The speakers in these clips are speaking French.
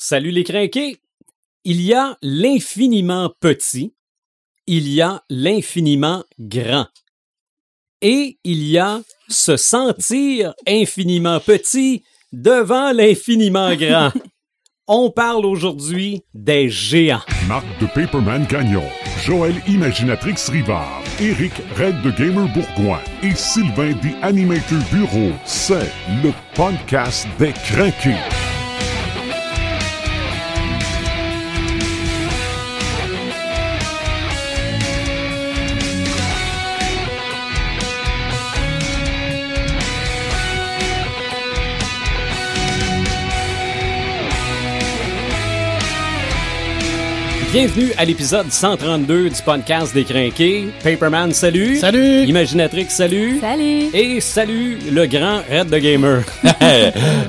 Salut les crinqués! Il y a l'infiniment petit, il y a l'infiniment grand. Et il y a se sentir infiniment petit devant l'infiniment grand. On parle aujourd'hui des géants. Marc de Paperman Gagnon, Joël Imaginatrix Rivard, Eric Red de Gamer Bourgoin et Sylvain des Animator Bureau. C'est le podcast des craqués. Bienvenue à l'épisode 132 du podcast des crinqués. Paperman, salut! Salut! Imaginatrix, salut! Salut! Et salut le grand Red de Gamer.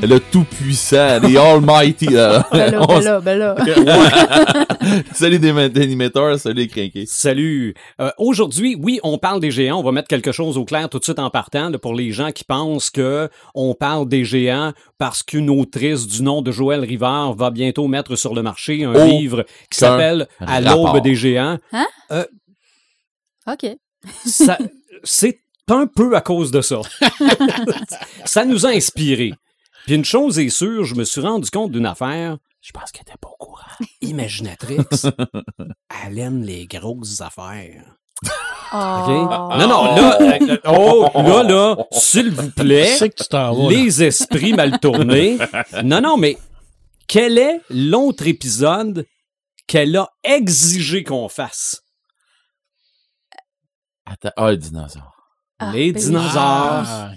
le tout-puissant, the almighty. là, on ben s- là, ben salut des ma- des animateurs, salut les crinqués. Salut. Euh, Aujourd'hui, oui, on parle des géants. On va mettre quelque chose au clair tout de suite en partant là, pour les gens qui pensent que on parle des géants parce qu'une autrice du nom de Joël Rivard va bientôt mettre sur le marché un Oh, livre qui qu'un s'appelle À l'aube des géants. OK. Ça- C'est un peu à cause de ça. ça nous a inspiré. Puis une chose est sûre, je me suis rendu compte d'une affaire. Je pense qu'elle était pas au courant. Imaginatrix, elle aime les grosses affaires. Oh. OK? Non, non, là, euh, oh, là, là, s'il vous plaît, vas. là. les esprits mal tournés. Non, non, mais quel est l'autre épisode qu'elle a exigé qu'on fasse? Attends, ah, le dinosaure. Ah, les ben dinosaures. Ah,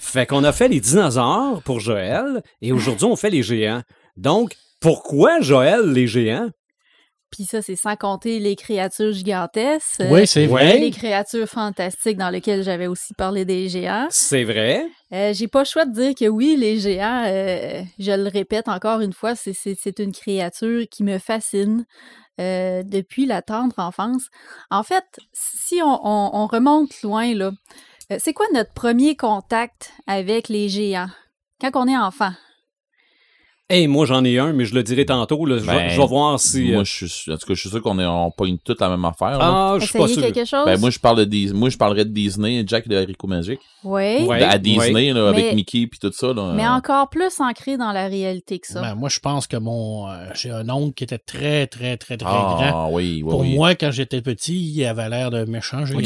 Fait qu'on a fait les dinosaures pour Joël et aujourd'hui on fait les géants. Donc, pourquoi Joël les géants? Puis ça, c'est sans compter les créatures gigantesques. oui, c'est vrai. Les créatures fantastiques dans lesquelles j'avais aussi parlé des géants. C'est vrai. Euh, J'ai pas le choix de dire que oui, les géants, euh, je le répète encore une fois, c'est- c'est c'est une créature qui me fascine euh, depuis la tendre enfance. En fait, si on, on- on remonte loin, là, c'est quoi notre premier contact avec les géants? Quand on est enfant? Hey, moi j'en ai un, mais je le dirai tantôt. là. Je, vais- Ben, je vais voir si. euh, Moi, je suis, en tout cas, je suis sûr qu'on est, on pogne toute la même affaire. là. ah, je suis pas sûr. quelque chose? Ben, moi, je parle de moi, je parlerais de Disney, Jack et le haricot magique. oui. Ouais. à Disney, là, avec Mickey puis tout ça. Là, Mais euh, encore plus ancré dans la réalité que ça. Ben, moi, je pense que mon. euh, j'ai un oncle qui était très, très, très, très grand. Ah, oui, oui, Pour oui. moi, quand j'étais petit, il avait l'air de méchant géant.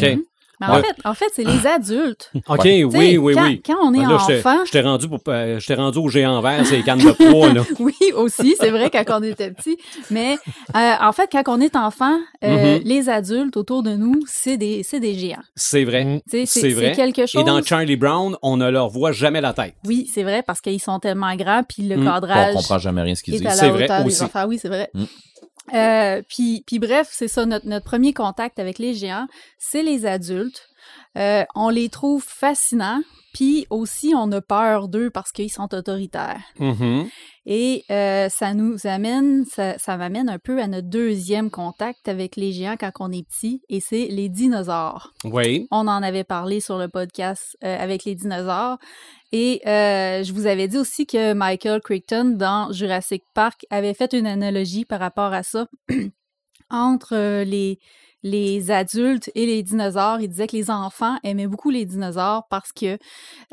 Mais en, Ouais. fait, en fait, c'est les adultes. OK, oui, oui, quand, oui. Quand on est Ben là, enfant, j'étais rendu, pour, euh, j'étais rendu au géant vert, c'est les cannes de poids, là. oui, aussi, c'est vrai quand on était petit. Mais euh, en fait, quand on est enfant, euh, Mhm. les adultes autour de nous, c'est des, c'est des géants. C'est vrai. Mm. C'est vrai. quelque chose. Et dans Charlie Brown, on ne leur voit jamais la tête. Oui, c'est vrai, parce qu'ils sont tellement grands, puis le Mm. cadrage On comprend jamais rien ce qu'ils disent. C'est vrai aussi. enfants. Oui, c'est vrai. Mm. Euh, puis, puis bref, c'est ça, notre, notre premier contact avec les géants, c'est les adultes. Euh, on les trouve fascinants, puis aussi on a peur d'eux parce qu'ils sont autoritaires. Mhm. Et euh, ça nous amène, ça, ça m'amène un peu à notre deuxième contact avec les géants quand on est petit, et c'est les dinosaures. Oui. On en avait parlé sur le podcast euh, avec les dinosaures. Et euh, je vous avais dit aussi que Michael Crichton, dans Jurassic Park, avait fait une analogie par rapport à ça entre les, les adultes et les dinosaures. Il disait que les enfants aimaient beaucoup les dinosaures parce que,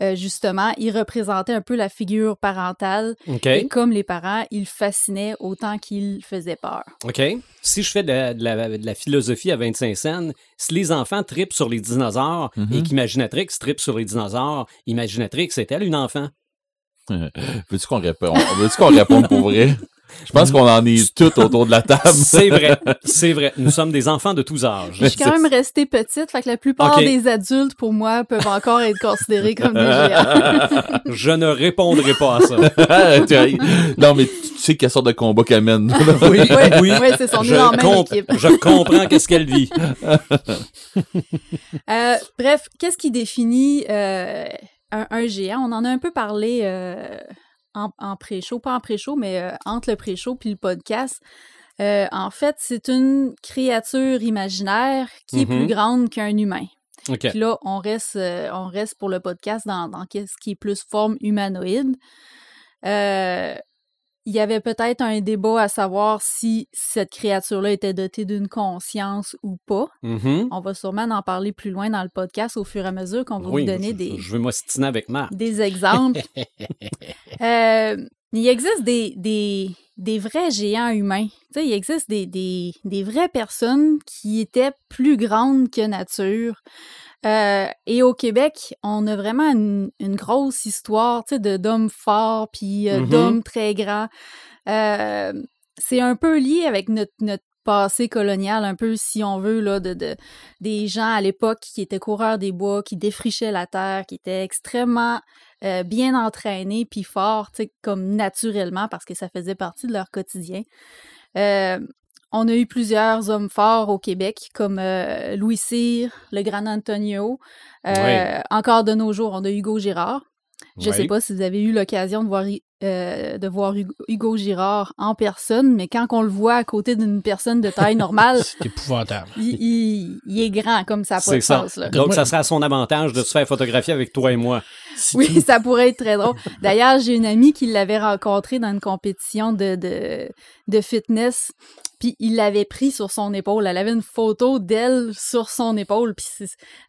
euh, justement, ils représentaient un peu la figure parentale. OK. Et comme les parents, ils fascinaient autant qu'ils faisaient peur. OK. Si je fais de la, de la- de la philosophie à 25 cents, si les enfants tripent sur les dinosaures Mhm. et qu'Imaginatrix tripe sur les dinosaures, Imaginatrix est-elle une enfant? Veux-tu qu'on réponde? Veux-tu qu'on réponde pour vrai? Je pense qu'on en est tous autour de la table. C'est vrai. C'est vrai. Nous sommes des enfants de tous âges. Je suis quand même restée petite, fait que la plupart des adultes, pour moi, peuvent encore être considérés comme des géants. Je ne répondrai pas à ça. non, mais tu sais quelle sorte de combat qu'elle mène. Oui, oui. Oui, c'est son Je, dans la même comp- équipe. je comprends qu'est-ce qu'elle vit. Euh, bref, qu'est-ce qui définit euh, un, un géant? On en a un peu parlé euh, en, en pré-show, pas en pré-show, mais euh, entre le pré-show puis le podcast. Euh, en fait, c'est une créature imaginaire qui est plus grande qu'un humain. Puis là, on reste, euh, on reste pour le podcast dans, dans ce qui est plus forme humanoïde. Euh, il y avait peut-être un débat à savoir si cette créature-là était dotée d'une conscience ou pas. Mhm. On va sûrement en parler plus loin dans le podcast au fur et à mesure qu'on va Oui, vous donner je, des, je m'ostiner avec Marc. des exemples. Euh, il existe des, des, des vrais géants humains. Tu sais, il existe des, des, des vraies personnes qui étaient plus grandes que nature. Euh, et au Québec, on a vraiment une, une grosse histoire tu sais, de d'hommes forts puis euh, Mhm. d'hommes très grands. Euh, c'est un peu lié avec notre, notre passé colonial, un peu, si on veut, là, de, de, des gens à l'époque qui étaient coureurs des bois, qui défrichaient la terre, qui étaient extrêmement euh, bien entraînés puis forts, tu sais, comme naturellement, parce que ça faisait partie de leur quotidien. Euh, on a eu plusieurs hommes forts au Québec, comme euh, Louis Cyr, le Grand Antonio. Euh, Oui. Encore de nos jours, on a Hugo Girard. Je Oui. sais pas si vous avez eu l'occasion de voir, euh, de voir Hugo, Girard en personne, mais quand on le voit à côté d'une personne de taille normale, C'est épouvantable. il, il- il est grand comme ça n'a pas C'est de ça. sens. Là. Donc, ça serait à son avantage de se faire photographier avec toi et moi. Si Oui, tu- ça pourrait être très drôle. D'ailleurs, j'ai une amie qui l'avait rencontré dans une compétition de, de, de fitness, puis il l'avait pris sur son épaule. Elle avait une photo d'elle sur son épaule, puis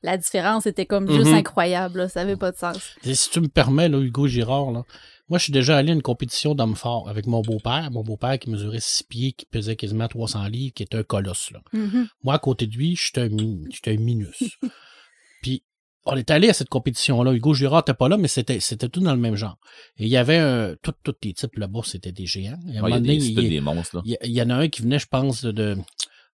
la différence était comme juste Mhm. incroyable. là. Ça n'avait pas de sens. Et Si tu me permets, là, Hugo Girard, là, moi, je suis déjà allé à une compétition d'hommes forts avec mon beau-père. Mon beau-père qui mesurait 6 pieds, qui pesait quasiment 300 livres, qui était un colosse. Là. Mhm. Moi, à côté de lui, j'étais un, un minus. Puis, on est allé à cette compétition-là. Hugo Girard n'était pas là, mais c'était, c'était tout dans le même genre. Et il y avait un, tout, tous les types là-bas, c'était des géants. Et à un Ouais, il y moment a donné, des, c'était il- des monstres, là. il y, il y en a un qui venait, je pense, de, de,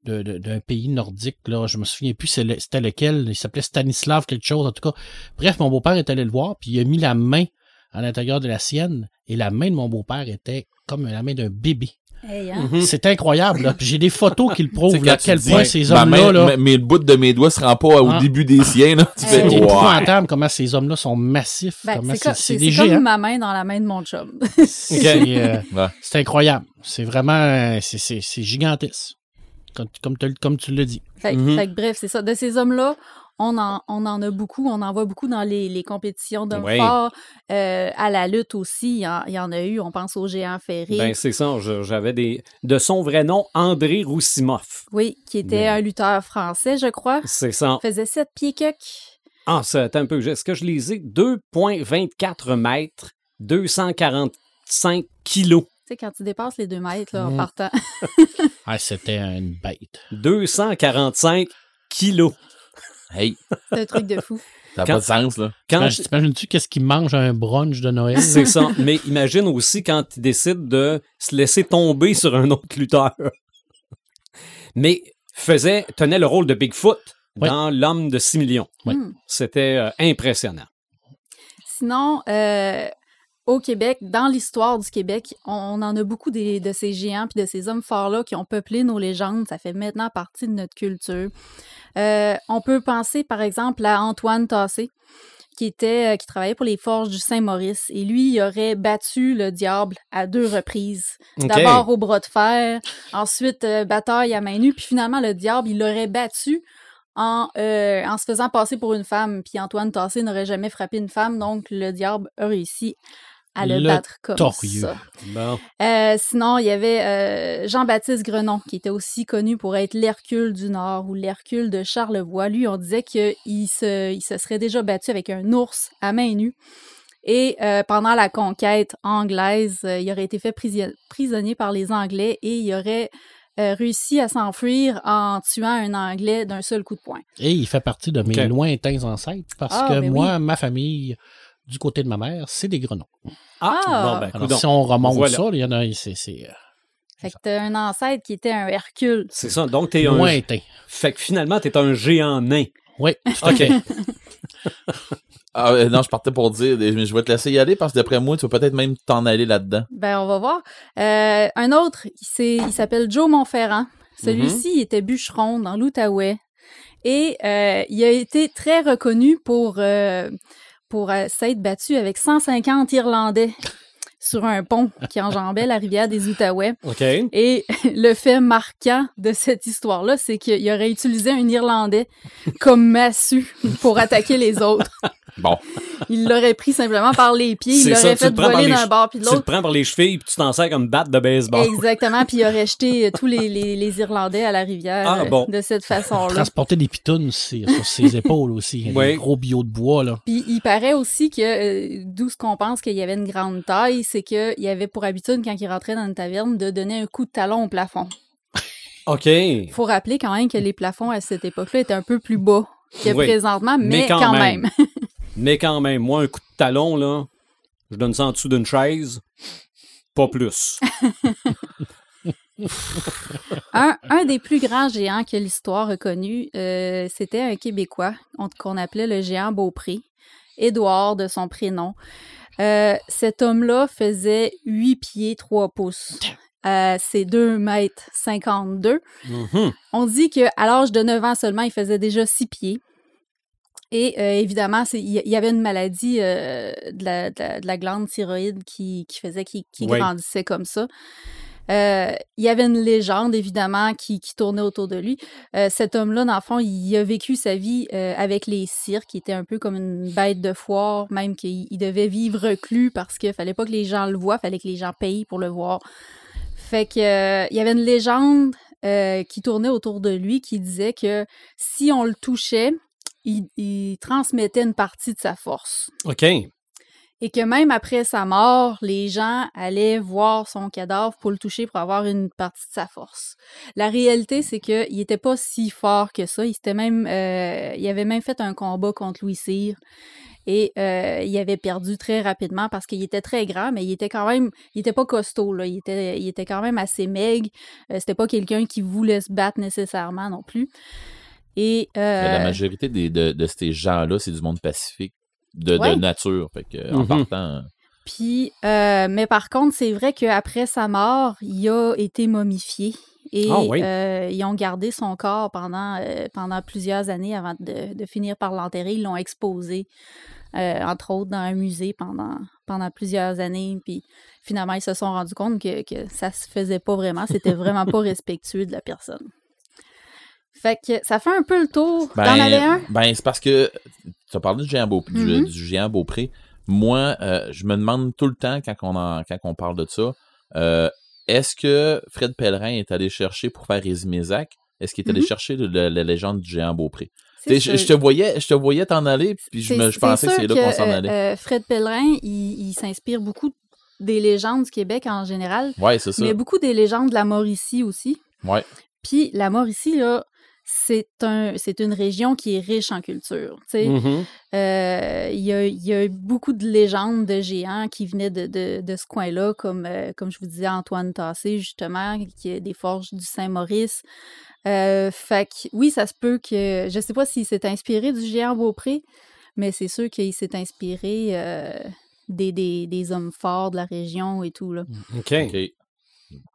de- de- d'un pays nordique. Là, je me souviens plus c'est le- c'était lequel. Il s'appelait Stanislav quelque chose, en tout cas. Bref, mon beau-père est allé le voir, puis il a mis la main à l'intérieur de la sienne, et la main de mon beau-père était comme la main d'un bébé. Hey, hein? Mhm. C'est incroyable. J'ai des photos qui le prouvent, là, à quel dis, point ces hommes-là... Là, mais, le bout de mes doigts se rend pas au Ah. début des siens, là. Tu Euh, fais, c'est épouvantable comment ces hommes-là sont massifs. Ben, c'est, comme ma main dans la main de mon chum. C'est, euh, Ouais. c'est incroyable. C'est vraiment... C'est, c'est, c'est gigantesque. Comme, comme, tu- comme tu l'as dit. Fait, Mhm. fait que bref, c'est ça. De ces hommes-là, on en, on en a beaucoup. On en voit beaucoup dans les, les compétitions d'hommes Oui. forts. Euh, à la lutte aussi, il y, en, il y en a eu. On pense aux géants ferrés. Ben, c'est ça. J'avais des. De son vrai nom, André Roussimoff. oui, qui était Mais- un lutteur français, je crois. C'est ça. faisait 7 pieds quelques. Ah, ça, attends un peu. Est-ce que je les ai? 2,24 mètres, 245 kilos. Tu sais, quand tu dépasses les 2 mètres là, en partant. Ah, c'était une bête. 245 kilos. Hey, c'est un truc de fou. ça n'a pas de sens, là. Quand T'imagines- T'imagines-tu qu'est-ce qu'il mange à un brunch de Noël? C'est ça. Mais imagine aussi quand il décide de se laisser tomber sur un autre lutteur. Mais faisait, tenait le rôle de Bigfoot Oui. dans L'homme de 6 millions. Oui. Hmm. C'était euh, impressionnant. Sinon, euh, au Québec, dans l'histoire du Québec, on, on en a beaucoup des- de ces géants puis de ces hommes forts-là qui ont peuplé nos légendes. Ça fait maintenant partie de notre culture. Euh, on peut penser, par exemple, à Antoine Tassé, qui était, euh, qui travaillait pour les forges du Saint-Maurice. Et lui, il aurait battu le diable à deux reprises. D'abord au bras de fer, ensuite euh, bataille à main nue, puis finalement le diable, il l'aurait battu en, euh, en se faisant passer pour une femme. Puis Antoine Tassé n'aurait jamais frappé une femme, donc le diable a réussi à le, Le battre comme torieux. ça. Bon. Euh, sinon, il y avait euh, Jean-Baptiste Grenon, qui était aussi connu pour être l'Hercule du Nord ou l'Hercule de Charlevoix. Lui, on disait qu'il se, il se serait déjà battu avec un ours à main nue. Et euh, pendant la conquête anglaise, euh, il aurait été fait prisonnier par les Anglais et il aurait euh, réussi à s'enfuir en tuant un Anglais d'un seul coup de poing. Et il fait partie de mes lointains ancêtres parce Ah, que ben moi, ma famille, du côté de ma mère, c'est des grenons. Ah, bon, ben, Alors, si on remonte Voilà. ça, il y en a, c'est, c'est euh, Fait que t'as un ancêtre qui était un Hercule. C'est ça. Donc, t'es un. lointain. Fait que finalement, t'es un géant nain. Oui, OK. Ah, euh, non, je partais pour dire, mais je vais te laisser y aller parce que d'après moi, tu vas peut-être même t'en aller là-dedans. Ben, on va voir. Euh, un autre, c'est, il s'appelle Joe Montferrand. Celui-ci il était bûcheron dans l'Outaouais. Et euh, il a été très reconnu pour, euh, pour euh, s'être battu avec 150 Irlandais sur un pont qui enjambait la rivière des Outaouais. Et le fait marquant de cette histoire-là, c'est qu'il aurait utilisé un Irlandais comme massue pour attaquer les autres. Bon. Il l'aurait pris simplement par les pieds, il l'aurait fait voler les d'un bord puis de Tu le l'autre. prends par les chevilles puis tu t'en sers comme batte de baseball. Exactement, puis il aurait jeté euh, tous les, les, les Irlandais à la rivière Ah, euh, bon. de cette façon-là. Transporter des pitounes aussi, sur ses épaules aussi. Oui. Des gros bio de bois, là. Puis il paraît aussi que, euh, d'où ce qu'on pense qu'il y avait une grande taille, c'est qu'il y avait pour habitude, quand il rentrait dans une taverne, de donner un coup de talon au plafond. OK. Il faut rappeler quand même que les plafonds à cette époque-là étaient un peu plus bas que Oui. présentement, mais, Mais quand quand, même. même. Mais quand même, moi, un coup de talon, là, je donne ça en dessous d'une chaise. Pas plus. un, un des plus grands géants que l'histoire a connu, euh, c'était un Québécois on- qu'on appelait le géant Beaupré, Édouard de son prénom. Euh, cet homme-là faisait 8 pieds 3 pouces. Euh, c'est 2 mètres 52. Mhm. On dit qu'à l'âge de 9 ans seulement, il faisait déjà 6 pieds. Et euh, évidemment, il y, avait une maladie euh, de, la, de la- de la glande thyroïde qui, qui faisait qu'il grandissait comme ça. Euh, il y avait une légende, évidemment, qui, qui tournait autour de lui. Euh, cet homme-là, dans le fond, il a vécu sa vie euh, avec les cirques, qui était un peu comme une bête de foire, même qu'il il devait vivre reclus parce qu'il fallait pas que les gens le voient, fallait que les gens payent pour le voir. Fait que euh, il y avait une légende euh, qui tournait autour de lui qui disait que si on le touchait, il, il transmettait une partie de sa force. OK. Et que même après sa mort, les gens allaient voir son cadavre pour le toucher pour avoir une partie de sa force. La réalité, c'est qu'il n'était pas si fort que ça. Il, s'était même, euh, il avait même fait un combat contre Louis Cyr. Et euh, il avait perdu très rapidement parce qu'il était très grand, mais il était quand même, il était pas costaud, là. Il était, il était quand même assez maigre. Euh, C'était pas quelqu'un qui voulait se battre nécessairement non plus. Et euh, La majorité des- de, de ces gens-là, c'est du monde pacifique, de, nature. Fait que, en Mhm. partant. Puis, euh, mais par contre, c'est vrai qu'après sa mort, il a été momifié. Et Ah oui. euh, ils ont gardé son corps pendant, euh, pendant plusieurs années avant de, de finir par l'enterrer. Ils l'ont exposé, euh, entre autres, dans un musée pendant, pendant plusieurs années. Puis finalement, ils se sont rendus compte que, que ça se faisait pas vraiment. C'était vraiment pas respectueux de la personne. Fait que ça fait un peu le tour. T'en avais un? ben, c'est parce que tu as parlé du géant, Beau- du- Mhm. du, géant Beaupré. Moi, euh, je me demande tout le temps quand on, en- quand on parle de ça, euh, est-ce que Fred Pellerin est allé chercher pour faire Ismézac? Est-ce qu'il est allé Mhm. chercher la légende du géant Beaupré? Je, je te voyais, je te voyais t'en aller, puis je, me, je pensais que c'est là qu'on s'en euh, allait. euh, Fred Pellerin, il, il s'inspire beaucoup des légendes du Québec en général, ouais, c'est ça. mais beaucoup des légendes de la Mauricie aussi. Ouais. Puis la Mauricie, là, c'est un, c'est une région qui est riche en culture. tu sais. Mhm. Euh, Il y, a, il y a eu beaucoup de légendes de géants qui venaient de, de- de ce coin-là, comme, euh, comme je vous disais, Antoine Tassé, justement, qui est des forges du Saint-Maurice. Euh, fait que, oui, ça se peut que. Je sais pas s'il s'est inspiré du géant Beaupré, mais c'est sûr qu'il s'est inspiré euh, des, des, des hommes forts de la région et tout. Là. OK. OK.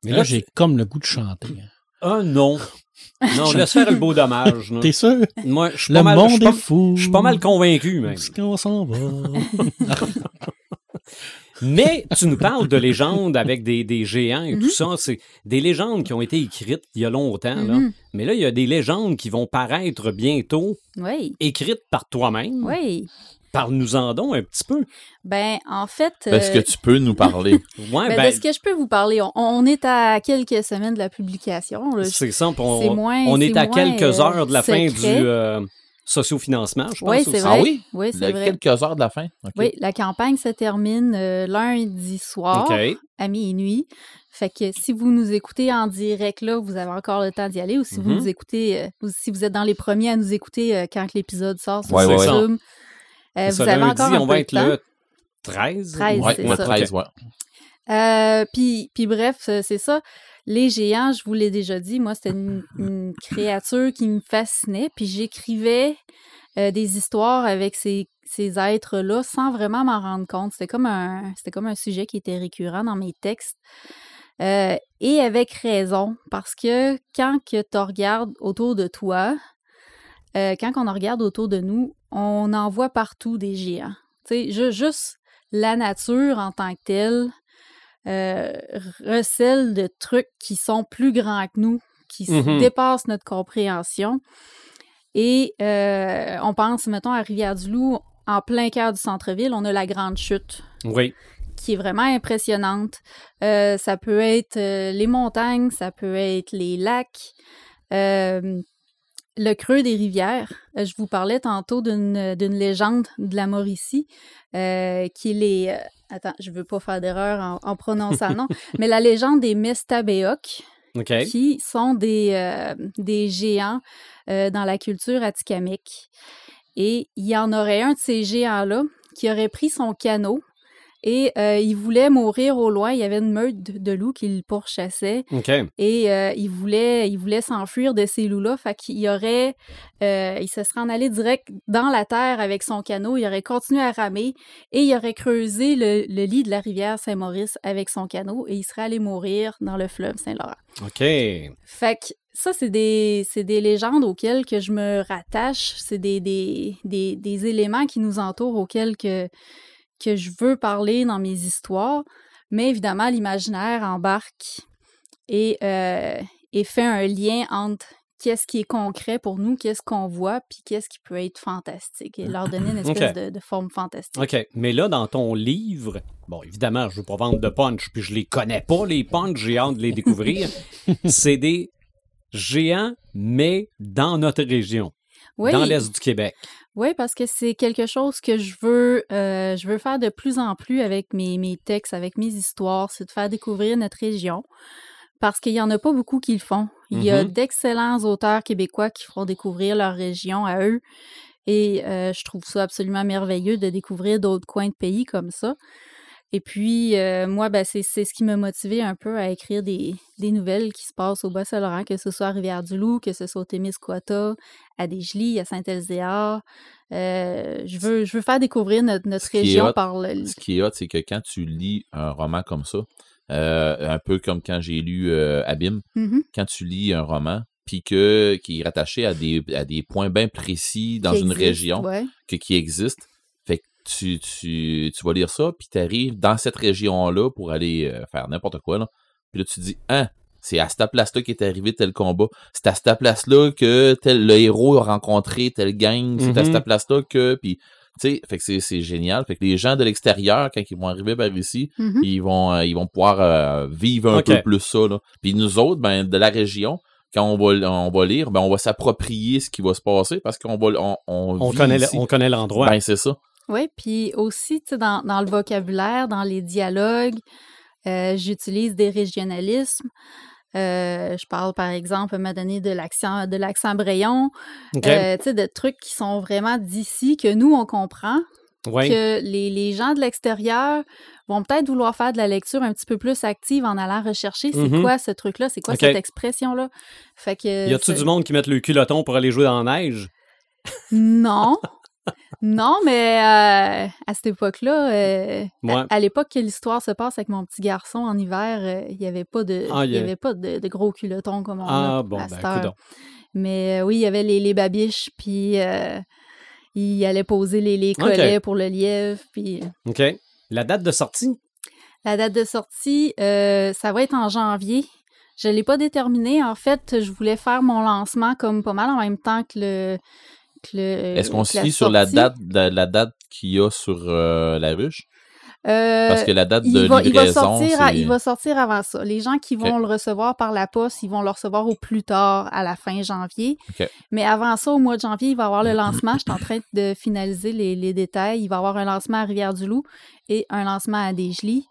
Mais là, là, j'ai comme le goût de chanter. Ah non. Non, laisse faire le beau dommage. T'es sûr? Moi, je suis Le pas mal, je monde suis est pas, fou. je suis pas mal convaincu, même. Qu'on s'en va? Mais tu nous parles de légendes avec des, des géants et tout ça. C'est des légendes qui ont été écrites il y a longtemps. là. Mhm. Mais là, il y a des légendes qui vont paraître bientôt, Oui, écrites par toi-même. oui. Parle-nous-en donc un petit peu. Ben, en fait. Est-ce que euh, tu peux nous parler? Ouais, ben, ben, de ce que je peux vous parler, on, on est à quelques semaines de la publication. c'est ça. on, c'est moins- on est, à moins, quelques heures de la fin du euh, sociofinancement, je pense. Oui, c'est aussi. vrai. Ah oui? Oui, c'est vrai. quelques heures de la fin? Oui, la campagne se termine euh, lundi soir à minuit. Fait que si vous nous écoutez en direct là, vous avez encore le temps d'y aller. Ou si vous Mhm. nous écoutez, euh, ou si vous êtes dans les premiers à nous écouter euh, quand l'épisode sort sur Ouais, ouais, ouais. Euh, vous avez lundi, encore un on peu va de être temps? le 13. 13, Ouais, c'est le ça. 13, ouais. Euh, puis, puis bref, c'est ça. Les géants, je vous l'ai déjà dit, moi, c'était une, une créature qui me fascinait. Puis j'écrivais euh, des histoires avec ces, ces êtres-là sans vraiment m'en rendre compte. C'était comme un c'était comme un sujet qui était récurrent dans mes textes. Euh, et avec raison, parce que quand que tu regardes autour de toi, euh, quand on en regarde autour de nous, on en voit partout des géants. Tu sais, ju- juste la nature en tant que telle euh, recèle de trucs qui sont plus grands que nous, qui Mhm. dépassent notre compréhension. Et euh, on pense, mettons, à Rivière-du-Loup, en plein cœur du centre-ville, on a la Grande Chute, Oui. qui est vraiment impressionnante. Euh, ça peut être les montagnes, ça peut être les lacs, le creux des rivières. Euh, Je vous parlais tantôt d'une d'une légende de la Mauricie, euh, qui est les... euh, attends, je veux pas faire d'erreur en, en prononçant nom, mais la légende des Mestabéoks, OK. qui sont des, euh, des géants euh, dans la culture atikamekw. Et il y en aurait un de ces géants-là qui aurait pris son canot et euh, il voulait mourir au loin. Il y avait une meute de loups qui le pourchassait OK. et euh, il voulait, il voulait s'enfuir de ces loups-là. Fait qu'il aurait, euh, il se serait en allé direct dans la terre avec son canot. Il aurait continué à ramer et il aurait creusé le, le lit de la rivière Saint-Maurice avec son canot et il serait allé mourir dans le fleuve Saint-Laurent. OK. Fait que ça, c'est des, des légendes auxquelles que je me rattache. C'est des, des, des, des éléments qui nous entourent auxquels que, que je veux parler dans mes histoires. Mais évidemment, l'imaginaire embarque et, euh, et fait un lien entre qu'est-ce qui est concret pour nous, qu'est-ce qu'on voit, puis qu'est-ce qui peut être fantastique et leur donner une espèce de, de forme fantastique. OK. Mais là, dans ton livre, bon, évidemment, je veux pas vendre de punch, puis je les connais pas, les punch, j'ai hâte de les découvrir. c'est des géants, mais dans notre région, Oui. dans l'Est du Québec. Oui, parce que c'est quelque chose que je veux, euh, je veux faire de plus en plus avec mes, mes textes, avec mes histoires, c'est de faire découvrir notre région. Parce qu'il n'y en a pas beaucoup qui le font. Il y a Mhm. d'excellents auteurs québécois qui feront découvrir leur région à eux. Et euh, je trouve ça absolument merveilleux de découvrir d'autres coins de pays comme ça. Et puis, euh, moi, ben, c'est ce qui m'a motivé un peu à écrire des, des nouvelles qui se passent au Bas-Saint-Laurent, que ce soit à Rivière-du-Loup, que ce soit au Témiscouata, à Desjely, à Saint-Elzéar. Euh, je, veux, je veux faire découvrir notre, notre région hot, par le... Ce qui est hot, c'est que quand tu lis un roman comme ça, euh, un peu comme quand j'ai lu Abîme, Mhm. quand tu lis un roman, puis que qui est rattaché à des, à des points bien précis dans qui une existe, région ouais. que, qui existe, tu, tu, tu vas lire ça, puis tu arrives dans cette région-là pour aller euh, faire n'importe quoi, là. puis là tu te dis, hein, c'est à cette place-là qu'est arrivé tel combat, c'est à cette place-là que tel le héros a rencontré tel gang, c'est à cette place-là que, puis tu sais, fait que c'est, génial. Fait que les gens de l'extérieur, quand ils vont arriver par ici, Mhm. ils vont euh, ils vont pouvoir euh, vivre un peu plus ça. Là. Puis nous autres, ben, de la région, quand on va, on va lire, ben, on va s'approprier ce qui va se passer parce qu'on va on, on, On connaît, le- on connaît l'endroit. Ben, c'est ça. Oui, puis aussi, tu sais, dans, dans le vocabulaire, dans les dialogues, euh, j'utilise des régionalismes. Euh, je parle, par exemple, à un moment donné, de l'accent, de l'accent brayon, euh, tu sais, de trucs qui sont vraiment d'ici, que nous, on comprend, oui. que les, les gens de l'extérieur vont peut-être vouloir faire de la lecture un petit peu plus active en allant rechercher c'est Mhm. quoi ce truc-là, c'est quoi cette expression-là. Fait que... Y a-tu du monde qui met le culoton pour aller jouer dans la neige? Non. non, mais euh, à cette époque-là, euh, Ouais. à, à l'époque que l'histoire se passe avec mon petit garçon en hiver, euh, il n'y avait pas de, Ah, y avait pas de, de gros culottons comme on Ah, a bon, à ben, cette heure. coudonc. Mais oui, il y avait les, les babiches, puis il allait poser les, collets pour le lièvre, puis OK. La date de sortie? la date de sortie, ça va être en janvier. Je ne l'ai pas déterminé. En fait, je voulais faire mon lancement comme pas mal en même temps que le. Le- Est-ce qu'on se fie sur la date, la, la date qu'il y a sur euh, la ruche? Euh, Parce que la date de il va, il va livraison, sortir à- c'est... il va sortir avant ça. Les gens qui vont le recevoir par la poste, ils vont le recevoir au plus tard à la fin janvier. Mais avant ça, au mois de janvier, il va y avoir le lancement. Je suis en train de finaliser les, les détails. Il va y avoir un lancement à Rivière-du-Loup et un lancement à Desjely.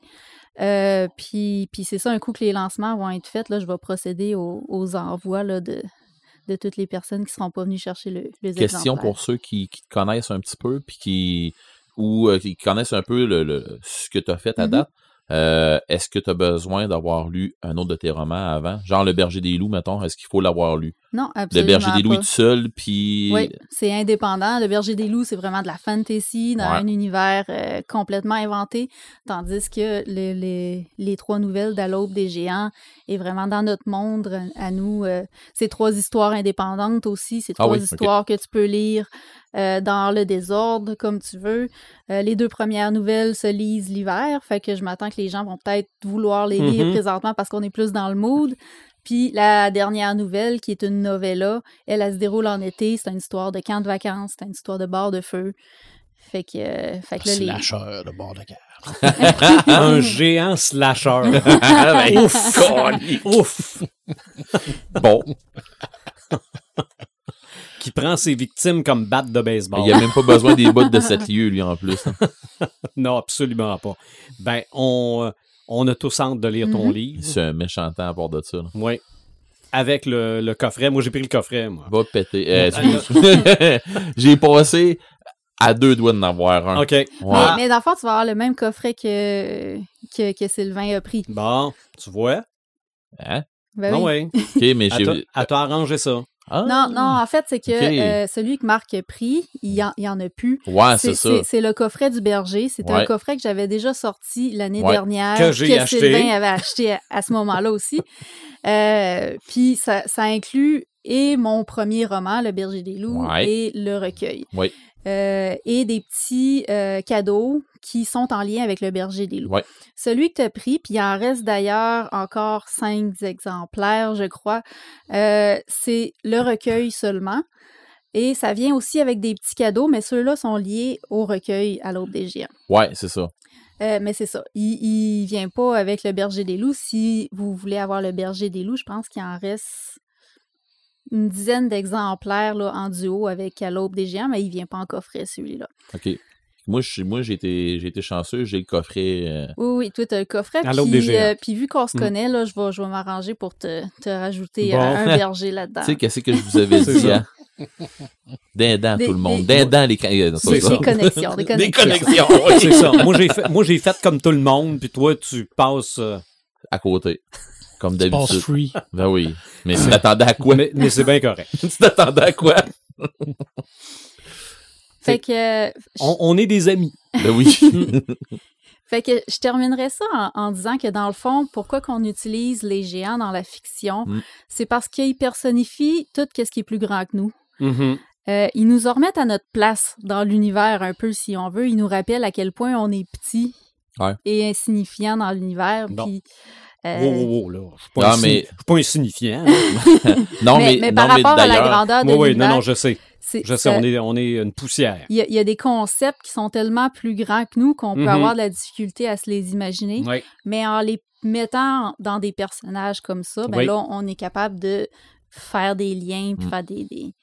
Euh, puis puis c'est ça, un coup que les lancements vont être faits, là, je vais procéder aux, aux envois là, de, de toutes les personnes qui ne seront pas venues chercher le, les Question exemplaires. pour ceux qui, qui te connaissent un petit peu, puis qui ou euh, qui connaissent un peu le, le- ce que tu as fait à Mhm. date. Euh, est-ce que tu as besoin d'avoir lu un autre de tes romans avant? Genre Le Berger des Loups, mettons, est-ce qu'il faut l'avoir lu? Non, Le absolument Berger des Loups pas. est tout seul, puis... Oui, c'est indépendant. Le Berger des Loups, c'est vraiment de la fantasy dans Ouais. un univers euh, complètement inventé, tandis que le- les, les trois nouvelles d'À l'aube des géants est vraiment dans notre monde, à nous. euh, c'est trois histoires indépendantes aussi. C'est Ah trois oui, histoires que tu peux lire euh, dans le désordre, comme tu veux. Les deux premières nouvelles se lisent l'hiver, fait que je m'attends que les gens vont peut-être vouloir les lire Mhm. présentement parce qu'on est plus dans le mood. Puis la dernière nouvelle, qui est une novella, elle, elle se déroule en été. C'est une histoire de camp de vacances, c'est une histoire de bar de feu. Fait que, euh, fait que là, les... Slasher de bord de guerre. Un géant slasher. Ouf. Ouf! Bon, Qui prend ses victimes comme batte de il baseball. n'y a même pas besoin des bottes de 7 lieux, lui, en plus. hein. Non, absolument pas. Ben, on, euh, on a tous hâte de lire ton Mhm. livre. C'est un méchant temps à part de ça. là. Oui. Avec le, le coffret. Moi, j'ai pris le coffret, moi. Va péter. Euh, excuse. J'ai passé à deux doigts d'en avoir un. OK. Ouais. mais, mais dans le fond, tu vas avoir le même coffret que, que, que Sylvain a pris. Bon, tu vois? Hein? Ben non, oui. OK, mais À toi- j'ai... à toi arranger ça. Ah! Non, non, en fait, c'est que euh, celui que Marc a pris, il y en, en a plus. Ouais, c'est ça. C'est le coffret du berger. Ouais. un coffret que j'avais déjà sorti l'année Ouais. dernière. Que j'ai acheté. Sylvain avait acheté à, à ce moment-là aussi. Euh, Puis ça, ça inclut et mon premier roman, Le berger des loups, Ouais. et le recueil. Ouais. Euh, et des petits euh, cadeaux qui sont en lien avec le berger des loups. Ouais. Celui que tu as pris, puis il en reste d'ailleurs encore cinq exemplaires, je crois, euh, c'est le recueil seulement. Et ça vient aussi avec des petits cadeaux, mais ceux-là sont liés au recueil à l'aube des géants. Ouais, c'est ça. Euh, mais c'est ça. Il, il vient pas avec le berger des loups. Si vous voulez avoir le berger des loups, je pense qu'il en reste une dizaine d'exemplaires là, en duo avec à l'aube des géants, mais il vient pas en coffret celui-là. OK. Moi, je suis- moi j'ai été, j'ai été chanceux. J'ai le coffret... euh, Oui, oui, toi, tu as le coffret. À puis, des géants. euh, puis vu qu'on se Mm. connaît, là, je vais, je vais m'arranger pour te, te rajouter Bon. euh, un berger là-dedans. Tu sais, qu'est-ce que je vous avais dit, hein? Dindans, Des- tout le monde. des- Dindans, les... euh. Des connexions, des Des connexions. connexions, oui. C'est ça. Moi, j'ai fait, moi, j'ai fait comme tout le monde, puis toi, tu passes. euh, À côté. Comme d'habitude. free. Ben oui. Mais tu t'attendais à quoi? Mais, mais c'est bien correct. tu t'attendais à quoi? Fait que, euh, On, on est des amis. Ben oui. Fait que je terminerai ça en, en disant que dans le fond, pourquoi qu'on utilise les géants dans la fiction, Mm. c'est parce qu'ils personnifient tout ce qui est plus grand que nous. Mhm. Euh, ils nous en remettent à notre place dans l'univers un peu, si on veut. Ils nous rappellent à quel point on est petit Ouais. et insignifiant dans l'univers. Bon. Puis, euh, Wow, wow, wow, là. Je suis pas, Non, mais- je suis pas insignifiant. hein. Non, mais, mais, mais non, par mais rapport à la grandeur de Oui, oui, non, non, je sais. Je sais, on est, on est une poussière. il y, a, il y a des concepts qui sont tellement plus grands que nous qu'on peut Mhm. avoir de la difficulté à se les imaginer. Oui. Mais en les mettant dans des personnages comme ça, ben Oui. là, on est capable de faire des liens, puis Mm. faire des... des-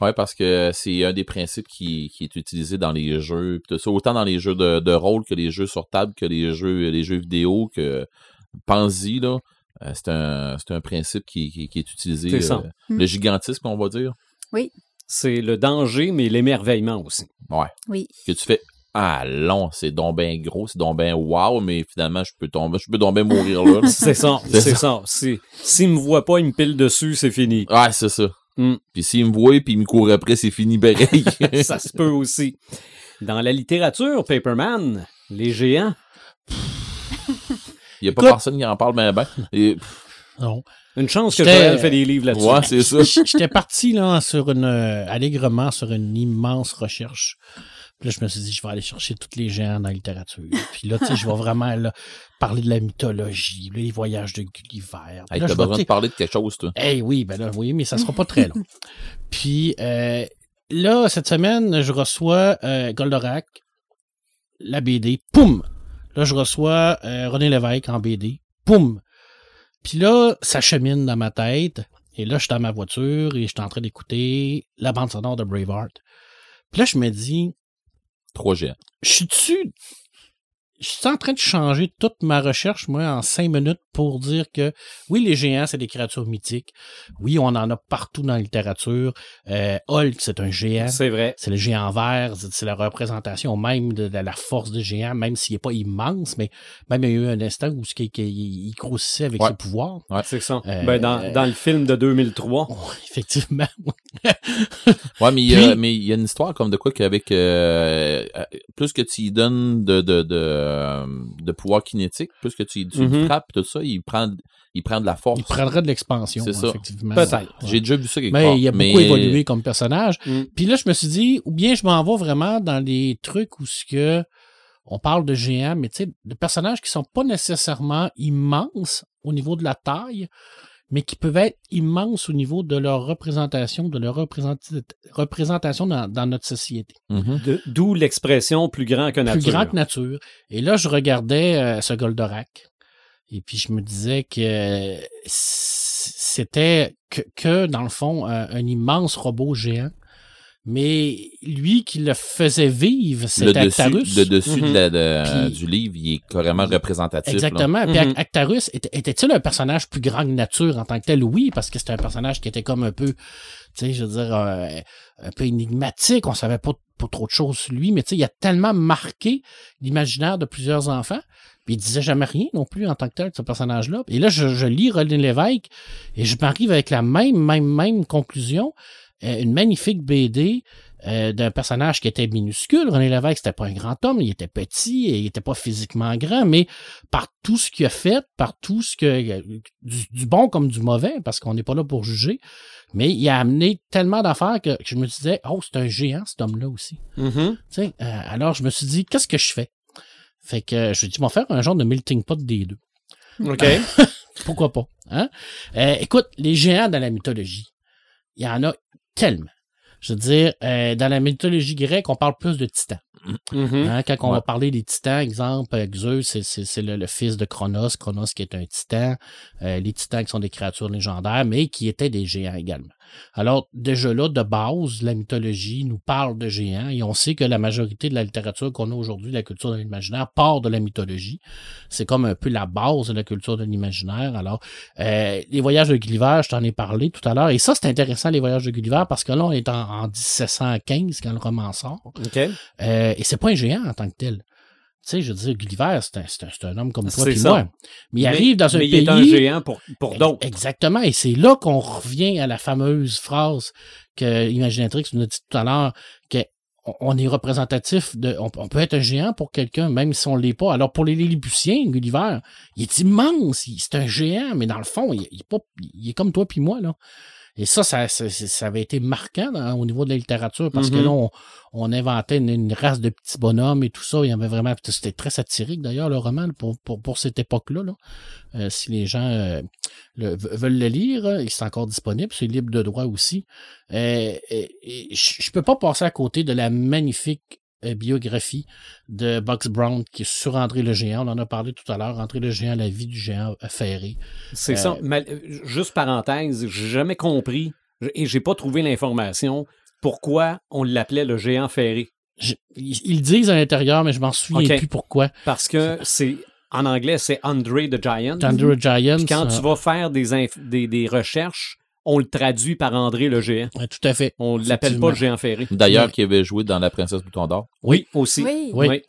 Ouais, parce que c'est un des principes qui, qui est utilisé dans les jeux. pis tout ça, autant dans les jeux de, de rôle que les jeux sur table, que les jeux, les jeux vidéo, que Pense-y, là. euh, c'est un, c'est un principe qui, qui- qui est utilisé. C'est ça. euh, Mm. Le gigantisme, on va dire. C'est le danger, mais l'émerveillement aussi. Ouais. Oui. Que tu fais. Ah, long, c'est donc ben gros, c'est donc ben wow, mais finalement, je peux tomber, je peux donc ben mourir là. C'est ça, C'est c'est ça. Si- S'il me voit pas, il me pile dessus, c'est fini. Ouais, c'est ça. Mm. Puis s'il me voit puis il me court après, c'est fini pareil. ça se peut aussi. Dans la littérature, Paperman, les géants, Il y a pas Écoute. personne qui en parle ben ben. Et, Non. une chance que Joël fait des livres là-dessus. ouais, c'est ça. J'étais parti là sur une euh, allègrement sur une immense recherche. Puis là, je me suis dit, je vais aller chercher tous les géants dans la littérature. Puis là, tu sais, je vais vraiment là, parler de la mythologie, là, les voyages de Gulliver. Hey, t'as besoin de parler de quelque chose, toi. Hey, oui, ben là, oui, mais ça sera pas très long. Puis euh, là, cette semaine, je reçois euh, Goldorak, la BD, poum! Là, je reçois euh, René Lévesque en BD, poum! Puis là, ça chemine dans ma tête. Et là, je suis dans ma voiture et je suis en train d'écouter la bande sonore de Braveheart. Puis là, je me dis, Trois géants. je suis-tu. Je suis en train de changer toute ma recherche, moi, en cinq minutes pour dire que oui, les géants, c'est des créatures mythiques. Oui, on en a partout dans la littérature. Euh, Hulk, c'est un géant. C'est vrai. C'est le géant vert, c'est la représentation même de, de la force du géant, même s'il n'est pas immense, mais même il y a eu un instant où qui- il, il grossissait avec Ouais. ses pouvoirs. C'est ça. Euh, Ben, dans, dans le film de 2003, Oh, effectivement. Ouais, mais il y, a, Puis- mais il y a une histoire comme de quoi qu'avec euh, euh, plus que tu lui donnes de, de, de, euh, de pouvoir kinétique, plus que tu, tu le Mhm. frappes, tout ça, il prend, il prend de la force. Il prendrait de l'expansion, C'est ça. effectivement. Peut-être. J'ai déjà vu ça quelque Mais part. il a beaucoup mais- évolué comme personnage. Mm. Puis là, je me suis dit, ou bien je m'en vais vraiment dans des trucs où ce que on parle de géants, mais tu sais, de personnages qui sont pas nécessairement immenses au niveau de la taille, mais qui peuvent être immenses au niveau de leur représentation, de leur représentation dans, dans notre société. Mhm. De- D'où l'expression plus grand que nature. Plus grand que nature. Et là, je regardais euh, ce Goldorak. Et puis, je me disais que c'était que, que, dans le fond, un, un immense robot géant. Mais lui qui le faisait vivre, dessus, Actarus. le dessus de la- de- Puis- du livre, il est carrément représentatif. là. Exactement. Puis Mhm. Actarus, était- était-il un personnage plus grand que nature en tant que tel? Oui, parce que c'était un personnage qui était comme un peu, tu sais, je veux dire, euh, un peu énigmatique. On savait pas, pas trop de choses sur lui, mais tu sais, il a tellement marqué l'imaginaire de plusieurs enfants. Puis il disait jamais rien non plus en tant que tel, ce personnage-là. Et là, je, je lis René Lévesque et je m'arrive avec la même, même, même conclusion. Euh, une magnifique BD euh, d'un personnage qui était minuscule. René Lévesque, c'était pas un grand homme, il était petit et il était pas physiquement grand, mais par tout ce qu'il a fait, par tout ce que du, du bon comme du mauvais, parce qu'on n'est pas là pour juger, mais il a amené tellement d'affaires que, que je me disais, oh, c'est un géant, cet homme-là aussi. Sais, euh, alors je me suis dit, qu'est-ce que je fais? Fait que euh, je dit, m'en faire un genre de melting pot des deux. OK. Pourquoi pas? Hein? Euh, écoute, les géants dans la mythologie, il y en a tellement. Je veux dire, euh, dans la mythologie grecque, on parle plus de titans. Mhm. Hein, quand on Ouais. va parler des titans, exemple, euh, Zeus, c'est- c'est le, le fils de Cronos, Cronos qui est un titan, euh, les titans qui sont des créatures légendaires, mais qui étaient des géants également. Alors, déjà là, de base, la mythologie nous parle de géants et on sait que la majorité de la littérature qu'on a aujourd'hui, la culture de l'imaginaire, part de la mythologie. C'est comme un peu la base de la culture de l'imaginaire. Alors, euh, les voyages de Gulliver, je t'en ai parlé tout à l'heure. Et ça, c'est intéressant, les voyages de Gulliver, parce que là, on est en, en 1715 quand le roman sort. OK. Euh, et c'est pas un géant en tant que tel. Tu sais, je veux dire, Gulliver, c'est un, c'est un, c'est un homme comme toi et moi. Mais il arrive dans un mais pays... il est un géant pour, pour d'autres. Exactement. Et c'est là qu'on revient à la fameuse phrase que Imaginatrix nous a dit tout à l'heure, que on- est représentatif de, on, on peut être un géant pour quelqu'un, même si on l'est pas. Alors, pour les Lilliputiens, Gulliver, il est immense, il- c'est un géant, mais dans le fond, il, il est pas, il est comme toi puis moi, là. Et ça, ça, ça, ça avait été marquant au niveau de la littérature parce que Mhm. là, on, on inventait une, une race de petits bonhommes et tout ça. Il y avait vraiment, c'était très satirique d'ailleurs, le roman, pour, pour, pour cette époque-là. Là. Euh, si les gens euh, le- ve- veulent le lire, euh, il est encore disponible, c'est libre de droit aussi. Euh, et- et je je peux pas passer à côté de la magnifique biographie de Bugs Brown qui est sur André le Géant. On en a parlé tout à l'heure. André le Géant, la vie du géant euh, ferré. C'est ça. Mal- juste parenthèse, j'ai jamais compris et j'ai pas trouvé l'information pourquoi on l'appelait le géant ferré. Je- ils, disent à l'intérieur, mais je m'en souviens plus pourquoi. Parce que c'est en anglais, c'est Andre the Giant. Thunder Giants. Puis quand euh, tu vas faire des, des, des recherches, on le traduit par André le géant. ouais, tout à fait. On l'appelle pas le géant ferré. D'ailleurs, qui avait joué dans La Princesse Bouton d'Or. Oui, aussi. Oui. Oui.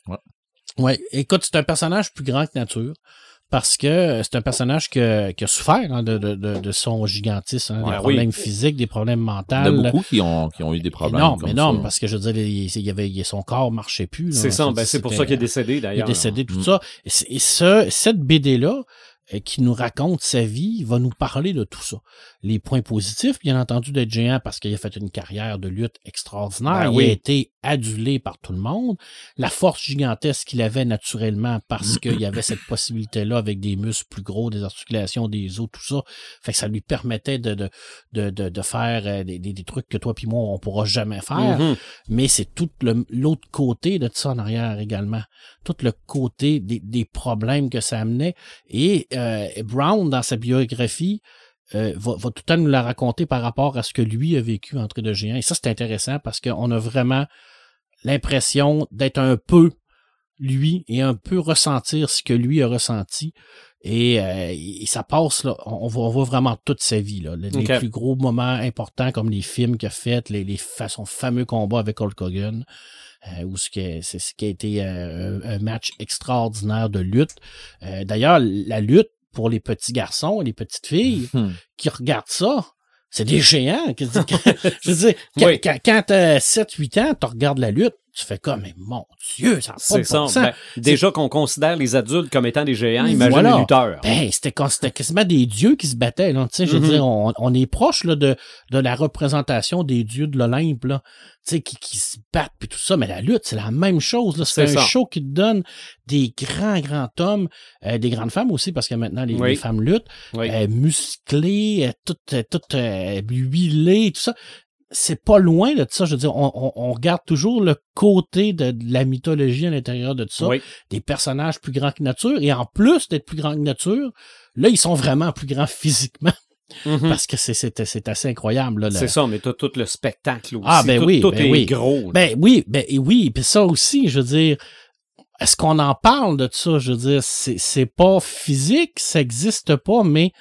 Ouais, écoute, c'est un personnage plus grand que nature. Parce que euh, c'est un personnage que- qui a souffert hein, de, de, de, de son gigantisme, hein, Ouais, des oui. problèmes physiques, des problèmes Il y en mentaux. a beaucoup qui ont, qui ont eu des problèmes. énorme, comme énorme, ça. parce que je veux dire, il, avait, son corps marchait plus. C'est ça, ben, c'est pour ça qu'il est décédé Il est d'ailleurs. décédé, tout Mm. ça. Et, ce, cette BD-là, euh, qui nous raconte sa vie, va nous parler de tout ça. Les points positifs, bien entendu, d'être géant parce qu'il a fait une carrière de lutte extraordinaire. Ben il a été adulé par tout le monde. La force gigantesque qu'il avait naturellement parce qu'il y avait cette possibilité-là avec des muscles plus gros, des articulations, des os, tout ça. Fait que ça lui permettait de, de, de, de, de faire euh, des, des, des trucs que toi puis moi, on pourra jamais faire Mhm. mais c'est tout l'autre côté de ça en arrière également. Tout le côté des, des problèmes que ça amenait. Et euh, Brown, dans sa biographie, euh, va, va tout le temps nous la raconter par rapport à ce que lui a vécu entre deux géants. Et ça, c'est intéressant parce qu'on a vraiment l'impression d'être un peu lui et un peu ressentir ce que lui a ressenti. Et, euh, et ça passe, là, on, voit, on voit vraiment toute sa vie. Là. Les, plus gros moments importants comme les films qu'il a fait, les, les son fameux combat avec Hulk Hogan, euh, où ce qui c'est ce qui a été euh, un, match extraordinaire de lutte. Euh, D'ailleurs, la lutte pour les petits garçons et les petites filles Hmm. qui regardent ça, c'est des géants. je veux dire, quand, Oui. quand, quand t'as 7-8 ans, tu regardes la lutte, tu fais comme, mais mon Dieu, ça C'est ça. Ben, déjà qu'on considère les adultes comme étant des géants, imagine voilà. les lutteurs. Ben, c'était quand- c'était quasiment des dieux qui se battaient, là. Tu sais, je veux Mhm. dire, on, on est proche, là, de, de la représentation des dieux de l'Olympe, là. Tu sais, qui, qui se battent, puis tout ça. Mais la lutte, c'est la même chose, là. C'est un ça. show qui te donne des grands, grands hommes, euh, des grandes femmes aussi, parce que maintenant, les, Oui. les femmes luttent, Oui. euh, musclées, euh, toutes, euh, toutes euh, huilées, tout ça. C'est pas loin de ça. Je veux dire, on, on, on regarde toujours le côté de, de la mythologie à l'intérieur de tout ça Oui. des personnages plus grands que nature. Et en plus d'être plus grands que nature, là, ils sont vraiment plus grands physiquement Mhm. parce que c'est, c'est, c'est assez incroyable. Là, le- C'est ça, mais t'as tout le spectacle aussi. Ah, ben tout, oui, tout ben est oui. gros. là. Ben oui, ben et oui, puis ça aussi, je veux dire, est-ce qu'on en parle de ça? Je veux dire, c'est, c'est pas physique, ça existe pas, mais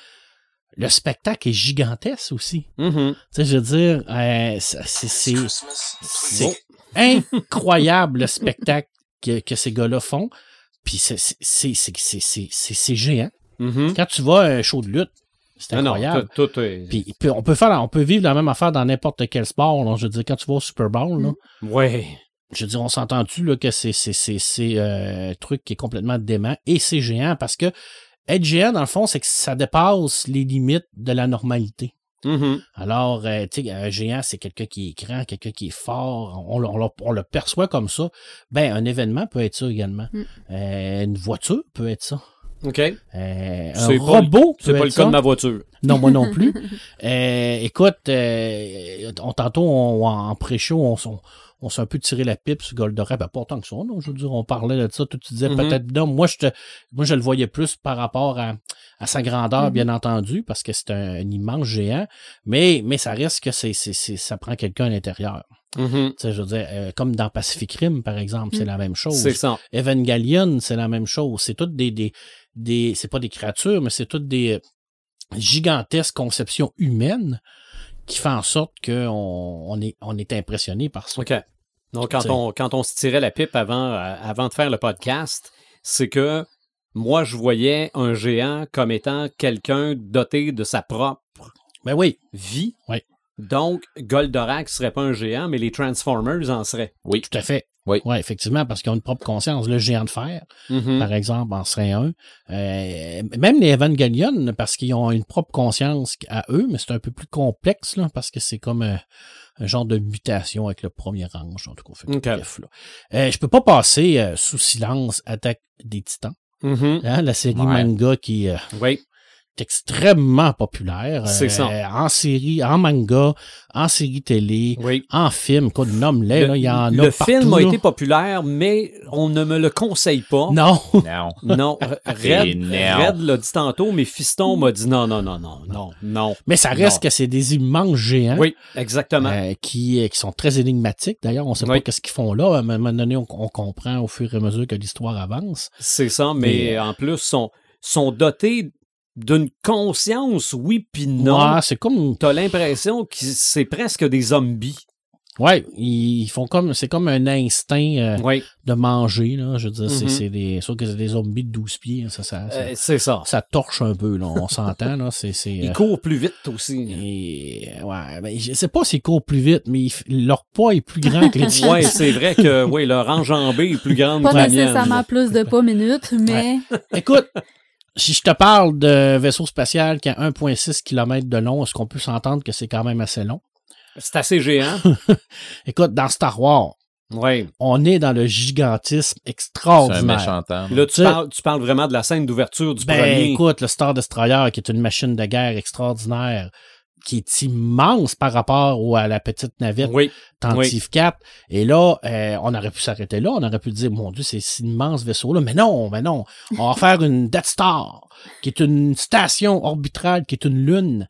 le spectacle est gigantesque aussi. Mhm. Tu sais, je veux dire, euh, c'est, c'est, c'est, c'est incroyable le spectacle que, que ces gars-là font. Puis c'est, c'est, c'est, c'est, c'est, c'est, c'est- c'est géant. Mhm. Quand tu vas à un show de lutte, c'est Ah non, incroyable. tout, tout est... Puis puis on peut faire, on peut vivre la même affaire dans n'importe quel sport. là. Je veux dire, quand tu vas au Super Bowl, là, Ouais. je veux dire, on s'entend-tu là, que c'est c'est c'est c'est euh, un truc qui est complètement dément et c'est géant parce que être géant dans le fond, c'est que ça dépasse les limites de la normalité. Mhm. Alors, euh, tu sais, un géant, c'est quelqu'un qui est grand, quelqu'un qui est fort. On, le- on le- on le perçoit comme ça. Ben, un événement peut être ça également. Mm. Euh, une voiture peut être ça. OK. Euh, un C'est pas robot C'est pas le cas de ma voiture. Non, moi non plus. Euh, écoute, euh, on, tantôt, on- en pré-show, on, on, s'est un peu tiré la pipe sur Goldorak. Ben, pas autant que ça, non, je veux dire, on parlait de ça. Toi, tu disais Mhm. peut-être, non, moi, je te, moi, je le voyais plus par rapport à, à sa grandeur, Mhm. bien entendu, parce que c'est un, un immense géant. Mais, mais ça reste que c'est, c'est, c'est- ça prend quelqu'un à l'intérieur. Tu sais, je veux dire, euh, comme dans Pacific Rim, par exemple, c'est Mhm. la même chose. C'est ça. Evangelion, c'est la même chose. C'est toutes des, des, des c'est pas des créatures, mais c'est toutes des euh, gigantesques conceptions humaines qui font en sorte qu'on on est, on est impressionné par ça. OK. Donc, quand on, quand on se tirait la pipe avant, euh, avant de faire le podcast, c'est que moi, je voyais un géant comme étant quelqu'un doté de sa propre Ben oui, vie. Oui. Donc, Goldorak serait pas un géant, mais les Transformers en seraient. Oui. tout à fait. Oui. Ouais, effectivement, parce qu'ils ont une propre conscience. Le géant de fer, Mhm. par exemple, en serait un. Euh, même les Evangelion, parce qu'ils ont une propre conscience à eux, mais c'est un peu plus complexe, là, parce que c'est comme un, un genre de mutation avec le premier ange, en tout cas. Fait que Ok. bref, là. Euh, je peux pas passer euh, sous silence Attaque des Titans, Mhm. hein, la série Ouais. manga qui euh, Oui. Est extrêmement populaire. C'est euh, ça. En série, en manga, en série télé, Oui. en film, quoi, nomme-les, là, il y en a le film a été populaire, mais on ne me le conseille pas. Non, Non. Non, Red. Red l'a dit tantôt, mais Fiston m'a dit non, non, non, non, non, non. mais ça reste Non. que c'est des immenses géants. Oui, exactement. euh, qui, euh, qui sont très énigmatiques. D'ailleurs, on ne sait Oui. pas qu'est-ce qu'ils font là. À un moment donné, on, on comprend au fur et à mesure que l'histoire avance. C'est ça, mais, Mais, euh, en plus, sont, sont dotés d'une conscience, oui, puis non. Ouais, c'est comme, T'as l'impression que c'est presque des zombies. ouais, ils font comme, c'est comme un instinct euh, de manger, là. Je veux dire, c'est- Mhm. c'est des, sauf que c'est des zombies de 12 pieds, ça, ça, ça, euh, c'est ça. ça torche un peu, là. On s'entend, là. C'est, c'est, Ils euh, courent plus vite aussi. et, ouais, ben, je sais pas s'ils courent plus vite, mais ils leur poids est plus grand que les tiens. Ouais, c'est vrai que oui, leur enjambée est plus grande Pas que la mienne. nécessairement plus de pas minutes, mais Écoute, si je te parle de vaisseau spatial qui a 1,6 km de long, est-ce qu'on peut s'entendre que c'est quand même assez long? C'est assez géant. Écoute, dans Star Wars, Oui. on est dans le gigantisme C'est un extraordinaire. méchant temps. Là, tu Tu sais- parles, tu parles vraiment de la scène d'ouverture du Ben, premier. écoute, le Star Destroyer, qui est une machine de guerre extraordinaire, qui est immense par rapport au- à la petite navette Oui, Tentive 4. Et là, euh, on aurait pu s'arrêter là. On aurait pu dire, mon Dieu, c'est cet immense vaisseau-là. Mais non, mais non. On va faire une Death Star, qui est une station orbitale, qui est une lune.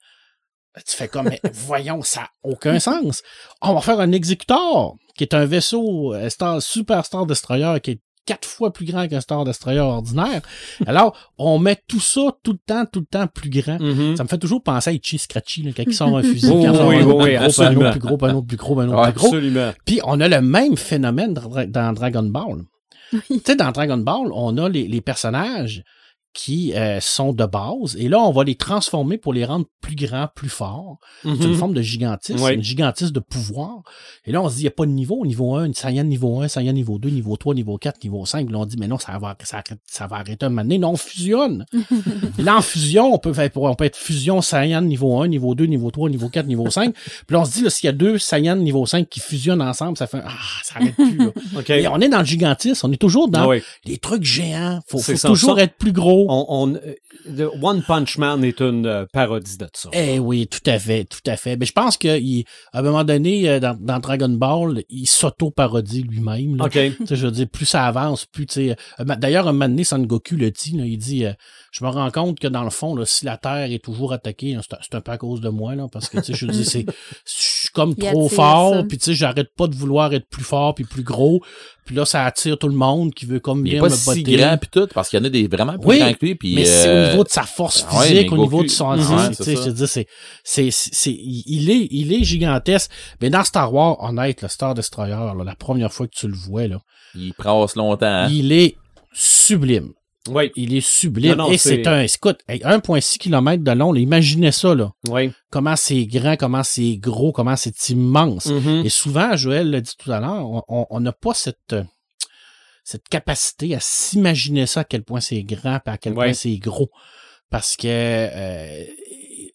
Ben, Tu fais comme, mais voyons, ça n'a aucun sens. On va faire un Executor, qui est un vaisseau euh, Star, Super Star Destroyer, qui est quatre fois plus grand qu'un Star Destroyer ordinaire. Alors, on met tout ça tout le temps, tout le temps plus grand. Mhm. Ça me fait toujours penser à Itchy Scratchy, là, quand il sort un fusil, Oui, quand oui, un oui, gros, un autre plus gros, un autre plus gros, un autre Ouais, plus gros. Absolument. Puis on a le même phénomène dans, Dra- dans Dragon Ball. tu sais, dans Dragon Ball, on a les, les personnages qui euh, sont de base. Et là, on va les transformer pour les rendre plus grands, plus forts. C'est une Mhm. forme de gigantisme, Ouais. une gigantisme de pouvoir. Et là, on se dit, il n'y a pas de niveau. Niveau 1, une Saiyan niveau 1, Saiyan niveau 2, niveau 3, niveau 4, niveau 5. Là, on dit, mais non, ça va, ça, ça va arrêter un moment donné. Non, on fusionne. Et là, en fusion, on peut, faire, on peut être fusion Saiyan niveau 1, niveau 2, niveau 3, niveau 4, niveau 5. Puis là, on se dit, là, s'il y a deux Saiyan niveau 5 qui fusionnent ensemble, ça fait, un- ah, ça arrête plus. là. OK. Et on est dans le gigantisme. On est toujours dans Ah oui. les trucs géants. Faut, faut toujours Ça- être plus gros. On, on- euh, The One Punch Man est une euh, parodie de ça. Eh oui, tout à fait, tout à fait. Mais je pense qu'à un moment donné, euh, dans, dans Dragon Ball, il s'auto-parodie lui-même. OK. Je veux dire, plus ça avance, plus D'ailleurs, un moment donné, Son Goku le dit, là, il dit euh, Je me rends compte que dans le fond, là, si la Terre est toujours attaquée, là, c'est un- peu à cause de moi, là, parce que je dis, c'est. Je suis comme Il trop fort, puis tu sais, j'arrête pas de vouloir être plus fort puis plus gros. Puis là, ça attire tout le monde qui veut comme bien pas me si botter. grand puis tout, parce qu'il y en a des vraiment plus Oui, grands que lui. Puis, mais c'est euh, au niveau de sa force ah ouais, physique, au niveau de son Mhm. tu sais, je te dis, c'est, c'est, c'est, il est, il est gigantesque. Mais dans Star Wars, honnête, le Star Destroyer, là, la première fois que tu le vois, là, il brasse longtemps. hein. il est sublime. Oui. Il est sublime. Non, non, Et c'est- un, écoute, hey, 1,6 km de long, là, imaginez ça, là. Oui. Comment c'est grand, comment c'est gros, comment c'est immense. Mhm. Et souvent, Joël l'a dit tout à l'heure, on- n'a pas cette, euh, cette capacité à s'imaginer ça, à quel point c'est grand, à quel point c'est gros. Parce que euh,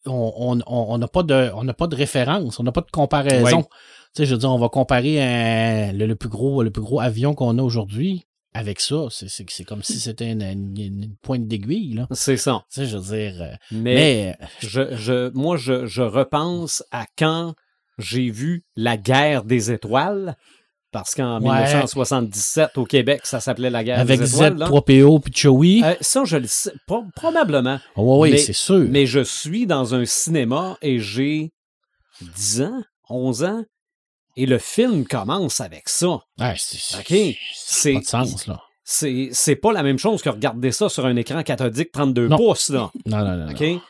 on on- on- on n'a pas de on n'a pas de référence, on n'a pas de comparaison. Tu sais, je veux dire, on va comparer un- le, le plus gros le plus gros avion qu'on a aujourd'hui avec ça. C'est c'est c'est comme si c'était une, une- une pointe d'aiguille là. C'est ça. Tu sais, je veux dire. euh, Mais, mais je, je, moi, je, je repense à quand j'ai vu La guerre des étoiles. Parce qu'en Ouais. 1977, au Québec, ça s'appelait La guerre avec des étoiles. là. Z3PO puis Chewie. Euh, ça, je le sais. pro- probablement. Oh, oui, mais- c'est sûr. Mais je suis dans un cinéma et j'ai 10 ans, 11 ans, et le film commence avec ça. Ouais, c'est c'est- OK? c'est pas de sens là. C'est, pas la même chose que regarder ça sur un écran cathodique 32 Non. pouces, là. Non, non, non.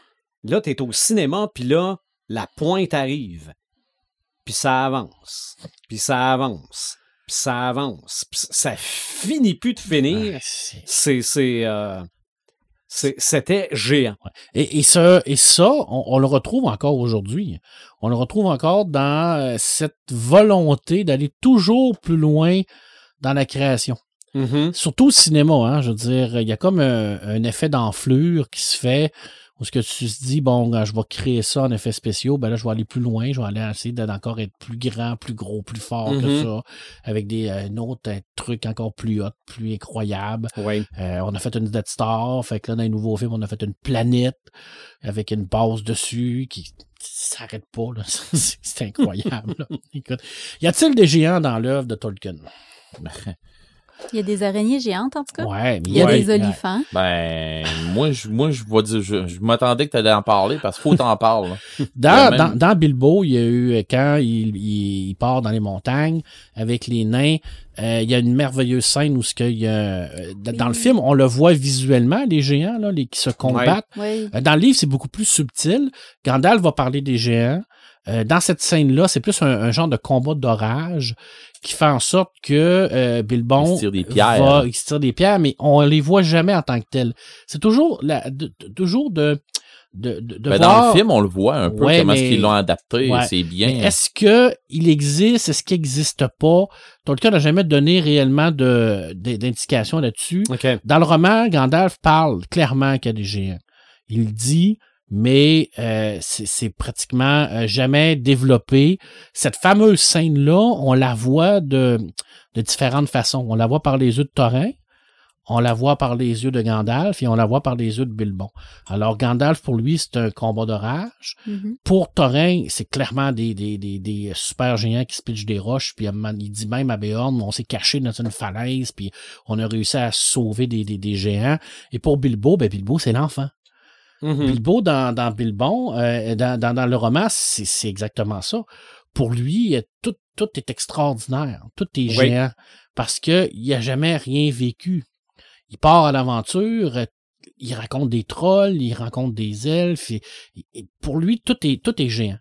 Là, t'es au cinéma, puis là, la pointe arrive. Puis ça avance. Puis ça avance. Puis ça avance. Puis ça finit plus de finir. Ouais, c'est- euh, c'est- c'était géant. Et, et, ça, et ça, on, on le retrouve encore aujourd'hui. On le retrouve encore dans euh, cette volonté d'aller toujours plus loin dans la création. Mhm. Surtout au cinéma, hein, je veux dire, il y a comme un, un effet d'enflure qui se fait où ce que tu te dis, bon, je vais créer ça en effets spéciaux, ben là, je vais aller plus loin, je vais aller essayer d'encore être plus grand, plus gros, plus fort que Mhm. ça, avec des euh, un autre euh, truc encore plus hot, plus incroyable. Oui. Euh, on a fait une Death Star, fait que là, dans les nouveaux films, on a fait une planète avec une base dessus qui s'arrête pas, là. C'est c'est incroyable. là. Écoute, y a-t-il des géants dans l'œuvre de Tolkien? Il y a des araignées géantes, en tout cas. Ouais, mais Il y a Ouais. des olifants. Ben, moi, je, moi, je vais dire, je, je m'attendais que tu allais en parler parce qu'il faut t'en parler. Dans, dans, dans Bilbo, il y a eu, euh, quand il, il, il part dans les montagnes avec les nains, euh, il y a une merveilleuse scène où ce qu'il y a, euh, dans le film, on le voit visuellement, les géants, là, les, qui se combattent. Dans le livre, c'est beaucoup plus subtil. Gandalf va parler des géants. Euh, dans cette scène-là, c'est plus un, un genre de combat d'orage qui fait en sorte que euh, Bilbon Il se tire des pierres, va, il se tire des pierres, mais on les voit jamais en tant que tels. C'est toujours la, de- de- toujours de de, de, de Ben, voir- dans le film, on le voit un peu Ouais, comment mais- est-ce qu'ils l'ont adapté. Ouais. C'est bien. Est-ce que il existe, est-ce qu'il n'existe pas? Tolkien n'a jamais donné réellement de, de- d'indication là-dessus. Dans le roman, Gandalf parle clairement qu'il y a des géants. Il dit, mais euh, c'est, pratiquement euh, jamais développé. Cette fameuse scène-là, on la voit de, de différentes façons. On la voit par les yeux de Thorin, on la voit par les yeux de Gandalf et on la voit par les yeux de Bilbon. Alors Gandalf, pour lui, c'est un combat d'orage Mhm. pour Thorin, c'est clairement des, des, des, des super géants qui se pitchent des roches, puis il dit même à Béorn, on s'est caché dans une falaise, puis on a réussi à sauver des, des, des géants. Et pour Bilbo, ben Bilbo, c'est l'enfant. Bilbo, dans, dans Bilbon, euh, dans, dans, dans le roman, c'est c'est exactement ça. Pour lui, euh, tout, tout est extraordinaire, tout est Oui. géant, parce qu'il n'a jamais rien vécu. Il part à l'aventure, il raconte des trolls, il rencontre des elfes, et, et pour lui, tout est, tout est géant.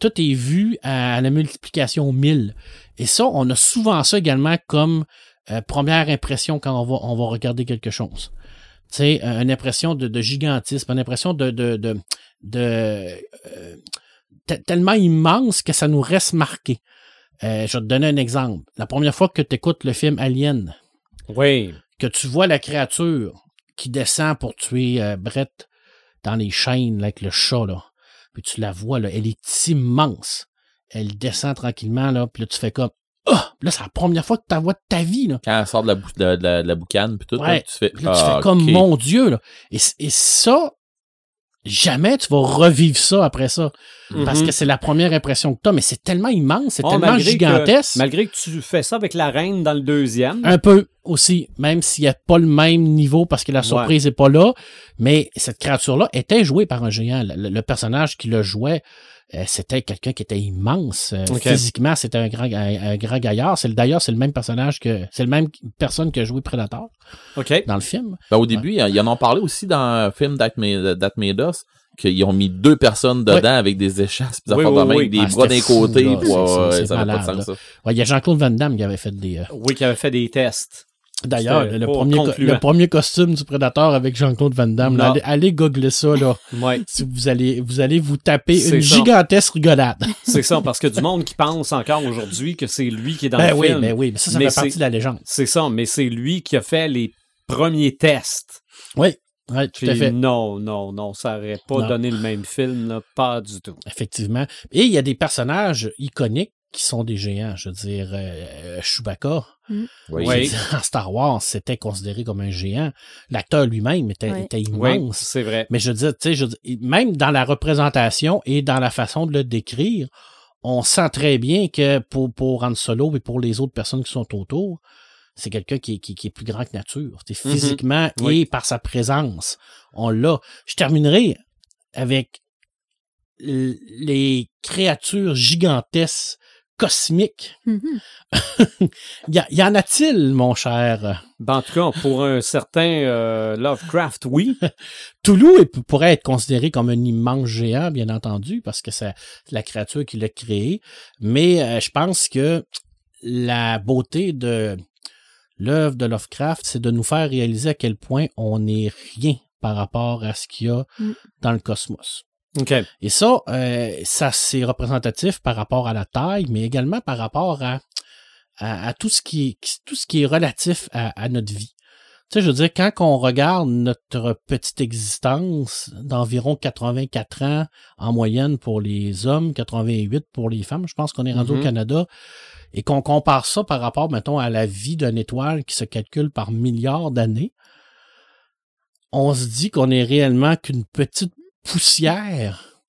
Tout est vu à, la multiplication 1000. Et ça, on a souvent ça également comme euh, première impression quand on va, on va regarder quelque chose. Sais, euh, une impression de, de gigantisme, une impression de, de, de, de euh, te- tellement immense que ça nous reste marqué. Euh, je vais te donner un exemple. La première fois que tu écoutes le film Alien, Oui. que tu vois la créature qui descend pour tuer euh, Brett dans les chaînes là, avec le chat, là. Puis tu la vois, là, elle est immense. Elle descend tranquillement, là, puis là, tu fais comme Ah! Là, c'est la première fois que tu vois de ta vie, là. Quand elle sort de la, bou- de, de la, de la boucane, puis tout, là, Ouais. tu fais. Là, tu ah, fais comme mon Dieu, là. Et, et ça, jamais tu vas revivre ça après ça. Parce Mhm. que c'est la première impression que tu as, mais c'est tellement immense, c'est Oh, tellement malgré gigantesque. Que, malgré que tu fais ça avec la reine dans le deuxième. Un peu aussi, même s'il n'y a pas le même niveau parce que la surprise n'est pas là. Mais cette créature-là était jouée par un géant. Le, le personnage qui le jouait, c'était quelqu'un qui était immense. Euh. Physiquement, c'était un grand, un, un grand gaillard. C'est le- D'ailleurs, c'est le même personnage que. C'est le même personne qui a joué Predator OK. dans le film. Ben, au début, ils en ont parlé aussi dans le film That Made, That Made Us, qu'ils ont mis deux personnes dedans avec des échasses, pis des Oui, avec des Ah, bras d'un côté, là. ouais, ouais, ça n'avait pas de sens, ça. Ouais, Il y a Jean-Claude Van Damme qui avait fait des. euh, Oui, qui avait fait des tests. D'ailleurs, le premier, le premier costume du Predator avec Jean-Claude Van Damme, là, allez, allez googler ça, là. Oui, si vous allez, vous allez vous taper une ça. gigantesque rigolade. c'est ça, parce que du monde qui pense encore aujourd'hui que c'est lui qui est dans ben le oui, film. ben oui, mais ça, ça Mais fait partie de la légende. C'est ça, mais c'est lui qui a fait les premiers tests. Oui, ouais, tout à Puis fait. non, non, non, ça aurait pas Non. donné le même film, là, pas du tout. Effectivement. Et il y a des personnages iconiques qui sont des géants. Je veux dire, euh, Chewbacca, Oui. Oui. dire, en Star Wars, c'était considéré comme un géant. L'acteur lui-même était, Oui. était Oui, immense. c'est vrai. Mais je veux dire, tu sais, je veux dire, même dans la représentation et dans la façon de le décrire, on sent très bien que pour, pour Han Solo et pour les autres personnes qui sont autour, c'est quelqu'un qui, est- qui, qui est plus grand que nature. Tu sais, Mhm. Physiquement Oui. et par sa présence. On l'a. Je terminerai avec les créatures gigantesques cosmiques. Mhm. Y, a- y en a-t-il, mon cher? Ben, en tout cas, pour un certain euh, Lovecraft, oui. Toulouse pourrait être considéré comme un immense géant, bien entendu, parce que c'est la créature qui l'a créé. Mais euh, je pense que la beauté de l'œuvre de Lovecraft, c'est de nous faire réaliser à quel point on n'est rien par rapport à ce qu'il y a Mm. dans le cosmos. OK. Et ça, euh, ça c'est représentatif par rapport à la taille, mais également par rapport à, à, à tout, ce qui est, tout ce qui est relatif à, à notre vie. Tu sais, je veux dire, quand on regarde notre petite existence d'environ 84 ans en moyenne pour les hommes, 88 pour les femmes, je pense qu'on est rendu au Canada, et qu'on compare ça par rapport, mettons, à la vie d'une étoile qui se calcule par milliards d'années, on se dit qu'on est réellement qu'une petite poussière.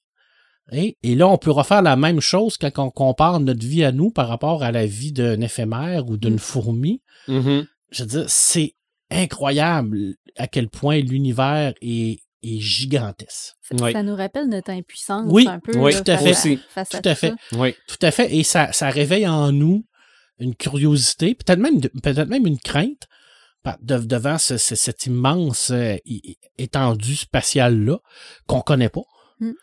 Et, et là, on peut refaire la même chose quand on compare notre vie à nous par rapport à la vie d'un éphémère ou d'une Mm. fourmi. Mhm. Je veux dire, c'est incroyable à quel point l'univers est, est gigantesque. Ça, Oui. ça nous rappelle notre impuissance Oui, un peu. oui, là, tout à face fait. Face Tout tout à fait. ça. Oui. Tout à fait. Et ça, ça réveille en nous une curiosité, peut-être même, peut-être même une crainte de- devant ce- ce- cette immense euh, étendue spatiale-là qu'on connaît pas.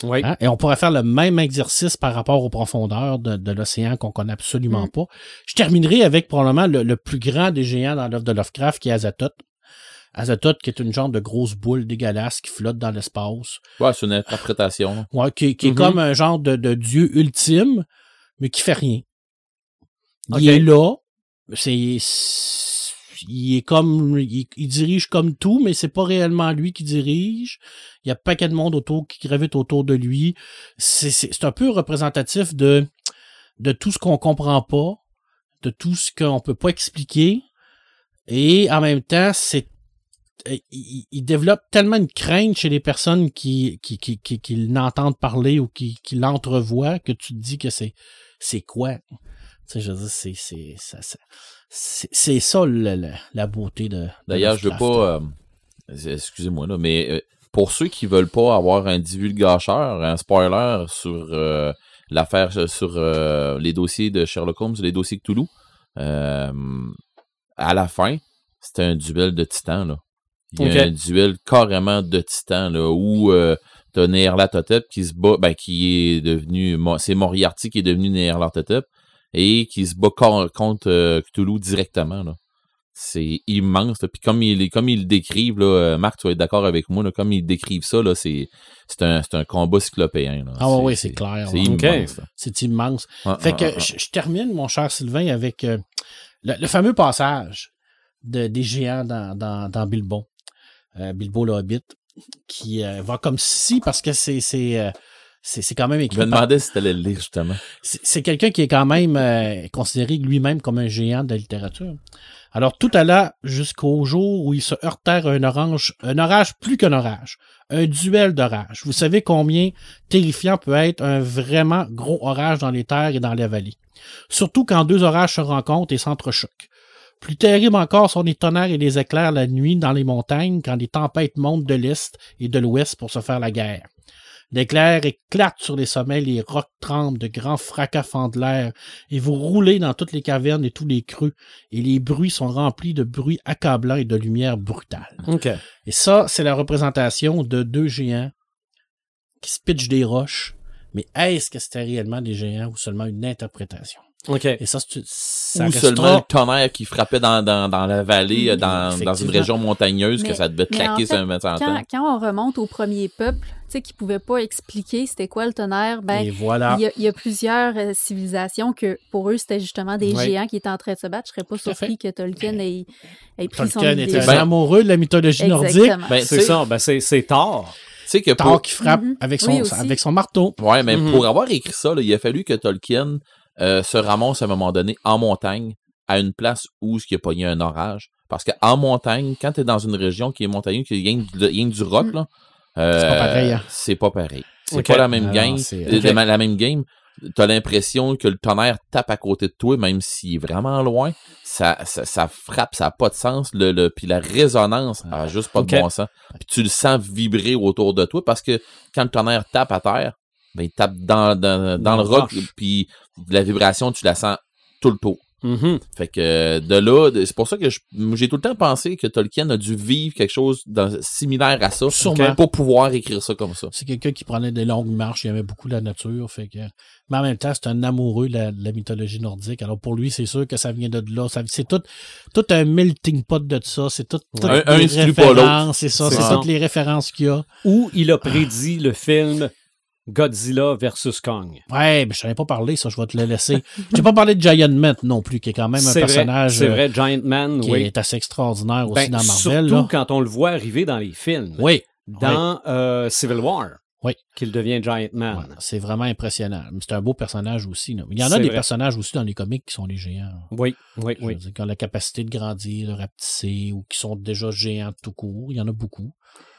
Oui. Hein? Et on pourrait faire le même exercice par rapport aux profondeurs de, de l'océan qu'on connaît absolument Mm. pas. Je terminerai avec probablement le, le plus grand des géants dans l'œuvre de Lovecraft, qui est Azathoth. Azathoth, qui est une genre de grosse boule dégueulasse qui flotte dans l'espace. Ouais, c'est une interprétation. Ouais, qui, qui est Mhm. comme un genre de, de dieu ultime, mais qui fait rien. Il est là. C'est, c'est- il est comme, il, dirige comme tout, mais c'est pas réellement lui qui dirige. Il y a un paquet de monde autour qui gravite autour de lui. C'est, un peu représentatif de, de tout ce qu'on comprend pas, de tout ce qu'on peut pas expliquer. Et en même temps, c'est il, il développe tellement une crainte chez les personnes qui, qui, qui, qui, qui l'entendent parler ou qui, qui l'entrevoient que tu te dis que c'est, c'est quoi? Tu sais, je veux dire, c'est, c'est, ça, ça- c'est, ça le- le- la beauté de. de D'ailleurs, je veux pas. euh, excusez-moi, là, mais euh, pour ceux qui veulent pas avoir un divulgateur, un spoiler sur euh, l'affaire, sur euh, les dossiers de Sherlock Holmes, les dossiers Cthulhu, euh, à la fin, c'était un duel de titans, là. Il y a un duel carrément de titans, là, où euh, t'as Néerlatotep qui se bat, ben, qui est devenu, c'est Moriarty qui est devenu Néerlatotep, et qui se bat contre euh, Cthulhu directement, là. c'est immense. là. Puis comme ils comme ils le décrivent, là, euh, Marc, tu vas être d'accord avec moi, là, comme ils décrivent ça, là, c'est, c'est, un, c'est un combat cyclopéen. Là. Ah ouais, ouais, c'est clair, C'est immense. C'est immense. Fait que je, je termine, mon cher Sylvain, avec euh, le, le fameux passage de, des géants dans, dans, dans Bilbo. Euh, Bilbo le Hobbit, qui euh, va comme si, parce que c'est c'est euh, c'est quand même Je écrit me par- demandais si t'allais le lire, justement. c'est quelqu'un qui est quand même euh, considéré lui-même comme un géant de la littérature. Alors, tout à l'heure, jusqu'au jour où ils se heurtèrent à un orange, un orage plus qu'un orage, un duel d'orage. Vous savez combien terrifiant peut être un vraiment gros orage dans les terres et dans les vallées. Surtout quand deux orages se rencontrent et s'entrechoquent. Plus terrible encore sont les tonnerres et les éclairs la nuit dans les montagnes quand les tempêtes montent de l'est et de l'ouest pour se faire la guerre. L'éclair éclate sur les sommets, les rocs tremblent, de grands fracas fendent l'air, et vous roulez dans toutes les cavernes et tous les creux, et les bruits sont remplis de bruits accablants et de lumière brutale. OK. Et ça, c'est la représentation de deux géants qui se pitchent des roches, mais est-ce que c'était réellement des géants ou seulement une interprétation? OK. Et ça, c'est- ça Ou restera- seulement le tonnerre qui frappait dans, dans, dans la vallée, euh, dans, dans une région montagneuse, que ça devait en claquer fait, sur un mètre en Quand, temps. quand on remonte au premier peuple, tu sais, qui ne pouvait pas expliquer c'était quoi le tonnerre, ben, Et voilà. il y, a, il y a plusieurs euh, civilisations que pour eux, c'était justement des géants qui étaient en train de se battre. Je serais pas surpris que Tolkien ait, ait pris son Tolkien était un Ben- amoureux de la mythologie nordique. Exactement. Ben, C'est ça, ben c'est, c'est tard. Tu sais que Thor pour, qui frappe Mhm. avec, son, Oui, avec son marteau. ouais, mais Mhm. pour avoir écrit ça, là, il a fallu que Tolkien euh, se ramasse à un moment donné en montagne, à une place où il a pogné un orage. Parce qu'en montagne, quand tu es dans une région qui est montagneuse, qui que du rock, Mm. là, euh, C'est pas pareil, hein. C'est pas pareil. C'est Ok. pas la même game. non, c'est- euh, ok. la, la même game. T'as l'impression que le tonnerre tape à côté de toi, même s'il est vraiment loin. Ça, ça, ça frappe, ça n'a pas de sens. Le, le, puis la résonance a juste pas de bon sens. Puis tu le sens vibrer autour de toi parce que quand le tonnerre tape à terre, ben, il tape dans, dans, dans Dans le le roc, roche. puis la vibration, tu la sens tout le tour. Mhm. Fait que de là, de- c'est pour ça que j'ai tout le temps pensé que Tolkien a dû vivre quelque chose dans- similaire à ça Sûrement. pour pouvoir écrire ça comme ça. C'est quelqu'un qui prenait des longues marches, il aimait beaucoup la nature, fait que. Mais en même temps, c'est un amoureux de la, de la mythologie nordique. Alors pour lui, c'est sûr que ça vient de là. C'est tout, tout un melting pot de ça. C'est tout, toutes Un- un les références, c'est ça, C'est toutes les références qu'il y a. Où il a prédit le film Godzilla versus Kong. Ouais, mais je n'avais pas parlé, ça, je vais te le laisser. Je n'ai pas parlé de Giant Man non plus, qui est quand même un personnage c'est euh, vrai, Giant Man, qui oui. est assez extraordinaire aussi Ben, dans Marvel. surtout là. quand on le voit arriver dans les films. Oui, Dans euh, Civil War. Oui. Qu'il devient Giant Man. ouais, c'est vraiment impressionnant. C'est un beau personnage aussi. là. Il y en a des vrai. personnages aussi dans les comics qui sont les géants. Oui, oui, oui. dire, qui ont la capacité de grandir, de rapetisser, ou qui sont déjà géants tout court. Il y en a beaucoup.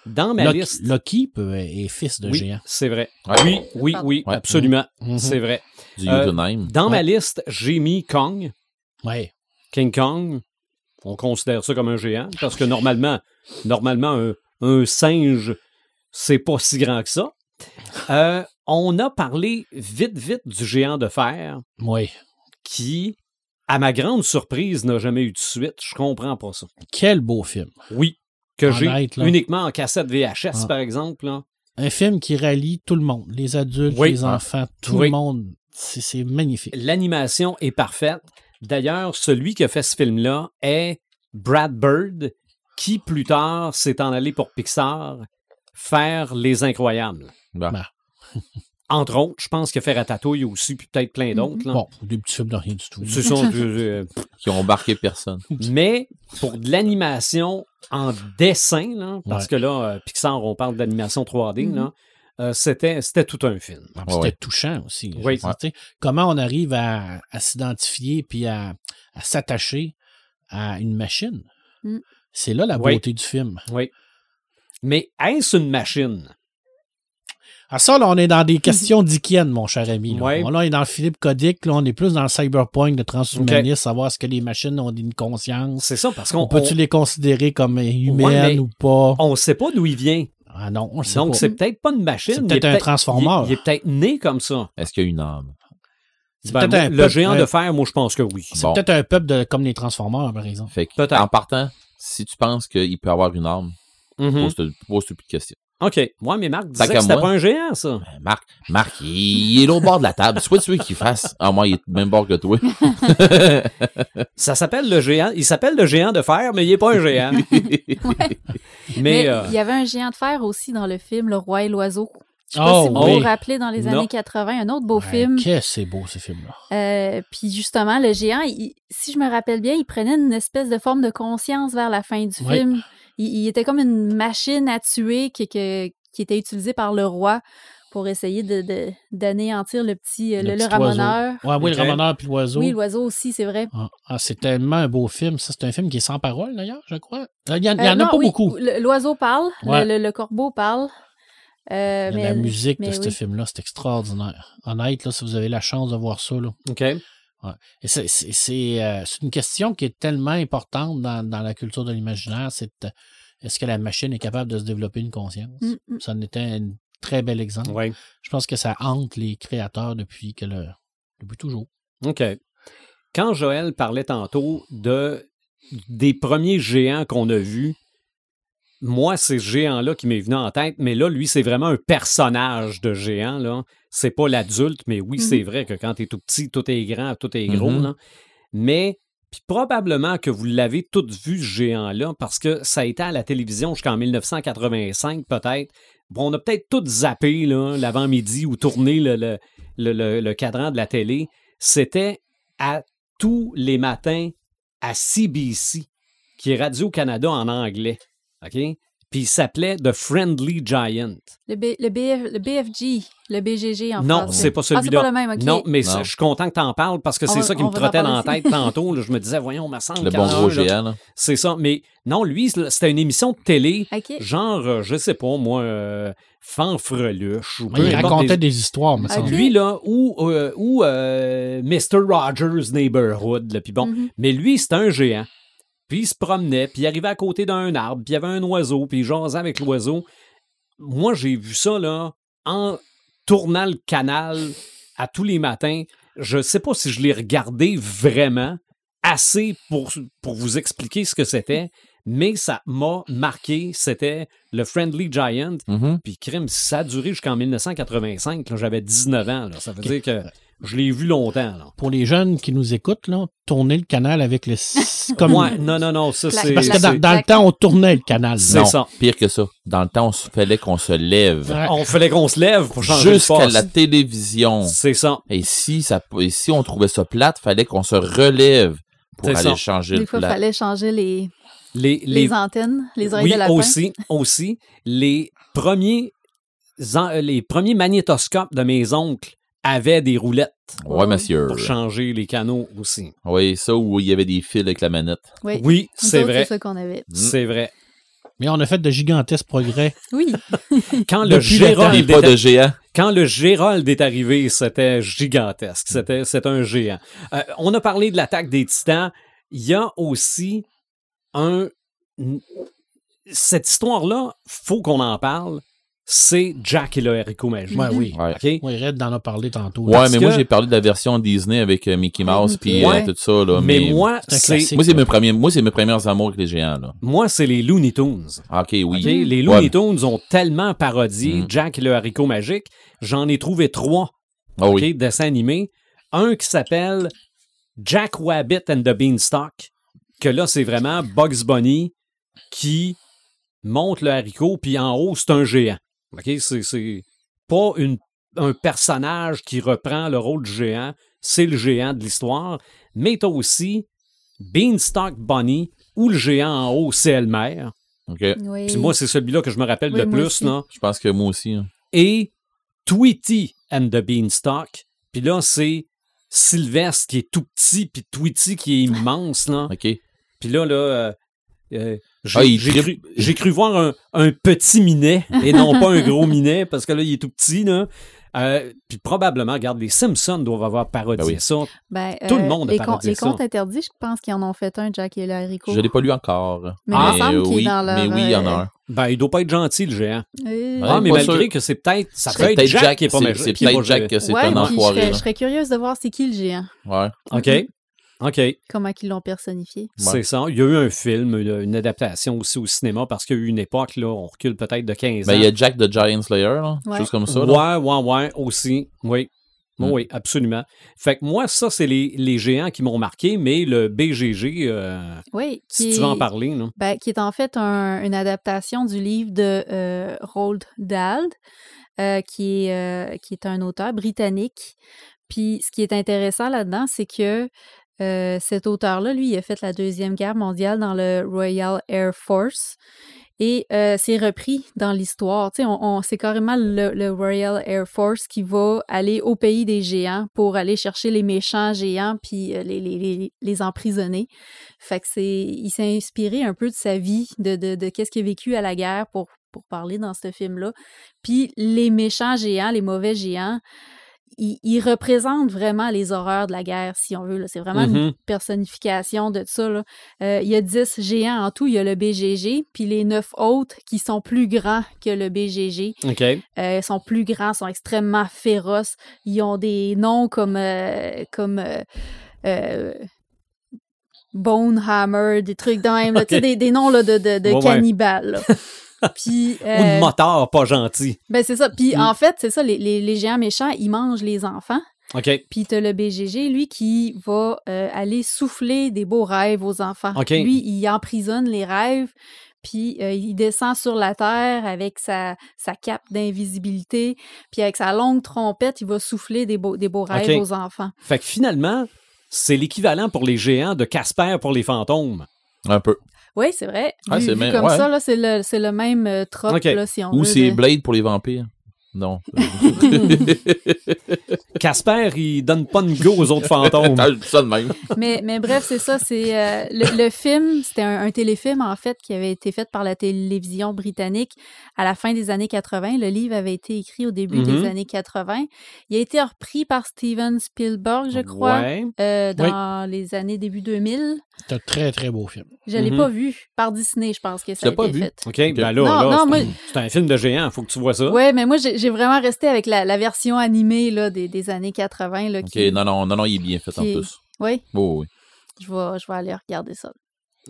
Dans ma Loki, liste. Loki peut- est fils de oui, géant. c'est vrai. Ouais. Oui, oui, oui, Ouais. absolument. Mhm. C'est vrai. Du Euh. Dans ma liste, j'ai mis Kong, Ouais. King Kong. On considère ça comme un géant parce que normalement, normalement un, un singe, c'est pas si grand que ça. Euh, on a parlé vite, vite du géant de fer Oui. qui, à ma grande surprise, n'a jamais eu de suite. Je comprends pas ça. Quel beau film. Oui, que j'ai uniquement en cassette VHS, Ah. par exemple. là. Un film qui rallie tout le monde. Les adultes, Oui. les Ah. enfants, tout Oui. le monde. C'est c'est magnifique. L'animation est parfaite. D'ailleurs, celui qui a fait ce film-là est Brad Bird, qui plus tard s'est en allé pour Pixar faire Les Incroyables. Bon. Ben. Entre autres, je pense qu'il a fait Ratatouille aussi, puis peut-être plein d'autres. là. Bon, des petits films de rien du tout. Ce sont, euh, Qui ont embarqué personne. mais pour de l'animation en dessin, là, parce Ouais. que là, euh, Pixar, on parle d'animation 3D, Mhm. là, euh, c'était, c'était tout un film. Ah, C'était Ouais. touchant aussi. Oui. dire, Comment on arrive à, à s'identifier puis à, à s'attacher à une machine? Mm. C'est là la Oui. beauté du film. Oui. Mais est-ce une machine? À ça, là, on est dans des questions d'Ikienne, mon cher ami. Là. Ouais. Là, on est dans le Philippe Codic, là, on est plus dans le cyberpunk, le transhumanisme, savoir est-ce que les machines ont une conscience. C'est ça, parce On qu'on peut-tu on- les considérer comme humaines ou pas? on sait pas d'où il vient. Ah non, on sait Donc, pas. c'est peut-être pas une machine. C'est peut-être un transformeur. Il, il est peut-être né comme ça. Est-ce qu'il y a une âme? C'est Ben, peut-être moi, un le peuple- géant de fer, moi, je pense que oui. C'est Bon. peut-être un peuple de, comme les Transformers, par exemple. Fait que, Peut-être. en partant, si tu penses qu'il peut avoir une âme, Mhm. pose-toi pose-toi plus de questions. OK. Moi, mais Marc disait que c'était pas un géant, ça. Ben, Marc, Marc, il, il est au bord de la table. C'est pas tu veux qu'il fasse? Ah, moi, il est du même bord que toi. Ça s'appelle le géant. Il s'appelle le géant de fer, mais il est pas un géant. mais, Mais euh, il y avait un géant de fer aussi dans le film Le Roi et l'Oiseau. Je sais Oh, pas si vous oui. vous rappelez dans les Non. années 80, un autre beau Ouais, film. Qu'est-ce que c'est beau, ce film-là? Euh, puis justement, le géant, il- si je me rappelle bien, il prenait une espèce de forme de conscience vers la fin du Oui. film. Il, il était comme une machine à tuer qui, que- qui était utilisée par le roi pour essayer de, de- d'anéantir le petit, euh, le, le petit ramoneur. Ouais, oui, le ramoneur puis l'oiseau. Oui, l'oiseau aussi, c'est vrai. Ah, ah, c'est tellement un beau film. Ça, c'est un film qui est sans parole, d'ailleurs, je crois. Euh, Il y en, il y Euh, en a non, pas oui, beaucoup. L'oiseau parle, le- Ouais. le, le corbeau parle. Euh, Il y a mais, la musique mais de ce oui. film-là, c'est extraordinaire. Honnête, là, si vous avez la chance de voir ça, là. OK. Et c'est, c'est, c'est, euh, c'est une question qui est tellement importante dans, dans la culture de l'imaginaire, c'est euh, est-ce que la machine est capable de se développer une conscience? Mm, mm. Ça en était un très bel exemple. Ouais. Je pense que ça hante les créateurs depuis que le, depuis toujours. OK. Quand Joël parlait tantôt de des premiers géants qu'on a vus, moi, c'est ce géant-là qui m'est venu en tête, mais là, lui, c'est vraiment un personnage de géant, là. C'est pas l'adulte, mais oui, Mhm. c'est vrai que quand t'es tout petit, tout est grand, tout est gros, Mhm. là. Mais, puis probablement que vous l'avez tous vu, ce géant-là, parce que ça a été à la télévision jusqu'en 1985, peut-être. Bon, on a peut-être tous zappé, là, l'avant-midi ou tourné le, le, le- le- le cadran de la télé. C'était à tous les matins à CBC, qui est Radio-Canada en anglais. OK? Puis il s'appelait The Friendly Giant. Le, B- le, BF, le BFG, le BGG en non, français. c'est pas Ah, c'est celui-là. pas le même, OK. Non, mais Non. c'est- je suis content que tu en parles parce que c'est ça qui me trottait dans la tête tantôt. là. je me disais, voyons, me semble Le bon gros géant, là. C'est ça. Mais non, lui, c'était une émission de télé, genre, euh, je sais pas, moi, euh, fanfreluche. Ou il racontait des- des histoires, me Ok. semble. Lui, là, ou, euh, ou euh, Mr. Rogers Neighborhood, là, puis bon. Mhm. Mais lui, c'était un géant. Puis il se promenait, puis il arrivait à côté d'un arbre, puis il y avait un oiseau, puis il jasait avec l'oiseau. Moi, j'ai vu ça, là, en tournant le canal à tous les matins. Je sais pas si je l'ai regardé vraiment assez pour, pour vous expliquer ce que c'était, mais ça m'a marqué. C'était le Friendly Giant. Mhm. Puis crime, ça a duré jusqu'en 1985. là, J'avais 19 ans. là. Ça veut dire que je l'ai vu longtemps. Là. Pour les jeunes qui nous écoutent, là, tourner le canal avec le... Comme... Ouais, non, non, non, ça c'est... Parce que dans, le temps, on tournait le canal. C'est ça. pire que ça. Dans le temps, il fallait qu'on se lève. Ouais. On fallait qu'on se lève pour changer le Jusqu'à la télévision. C'est ça. Et si, ça, et si on trouvait ça plate, fallait qu'on se relève pour aller ça. changer Des fois, il fallait changer les, Les, les, les, antennes, les oreilles oui, de lapin. aussi, aussi, les premiers, en- les premiers magnétoscopes de mes oncles avaient des roulettes Ouais, monsieur. pour changer les canaux aussi. Oui, ça où il y avait des fils avec la manette. Oui, Oui, c'est vrai. C'est ça qu'on avait. C'est vrai. Mais on a fait de gigantesques progrès. Oui, Quand le. Gérald pas est- de géant. quand le Gérald est arrivé, c'était gigantesque. C'était, c'est un géant. Euh, on a parlé de l'attaque des titans. Il y a aussi un. Cette histoire-là, faut qu'on en parle. C'est Jack et le haricot magique. Ouais, oui. Ouais. OK? Oui, Red en a parlé tantôt. Ouais, Parce mais moi, j'ai parlé de la version Disney avec euh, Mickey Mouse puis euh, Ouais. tout ça. Là, mais, mais, moi, c'est moi, mes premiers, moi, c'est mes premiers amours avec les géants, là. moi, c'est les Looney Tunes. Ah, Ok, oui. OK? Les Ouais. Looney Tunes ont tellement parodié Mm. Jack et le haricot magique. J'en ai trouvé trois Ah OK, oui. dessins animés. Un qui s'appelle Jack Rabbit and the Beanstalk, que là, c'est vraiment Bugs Bunny qui monte le haricot, puis en haut, c'est un géant. OK? C'est, pas une, un personnage qui reprend le rôle du géant, c'est le géant de l'histoire. Mais t'as aussi Beanstalk Bunny, où le géant en haut, c'est Elmer. Ok. oui. Puis moi, c'est celui-là que je me rappelle Oui, le plus, là Je pense que moi aussi. hein. et Tweety and the Beanstalk. Puis là, c'est Sylvestre qui est tout petit, puis Tweety qui est immense. Là. Ok. Puis là, là, euh, euh, j'ai Ah, j'ai cru, j'ai cru voir un, un petit minet et non pas un gros minet parce que là, il est tout petit. Là. Euh, puis probablement, regarde, les Simpsons doivent avoir parodié Ben oui. ça. Ben, Tout le euh, monde a les, parodié les ça. contes interdits, je pense qu'ils en ont fait un, Jack et haricot. Je l'ai pas lu encore. Mais il me semble qu'il est dans leur, mais oui, il y en a euh, un. Ben, il doit pas être gentil, le géant. Euh, ah, mais malgré sûr. que c'est peut-être. Ça peut être peut-être Jack, Jack, qui est pas c'est- peut-être Jack que c'est ouais, un enfoiré. je serais curieuse de voir c'est qui le géant. Ouais. OK. OK. comment ils l'ont personnifié. C'est ça. Il y a eu un film, une, adaptation aussi au cinéma parce qu'il y a eu une époque, là, on recule peut-être de 15 Ben, ans. il y a Jack the Giant Slayer, là. Ouais. Chose comme ça. là. Ouais, ouais, ouais, aussi. Oui. Mm. Oui, absolument. Fait que moi, ça, c'est les, les géants qui m'ont marqué, mais le BGG, euh, Oui, si tu veux en parler, là. Ben, qui est en fait un- une adaptation du livre de euh, Roald Dahl, euh, qui, est, euh, qui est un auteur britannique. Puis ce qui est intéressant là-dedans, c'est que euh, cet auteur-là, lui, il a fait la Deuxième Guerre mondiale dans le Royal Air Force. Et euh, c'est repris dans l'histoire. C'est carrément le, Royal Air Force qui va aller au pays des géants pour aller chercher les méchants géants puis euh, les, les, les, les emprisonner. Il s'est inspiré un peu de sa vie, de, de, de qu'est-ce qu'il a vécu à la guerre pour, pour parler dans ce film-là. Puis les méchants géants, les mauvais géants, ils, ils représentent vraiment les horreurs de la guerre, si on veut. C'est vraiment une Mhm. personnification de ça. là. Euh, il y a 10 géants en tout. Il y a le BGG, puis les neuf autres qui sont plus grands que le BGG. OK. Euh, sont plus grands, sont extrêmement féroces. Ils ont des noms comme, euh, comme Bonehammer, des trucs de même, là, des, des noms là, de, cannibales. Puis, Ou euh, de moteur pas gentil. ben c'est ça. Puis Mm. en fait, c'est ça, les, les, les géants méchants, ils mangent les enfants. OK. Puis t'as le BGG, lui, qui va euh, aller souffler des beaux rêves aux enfants. OK. Lui, il emprisonne les rêves, puis euh, il descend sur la terre avec sa, sa cape d'invisibilité, puis avec sa longue trompette, il va souffler des beaux, des beaux rêves aux enfants. Fait que finalement, c'est l'équivalent pour les géants de Casper pour les fantômes. Un peu. Oui, c'est vrai. Ah, Vu- c'est vu même- comme ouais. ça, là, c'est le, c'est le même euh, trope, là, si on Ou veut. c'est de- Blade pour les vampires. Non. Casper, il donne pas de go aux autres fantômes. Ça de même. mais, mais bref, c'est ça. C'est euh, le, le film, c'était un, un téléfilm en fait qui avait été fait par la télévision britannique à la fin des années 80. Le livre avait été écrit au début des années 80. Il a été repris par Steven Spielberg, je crois, Ouais. euh, dans les années début 2000. C'est un très, très beau film. Je l'ai Mhm. pas vu par Disney, je pense que ça a l'as pas été vu? fait. OK, ben là, Non, là, non, c'est moi- un- c'est un film de géant, faut que tu vois ça. Ouais, mais moi j'ai j'ai vraiment resté avec la, la version animée là, des, des années 80. Là, Ok, qui... non, non, non, non, il est bien fait en plus. Oui, Oh, oui. je vais, je vais aller regarder ça.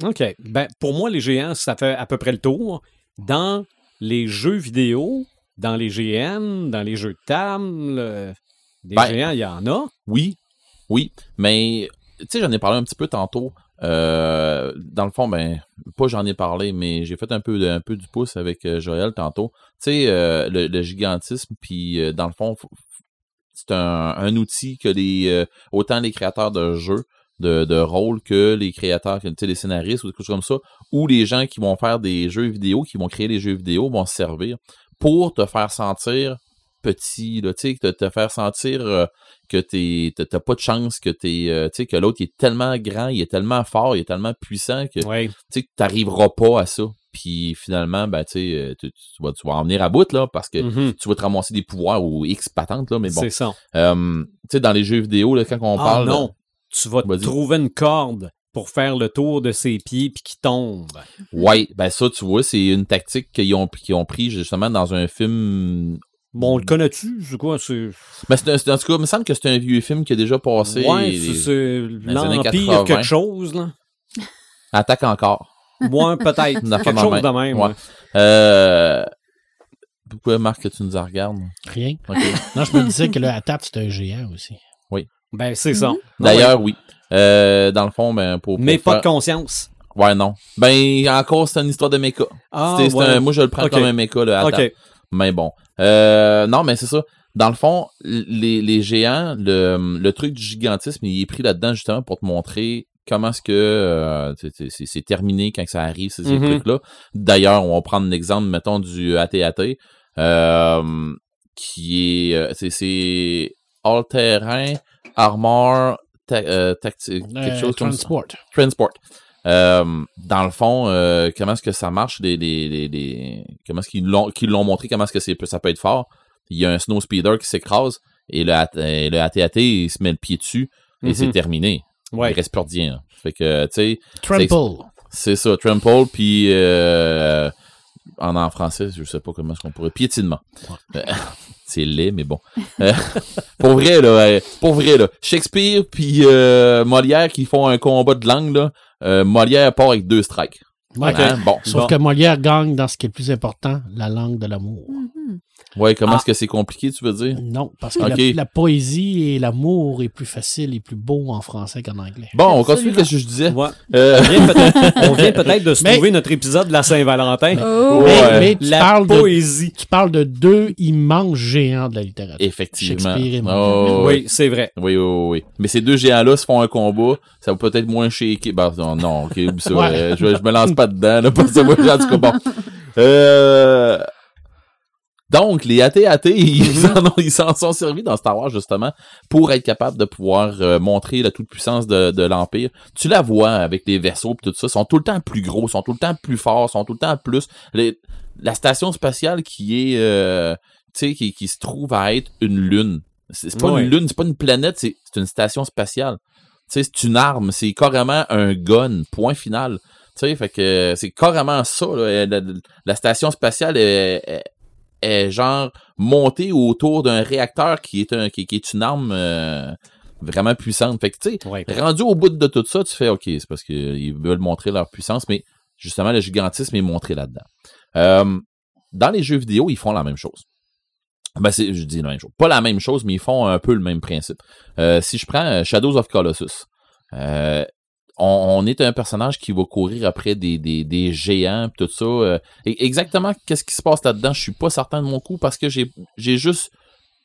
OK. Ben, pour moi, les géants, ça fait à peu près le tour. Dans les jeux vidéo, dans les GN, dans les jeux de table, le- des Ben, géants, il y en a. Oui, oui, mais tu sais, j'en ai parlé un petit peu tantôt. Euh, dans le fond, ben, pas j'en ai parlé, mais j'ai fait un peu, un peu du pouce avec euh, Joël tantôt. Tu sais, euh, le, gigantisme, puis dans le fond, c'est un, outil que les autant les créateurs de jeux, de, de rôle que les créateurs, que, les scénaristes ou des choses comme ça, ou les gens qui vont faire des jeux vidéo, qui vont créer des jeux vidéo, vont se servir pour te faire sentir petit, là, tu sais, te, te faire sentir euh, que t'es, t'as pas de chance, que t'es, euh, tu sais, que l'autre est tellement grand, il est tellement fort, il est tellement puissant que, Ouais. tu sais, t'arriveras pas à ça. Puis finalement, ben, tu euh, tu, tu vas, tu vas en venir à bout, là, parce que Mhm. tu vas te ramasser des pouvoirs ou X patentes, là, mais bon. C'est ça. Euh, tu sais, dans les jeux vidéo, là, quand on Ah parle. non, tu vas trouver une corde pour faire le tour de ses pieds puis qui tombe. Ouais, ben ça, tu vois, c'est une tactique qu'ils ont, qu'ils ont pris justement dans un film. Bon, on le connais-tu? C'est quoi? C'est... Ben, c'est un- en tout cas, il me semble que c'est un vieux film qui a déjà passé. Ouais, les- c'est, l'Empire 80. quelque chose, là. Attaque encore. Moi, peut-être. Quelque chose même. de même. Ouais. ouais. Euh... Pourquoi, Marc, que tu nous en regardes? Rien. Non, je me disais que le Atat, c'est un géant aussi. Ben, c'est ça. Mhm. D'ailleurs, oui. Euh, dans le fond, ben, pour. pour Mais pas de conscience. Ouais, non. Ben, encore, c'est une histoire de méca. Ah, ouais. un- moi, je le prends comme un méca, le Attack. OK. Mais bon. Euh, non, mais c'est ça. Dans le fond, les, les géants, le, le truc du gigantisme, il est pris là-dedans justement pour te montrer comment est-ce que euh, c'est- terminé quand ça arrive, ces, Mhm. trucs-là. D'ailleurs, on va prendre l'exemple, mettons, du AT-AT, euh, qui est... c'est- all-terrain, armor, ta- tactique, quelque chose comme ça. transport. Euh, dans le fond, euh, comment est-ce que ça marche, les, les, les, les- comment est-ce qu'ils l'ont, qu'ils l'ont montré, comment est-ce que c'est, ça peut être fort? Il y a un snow speeder qui s'écrase et le, AT- euh, le AT-AT, il se met le pied dessus et c'est terminé. Ouais. Il reste plus rien. Fait que, tu sais, Trample. c'est ça, trample, puis euh, en, en français, je sais pas comment est-ce qu'on pourrait. Piétinement. Euh, c'est laid, mais bon. Euh, pour vrai, là, pour vrai, là. Shakespeare puis euh, Molière qui font un combat de langue, là. Euh, Molière part avec deux strikes. Hein? Bon. Sauf Bon. que Molière gagne dans ce qui est le plus important, la langue de l'amour. Mhm. Ouais, comment Ah. est-ce que c'est compliqué, tu veux dire? Non, parce que la, la poésie et l'amour est plus facile et plus beau en français qu'en anglais. Bon, on continue ce que je disais. Ouais. Euh, On vient peut-être de se Mais- trouver notre épisode de la Saint-Valentin. Oh! Mais, Ouais. mais tu, La parles de, poésie. tu parles de deux immenses géants de la littérature. effectivement. Shakespeare et. Oh, Oui, c'est vrai. Oui, oui, oui. Mais ces deux géants-là se font un combat, ça va peut-être moins shaker. Ben, non, non, ok, oublie ça. Ouais. euh, je, je me lance pas dedans, là, parce que moi, en tout cas, bon. Euh, donc, les AT-AT, ils s'en ont- ils s'en sont servis dans Star Wars, justement, pour être capable de pouvoir euh, montrer la toute-puissance de, de l'Empire. Tu la vois avec les vaisseaux et tout ça, ils sont tout le temps plus gros, sont tout le temps plus forts, sont tout le temps plus... Les- la station spatiale qui est... euh, tu sais, qui, qui se trouve à être une lune. C'est pas Ouais. une lune, c'est pas une planète, c'est c'est une station spatiale. Tu sais, c'est une arme, c'est carrément un gun, point final. Tu sais, fait que c'est carrément ça. là. La, la station spatiale est, est- genre montée autour d'un réacteur qui est un qui, qui est une arme euh, vraiment puissante. Fait que tu sais, Ouais. rendu au bout de tout ça, tu fais OK, c'est parce qu'ils veulent montrer leur puissance, mais justement le gigantisme est montré là-dedans. Euh, dans les jeux vidéo, ils font la même chose. Ben, c'est, je dis la même chose. Pas la même chose, mais ils font un peu le même principe. Euh, si je prends Shadows of Colossus, euh, on, est un personnage qui va courir après des, des, des géants, tout ça. euh, exactement qu'est-ce qui se passe là-dedans, je suis pas certain de mon coup parce que j'ai, juste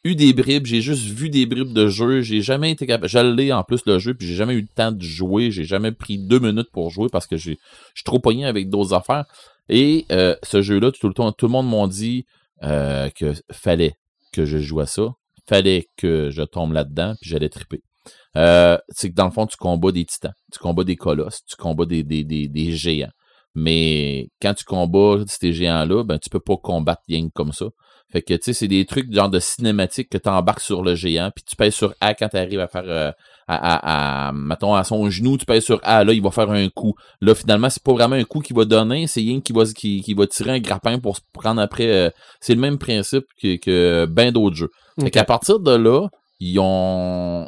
eu des bribes, j'ai juste vu des bribes de jeu, j'ai jamais été capable. Je l'ai en plus le jeu, puis j'ai jamais eu le temps de jouer, j'ai jamais pris deux minutes pour jouer parce que je suis trop pogné avec d'autres affaires. Et euh, ce jeu-là, tout le temps, tout le monde m'a dit euh, que fallait que je joue à ça, fallait que je tombe là-dedans, puis j'allais triper. Euh, c'est que dans le fond, tu combats des titans, tu combats des colosses, tu combats des, des, des, des géants. Mais quand tu combats ces géants-là, ben tu peux pas combattre rien comme ça. Fait que tu sais, c'est des trucs genre de cinématique que tu embarques sur le géant, puis tu pèses sur A quand tu arrives à faire euh, à, à, à, mettons, à son genou, tu pèses sur A, là, il va faire un coup. Là, finalement, c'est pas vraiment un coup qu'il va donner, c'est rien qui va, qui, qui va tirer un grappin pour se prendre après. euh, c'est le même principe que, que ben d'autres jeux. Fait Ok. qu'à partir de là, ils ont.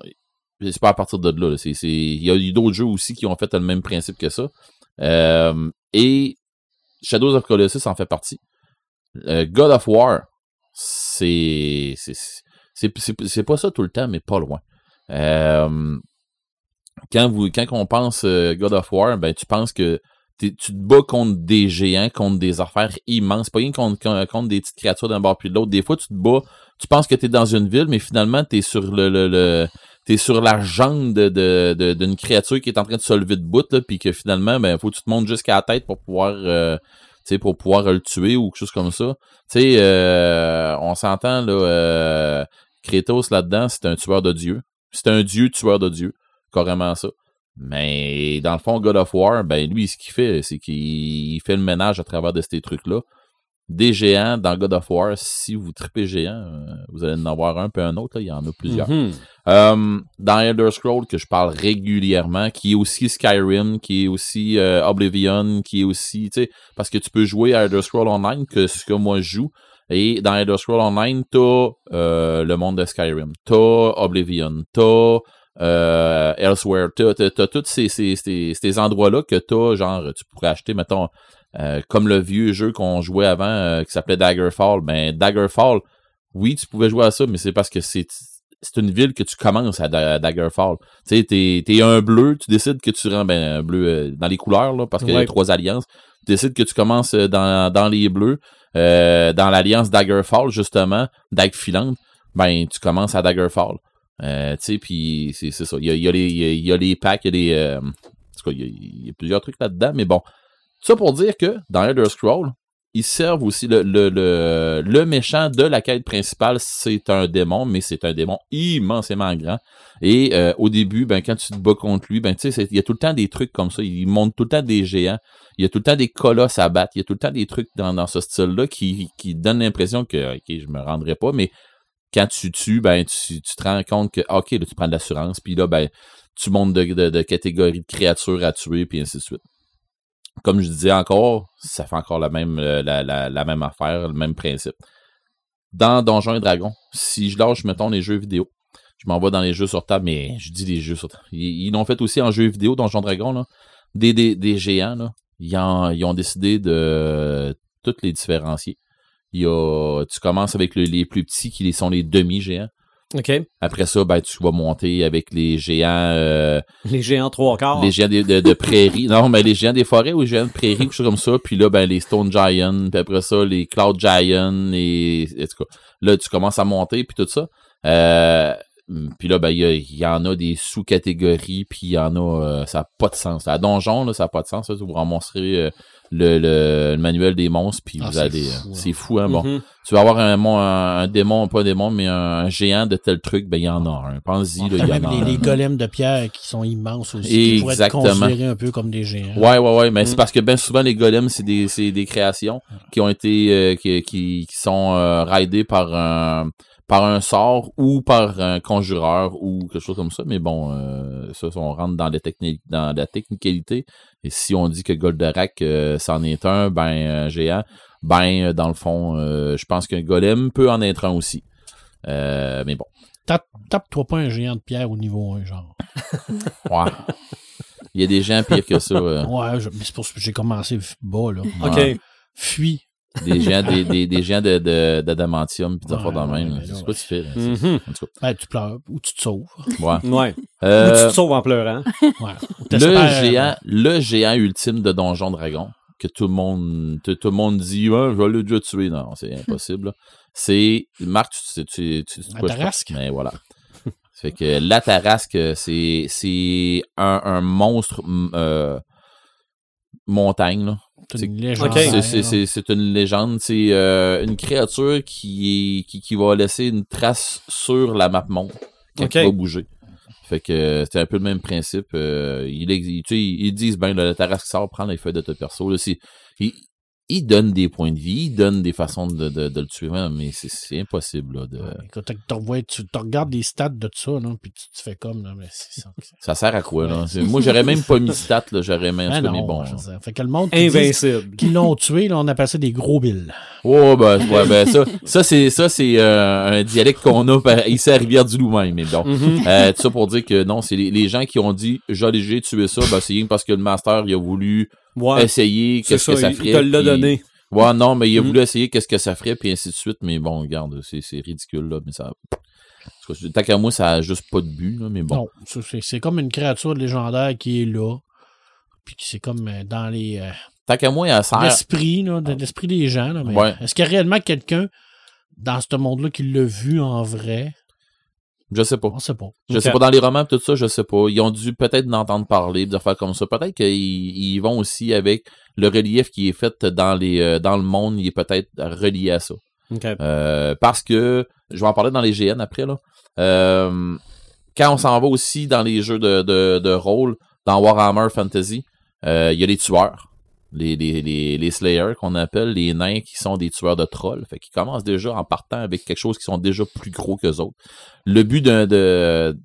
C'est pas à partir de là, il y a eu d'autres jeux aussi qui ont fait le même principe que ça. Euh, et Shadows of Colossus en fait partie. Euh, God of War, c'est, c'est, pas ça tout le temps, mais pas loin. Euh, quand, vous, quand on pense God of War, ben, tu penses que tu te bats contre des géants, contre des affaires immenses, pas rien contre, contre, des petites créatures d'un bord puis de l'autre. Des fois, tu te bats, tu penses que tu es dans une ville, mais finalement, tu es sur le t'es sur la jambe de, de, de- d'une créature qui est en train de se lever de bout, puis que finalement, ben, faut que tu te montes jusqu'à la tête pour pouvoir, euh, pour pouvoir le tuer ou quelque chose comme ça. Tu euh, on s'entend, là, euh, Kratos là-dedans, c'est un tueur de dieu. C'est un dieu tueur de dieu. Carrément ça. Mais dans le fond, God of War, ben lui, ce qu'il fait, c'est qu'il fait le ménage à travers de ces trucs-là. Des géants dans God of War, si vous tripez géant, euh, vous allez en avoir un peu un autre, là, il y en a plusieurs. Mhm. Euh, dans Elder Scrolls, que je parle régulièrement, qui est aussi Skyrim, qui est aussi euh, Oblivion, qui est aussi, tu sais, parce que tu peux jouer à Elder Scrolls Online, que ce que moi je joue, et dans Elder Scrolls Online, t'as euh, le monde de Skyrim, t'as Oblivion, t'as euh, Elsewhere, t'as, t'as, t'as tous ces, ces, ces, ces endroits-là que t'as, genre, tu pourrais acheter, mettons, euh, comme le vieux jeu qu'on jouait avant, euh, qui s'appelait Daggerfall. Ben, Daggerfall, oui, tu pouvais jouer à ça, mais c'est parce que c'est c'est une ville que tu commences à, Da- à Daggerfall. Tu sais, t'es, t'es un bleu, tu décides que tu rends ben, un bleu euh, dans les couleurs, là, parce qu'il y a trois alliances. Tu décides que tu commences euh, dans, dans les bleus, euh, dans l'alliance Daggerfall, justement, Dagfilante, ben, tu commences à Daggerfall. Euh, tu sais, puis c'est, c'est ça. Il y a, y, a les- il y a- les packs, il y a les... euh, en tout cas, il y a, il y a plusieurs trucs là-dedans, mais bon. Ça pour dire que dans Elder Scroll, ils servent aussi le, le, le, le méchant de la quête principale, c'est un démon, mais c'est un démon immensément grand. Et euh, au début, ben, quand tu te bats contre lui, ben, il y a tout le temps des trucs comme ça. Il monte tout le temps des géants. Il y a tout le temps des colosses à battre. Il y a tout le temps des trucs dans, dans ce style-là qui, qui donnent l'impression que, OK, je me rendrai pas, mais quand tu tues, ben, tu, tu te rends compte que, OK, là, tu prends de l'assurance, puis là, ben, tu montes de, de, de catégorie de créatures à tuer, puis ainsi de suite. Comme je disais encore, ça fait encore la même, euh, la, même affaire, le même principe. Dans Donjons et Dragons, si je lâche, mettons, les jeux vidéo, je m'en vais dans les jeux sur table, mais je dis les jeux sur table. Ils l'ont fait aussi en jeux vidéo, Donjons et Dragons. Des, des, des géants. Ils, ont décidé de toutes les différencier. Il y tu commences avec le- les plus petits qui sont les demi-géants. OK. Après ça, ben, tu vas monter avec les géants, euh, Les géants trois quarts. les géants de, de, de prairies. Non, mais les géants des forêts ou les géants de prairies, quelque chose comme ça. Puis là, ben, les Stone Giants, puis après ça, les Cloud Giants, et, en tout cas, là, tu commences à monter, puis tout ça. Euh, puis là, ben, il y, en a des sous-catégories, puis il y en a, euh, ça n'a pas de sens. À Donjon, là, ça n'a pas de sens. là. vous remonterez euh, le, le, le manuel des monstres, puis Ah, vous c'est allez... fou, hein. C'est fou, hein, bon. Mhm. Tu vas avoir un, mon- un, un démon, pas un démon, mais un, géant de tel truc, ben, il y en a un. Pense-y, là, il y en même a les, un. les golems de pierre qui sont immenses aussi, qui pourraient être Exactement. considérés un peu comme des géants. Ouais, ouais, ouais, mais Mm. c'est parce que bien souvent les golems, c'est des, c'est des créations qui ont été euh, qui, qui, qui sont euh, raidées par un par un sort ou par un conjureur ou quelque chose comme ça. Mais bon, euh, ça, on rentre dans la technique dans la technicalité. Et si on dit que Goldorak euh, c'en est un, ben un géant, ben euh, dans le fond, euh, je pense qu'un golem peut en être un aussi. Euh, mais bon, Tape- Tape-toi pas un géant de pierre au niveau 1, genre. ouais. Il y a des gens pires que ça. euh. Ouais, je- mais c'est pour ça que j'ai commencé bas, là. OK. Ouais. Fuis. Des gens des, des, des gens de, de, d'adamantium puis Ouais, de même. c'est quoi tu fais? là? Mhm. En tout Ben, tu pleures ou tu te sauves. ouais. Ouais. Ou Euh, tu te sauves en pleurant. Ouais. Le t'espères- géant, le géant ultime de Donjon Dragon que tout le monde, tout, tout le monde dit, ouais, je vais le déjà tuer. Non, c'est impossible. C'est, Marc, tu sais, tu, tu, tu, quoi. Mais voilà. Ça fait que la tarasque, c'est, c'est un, un monstre, euh, montagne, là. C'est une légende. C'est- c'est- C'est c'est une légende. C'est euh, une créature qui, est, qui, qui va laisser une trace sur la map monde quand il va bouger. Fait que euh, c'est un peu le même principe. euh, il, ex- tu sais, ils disent, ben, le Tarasque sort, prend les feuilles de ton perso. Là, c'est- il, donne des points de vie, il donne des façons de, de, de le tuer, ouais, mais c'est- c'est impossible. Là, de, Ouais, Quand tu, tu regardes les stats de ça, là, puis tu te fais comme, là, mais c'est ça. Ça sert à quoi? Là? Ouais, Moi, j'aurais même pas mis stat, là, j'aurais même Ben tout non, bon. Fait que le monde qui, Invincible. qu'ils l'ont tué, là, on appelle ça des gros billes. Oh, ben, ouais, ben, ça, ça c'est, ça, c'est euh, un dialecte qu'on a par- ici à Rivière-du-Loup même. Mais bon. Mhm. Euh, tout ça pour dire que non, c'est les, les gens qui ont dit j'ai j'ai tué ça, ben c'est parce que le master il a voulu Ouais. essayer qu'est-ce que ça il- ferait. il te l'a puis- donné. Ouais, non, mais il a Mhm. voulu essayer qu'est-ce que ça ferait, puis ainsi de suite. Mais bon, regarde, c'est c'est ridicule, là. Mais ça. Tant qu'à moi, ça a juste pas de but, là, mais bon. Non, c'est, c'est comme une créature légendaire qui est là, puis qui c'est comme euh, dans les euh, Tant qu'à moi, elle sert. l'esprit, de l'esprit des gens. Là, mais Ouais. Est-ce qu'il y a réellement quelqu'un dans ce monde-là qui l'a vu en vrai? Je sais pas. On sait pas. Je sais pas, dans les romans, tout ça, je sais pas. Ils ont dû peut-être en entendre parler, de faire comme ça. Peut-être qu'ils ils vont aussi avec le relief qui est fait dans les euh, dans le monde, il est peut-être relié à ça. Euh, parce que, je vais en parler dans les GN après, là. Euh, quand on s'en va aussi dans les jeux de, de, de rôle, dans Warhammer Fantasy, euh, il y a les tueurs. Les, les, les, les Slayers qu'on appelle les nains qui sont des tueurs de trolls. Fait qu'ils commencent déjà en partant avec quelque chose qui sont déjà plus gros qu'eux autres. Le but d'un de.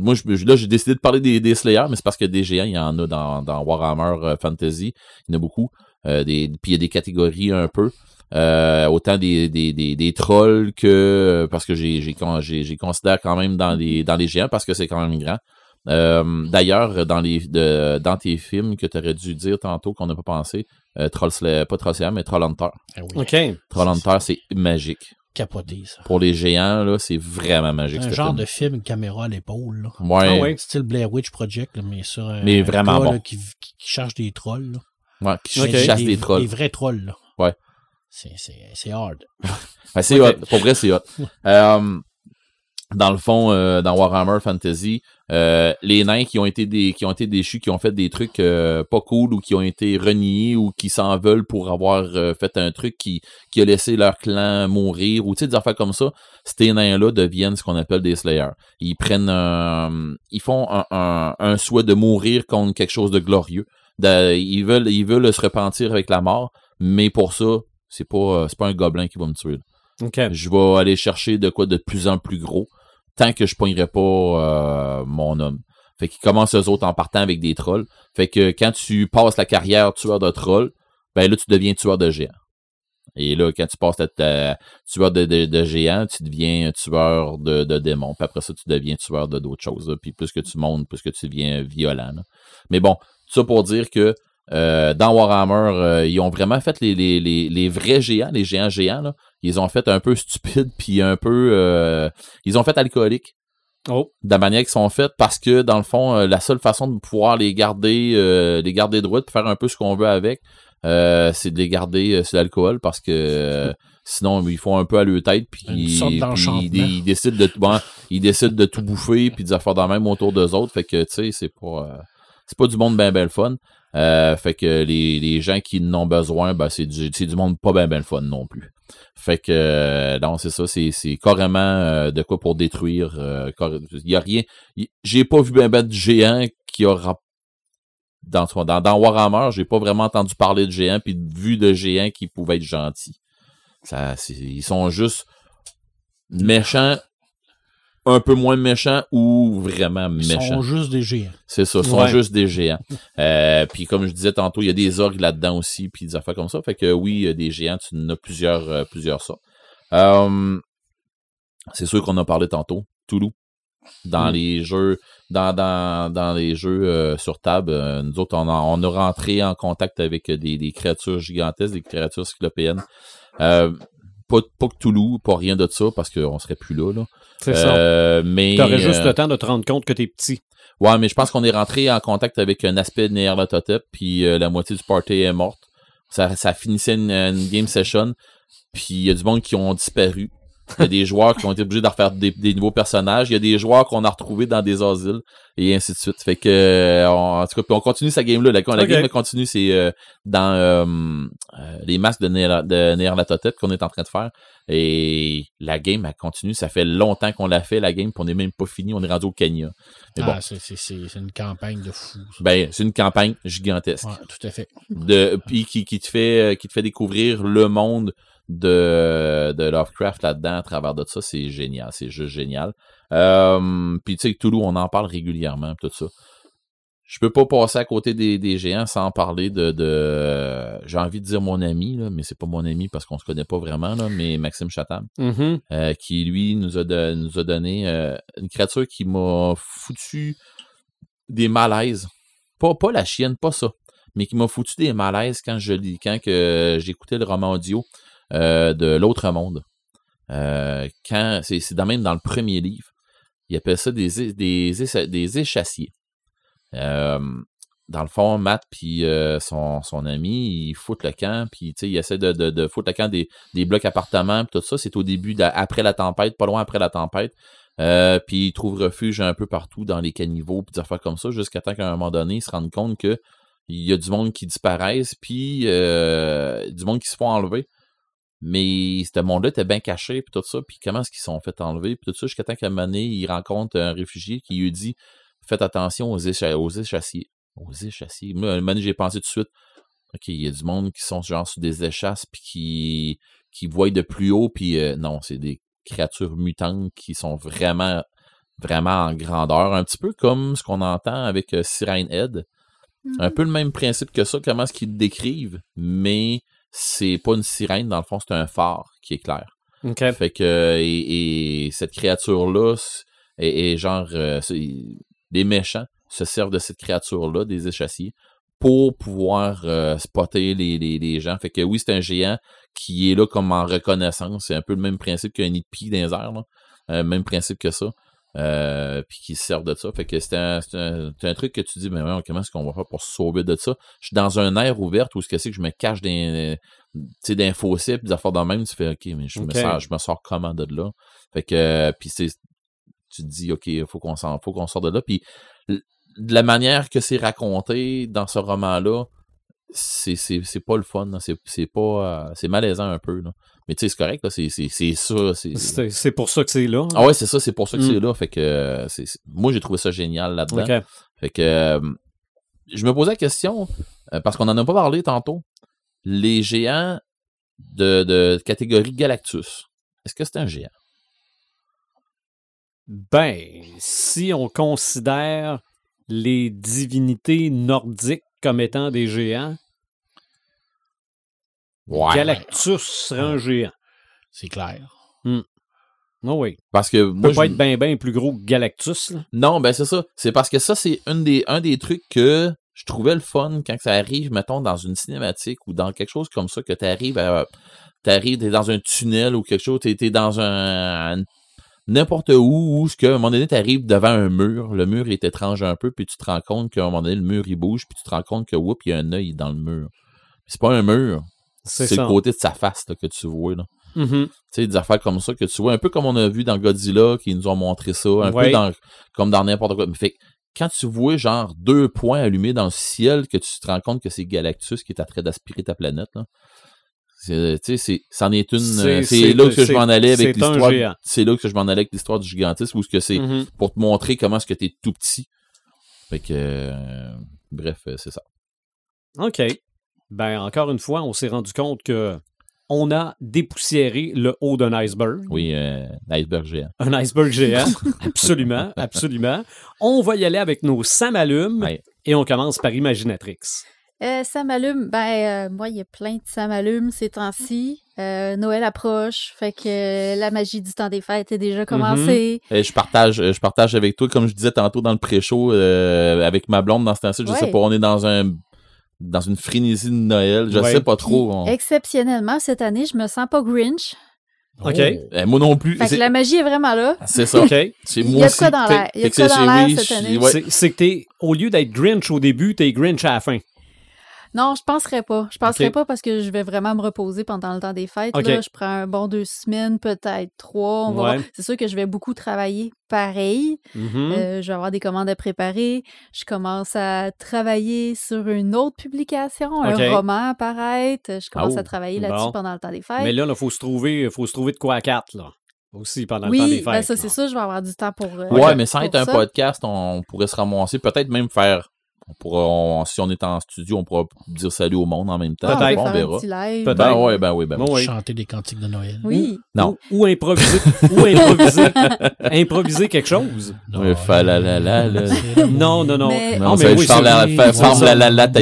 Moi, je- là, j'ai décidé de parler des, des Slayers, mais c'est parce que des géants, il y en a dans, dans Warhammer euh, Fantasy. Il y en a beaucoup. Euh, des, puis il y a des catégories un peu. Euh, autant des, des, des, des trolls que parce que j'ai j'ai con- j'ai j'ai considéré quand même dans les dans les géants parce que c'est quand même grand. Euh, D'ailleurs, dans les de, dans tes films que tu aurais dû dire tantôt qu'on n'a pas pensé, euh, Troll pas Troll Slayer, mais Troll Hunter. Ah oui, OK. Troll Hunter, c'est magique. capoté, ça. Pour les géants, là, c'est vraiment magique. Un ce genre film. de film caméra à l'épaule. Ouais. Ah ouais. Style Blair Witch Project, là, mais sur un, Mais un vraiment gars, bon. là, qui, qui, qui cherche des trolls. là. Ouais, qui Ok. chasse des trolls. Des vrais trolls. Là. Ouais. C'est, c'est, c'est hard. Ouais, c'est Ok. hot. Pour vrai, c'est hot. Euh, dans le fond, euh, dans Warhammer Fantasy, euh, les nains qui ont été des, qui ont été déchus, qui ont fait des trucs euh, pas cool ou qui ont été reniés ou qui s'en veulent pour avoir euh, fait un truc qui, qui a laissé leur clan mourir ou tu sais des affaires comme ça, ces nains-là deviennent ce qu'on appelle des Slayers. Ils prennent un, ils font un, un, un souhait de mourir contre quelque chose de glorieux. De- ils veulent, ils veulent se repentir avec la mort, mais pour ça, c'est pas, euh, c'est pas un gobelin qui va me tuer. là OK. je vais aller chercher de quoi de plus en plus gros tant que je pognerai pas euh, mon homme. Fait qu'ils commencent eux autres en partant avec des trolls. Fait que quand tu passes la carrière tueur de trolls, ben là, tu deviens tueur de géants. Et là, quand tu passes tueur de, géants, tu deviens tueur de, démons. Puis après ça, tu deviens tueur de d'autres choses. Puis plus que tu montes, plus que tu deviens violent. Mais bon, ça pour dire que euh, dans Warhammer, euh, ils ont vraiment fait les, les, les, vrais géants, les géants géants. Ils ont fait un peu stupide, puis un peu... Euh, ils ont fait alcoolique. Oh. De la manière qu'ils sont faites, parce que dans le fond, la seule façon de pouvoir les garder, les garder droits, de faire un peu ce qu'on veut avec, c'est de les garder sur l'alcool, parce que sinon ils font un peu à leur tête puis, ils, décident de bon, ils décident de tout bouffer puis de faire dans même autour d'eux autres fait que tu sais c'est pas c'est pas du monde bien ben fun euh, fait que les, gens qui n'ont besoin, ben, c'est du, du monde pas bien ben fun non plus. Fait que euh, non, c'est ça, c'est, carrément euh, de quoi pour détruire. Il y a rien. J'ai pas vu ben ben de géant qui aura dans, dans, dans Warhammer, j'ai pas vraiment entendu parler de géants puis vu de géants qui pouvaient être gentils. Ça, ils sont juste méchants un peu moins méchants ou vraiment méchants. Ils sont juste des géants. C'est ça, ils sont juste des géants. Euh, puis comme je disais tantôt, il y a des orgues là-dedans aussi, puis des affaires comme ça. Fait que oui, des géants, tu en as plusieurs, euh, plusieurs ça. Euh, c'est sûr qu'on a parlé tantôt, Toulouse. Dans mm. les jeux, dans, dans, dans les jeux sur table, nous autres, on a, on a rentré en contact avec des, des créatures gigantesques, des créatures cyclopéennes. pas, pas que Toulouse, pas rien de ça, parce qu'on serait plus là. là. C'est ça. Euh, mais T'aurais juste euh, le temps de te rendre compte que t'es petit. Ouais, mais je pense qu'on est rentré en contact avec un aspect de Néerlatotep, puis euh, la moitié du party est morte. Ça, ça finissait une, une game session, puis il y a du monde qui ont disparu. Il y a des joueurs qui ont été obligés de refaire des, nouveaux personnages. Il y a des joueurs qu'on a retrouvés dans des asiles et ainsi de suite. Fait que, euh, en tout cas, puis on continue sa game-là. La, la game continue, c'est euh, dans euh, les masques de, Néer, de qu'on est en train de faire. Et la game, elle continue. Ça fait longtemps qu'on l'a fait, la game, puis on n'est même pas fini. On est rendu au Kenya. Mais ah, c'est une campagne de fou. Ben, c'est une campagne gigantesque. tout à fait. De, puis qui, qui, te fait, qui te fait découvrir le monde de, de Lovecraft là-dedans à travers de ça, c'est génial, c'est juste génial. Euh, puis tu sais, Toulouse, on en parle régulièrement, tout ça. Je peux pas passer à côté des, géants sans parler de, de j'ai envie de dire mon ami, là, mais c'est pas mon ami parce qu'on se connaît pas vraiment, là, mais Maxime Chatham, mm-hmm. euh, qui lui nous a, nous a donné euh, une créature qui m'a foutu des malaises. Pas, pas la chienne, pas ça, mais qui m'a foutu des malaises quand je lis, quand que j'écoutais le roman audio. Euh, de l'autre monde. Euh, c'est même dans le premier livre. Il appelle ça des, des, échassiers. Euh, dans le fond, Matt puis son, ami, ils foutent le camp, puis ils essaient de, de, de, foutre le camp des, des blocs appartements, tout ça. C'est au début, après la tempête, pas loin après la tempête. puis ils trouvent refuge un peu partout dans les caniveaux, puis des affaires comme ça, jusqu'à temps qu'à un moment donné, ils se rendent compte que il y a du monde qui disparaissent, puis du monde qui se font enlever. Mais ce monde-là était bien caché, puis tout ça, puis comment est-ce qu'ils sont fait enlever, puis tout ça, jusqu'à temps qu'à un moment donné, il rencontre un réfugié qui lui dit Faites attention aux, aux échassiers. Aux échassiers. Moi, à un moment donné, j'ai pensé tout de suite OK, il y a du monde qui sont genre sur des échasses, puis qui, qui voient de plus haut, puis euh, non, c'est des créatures mutantes qui sont vraiment, vraiment en grandeur, un petit peu comme ce qu'on entend avec euh, Sirene Head. Un mm-hmm. peu le même principe que ça, comment est-ce qu'ils décrivent, mais c'est pas une sirène, dans le fond, c'est un phare qui éclaire. Okay. Fait que, et, cette créature-là est, genre, euh, les méchants se servent de cette créature-là, des échassiers, pour pouvoir euh, spotter les, les, gens. Fait que oui, c'est un géant qui est là comme en reconnaissance. C'est un peu le même principe qu'un nid de pie dans les airs. Là. Euh, même principe que ça. Euh, puis qui se servent de ça. Fait que c'est un, un, truc que tu dis, mais comment est-ce qu'on va faire pour se sauver de ça? Je suis dans un air ouvert où ce que c'est que je me cache d'un fossé, puis des affaires dans même, tu fais, OK, mais je, me, sors, je me sors comment de là? Fait que, puis c'est, tu te dis, OK, il faut qu'on faut qu'on sorte de là. Puis de la manière que c'est raconté dans ce roman-là, c'est, c'est, c'est pas le fun. C'est, c'est pas, euh, c'est malaisant un peu. Là. Mais tu sais, c'est correct, c'est, c'est, ça. C'est pour ça que c'est là. Ah ouais, c'est ça, c'est pour ça que c'est mm. là. Fait que moi, j'ai trouvé ça génial là-dedans. Fait que euh, je me posais la question, euh, parce qu'on en a pas parlé tantôt, les géants de, de catégorie Galactus, est-ce que c'est un géant? Ben, si on considère les divinités nordiques comme étant des géants, Ouais. Galactus serait un géant. C'est clair. Oh oui. Parce que moi, peut pas je- être bien bien plus gros que Galactus. Là. Non, ben c'est ça. C'est parce que ça, c'est un des, un des trucs que je trouvais le fun quand ça arrive, mettons, dans une cinématique ou dans quelque chose comme ça, que tu arrives à. T'arrives, t'es dans un tunnel ou quelque chose, t'es, t'es dans un. N'importe où, où ce que, à un moment donné, t'arrives devant un mur, le mur est étrange un peu, puis tu te rends compte qu'à un moment donné, le mur il bouge, puis tu te rends compte que, whoop, il y a un œil dans le mur. C'est pas un mur, C'est le côté de sa face là, que tu vois. Là. Mhm. Tu sais, des affaires comme ça que tu vois, un peu comme on a vu dans Godzilla, qui nous ont montré ça, un Ouais. peu dans, comme dans n'importe quoi. Mais fait quand tu vois genre deux points allumés dans le ciel, que tu te rends compte que c'est Galactus qui est en train d'aspirer ta planète, là. C'est, c'en est une. C'est- euh, C'est, là que je m'en allais avec un l'histoire. C'est là que je m'en allais avec l'histoire du gigantisme, ou ce que c'est Mhm. pour te montrer comment est-ce que t'es tout petit. Fait que, euh, bref, euh, c'est ça. OK. Ben, encore une fois, on s'est rendu compte que on a dépoussiéré le haut d'un iceberg. Oui, euh, l'iceberg géant. Un iceberg géant. absolument, absolument. On va y aller avec nos Sam allumes Ouais. et on commence par Imaginatrix. Euh, ça m'allume. Ben, euh, moi, il y a plein de ça m'allume ces temps-ci. Euh, Noël approche, fait que euh, la magie du temps des fêtes est déjà commencée. Euh, je partage euh, je partage avec toi comme je disais tantôt dans le pré-show euh, avec ma blonde dans ce temps-ci je Ouais. sais pas on est dans un dans une frénésie de Noël je Ouais. sais pas trop on- exceptionnellement, cette année, je me sens pas Grinch. OK. Oh. Euh, moi non plus Fait que la magie est vraiment là. c'est ça OK. c'est Il y moi a aussi quoi dans l'air. Il y a quoi c'est- dans l'air cette année. C'est que t'es, au lieu d'être Grinch au début, t'es Grinch à la fin. Non, je penserais pas. Je penserais Ok. pas parce que je vais vraiment me reposer pendant le temps des fêtes. Là. Je prends un bon deux semaines, peut-être trois. On va Ouais. voir. C'est sûr que je vais beaucoup travailler pareil. Mhm. Euh, je vais avoir des commandes à préparer. Je commence à travailler sur une autre publication, un roman à paraître. Je commence Oh, à travailler là-dessus bon. pendant le temps des fêtes. Mais là, il faut se trouver, faut se trouver de quoi à quatre, là. Aussi, pendant le temps des oui, fêtes. ben ça, c'est ça. Je vais avoir du temps pour. euh, ouais mais sans être un ça. podcast on pourrait se ramasser peut-être même faire on pourra, on- si on est en studio on pourra dire salut au monde en même temps Ah, on Peut-être. on faire un verra petit live. Peut-être. ben ouais ben oui ben oui. Bon, oui. Chanter des cantiques de Noël. Oui. non Ou, ou improviser, ou improviser, improviser quelque chose. Non, fa la la la. Non, non, non. Mais- non, mais ça, oui, c'est- la, la la la ta.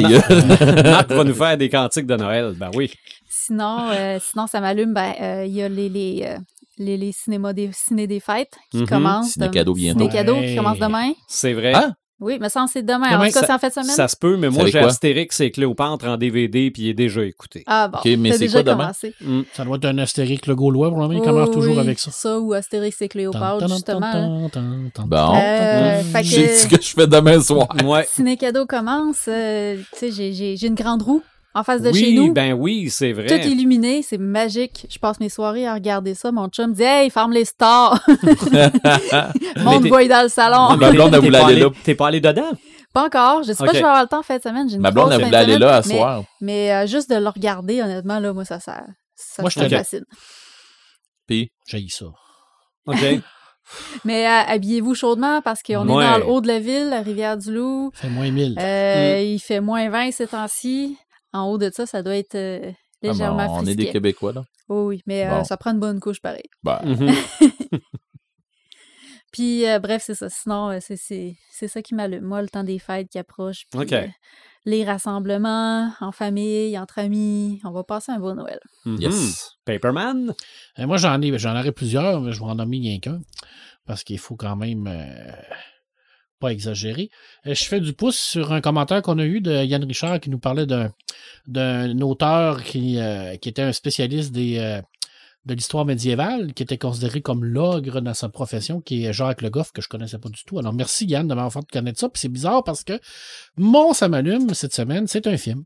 Marc va nous faire des cantiques de Noël. Ben oui. Sinon, euh, sinon ça m'allume. Ben, euh, il y a les, les, euh, les, les cinémas des, ciné des fêtes qui Mhm. commencent. Ciné cadeau bientôt. Ciné cadeau Ouais. qui commence demain. C'est vrai. Ah, Oui, mais ça, c'est demain. Demain, en tout cas, ça- c'est en fin de semaine. Ça se peut, mais moi, j'ai? Astérix et Cléopâtre en DVD, puis il est déjà écouté. Ah bon, Ok, mais c'est déjà quoi demain? commencé. Ça doit être un astérique le Gaulois, pour le moment, il commence toujours oui, avec ça. Ça ou Astérix et Cléopâtre, justement. bon. Euh, fait Je sais que ce que je fais demain soir. Ouais. Ciné cadeau commence. euh, tu sais, j'ai- j'ai j'ai une grande roue en face de oui, chez nous. ben oui, c'est vrai. Tout illuminé, c'est magique. Je passe mes soirées à regarder ça. Mon chum dit Hey, ferme les stars. Monte t'es- voit dans le salon. Ma blonde, elle T'es voulait pas aller allé- là. T'es pas allé dedans? Pas encore. Je sais pas si je vais avoir le temps en fin de semaine. J'ai une Ma blonde, elle voulait aller là à mais- soir. Mais euh, juste de le regarder, honnêtement, là, moi, ça, ça, ça, Moi, ça je me te- fascine. Puis, J'haïs ça. OK. Mais euh, habillez-vous chaudement parce qu'on est Ouais. dans le haut de la ville, la Rivière-du-Loup. Fait moins 1000. Euh, Mm. Il fait moins 20 ces temps-ci. En haut de ça, ça doit être euh, ah, légèrement bon, on est des Québécois, là. Oh oui, mais euh, ça prend une bonne couche pareil. Ben. Puis euh, bref, c'est ça. Sinon, euh, c'est- c'est c'est ça qui m'allume. Moi, le temps des fêtes qui approche. puis, OK. euh, les rassemblements en famille, entre amis. On va passer un beau Noël. Mhm. yes. Paperman? Moi, j'en ai, j'en aurais plusieurs, mais je vais en nommer rien qu'un. Parce qu'il faut quand même euh, pas exagérer. Euh, je fais du pouce sur un commentaire qu'on a eu de Yann Richard qui nous parlait d'un, d'un auteur qui, euh, qui était un spécialiste des, euh, de l'histoire médiévale, qui était considéré comme l'ogre dans sa profession, qui est Jacques Le Goff, que je connaissais pas du tout. Alors, merci Yann de m'avoir fait connaître ça. Puis c'est bizarre parce que mon Ça m'allume cette semaine, c'est un film.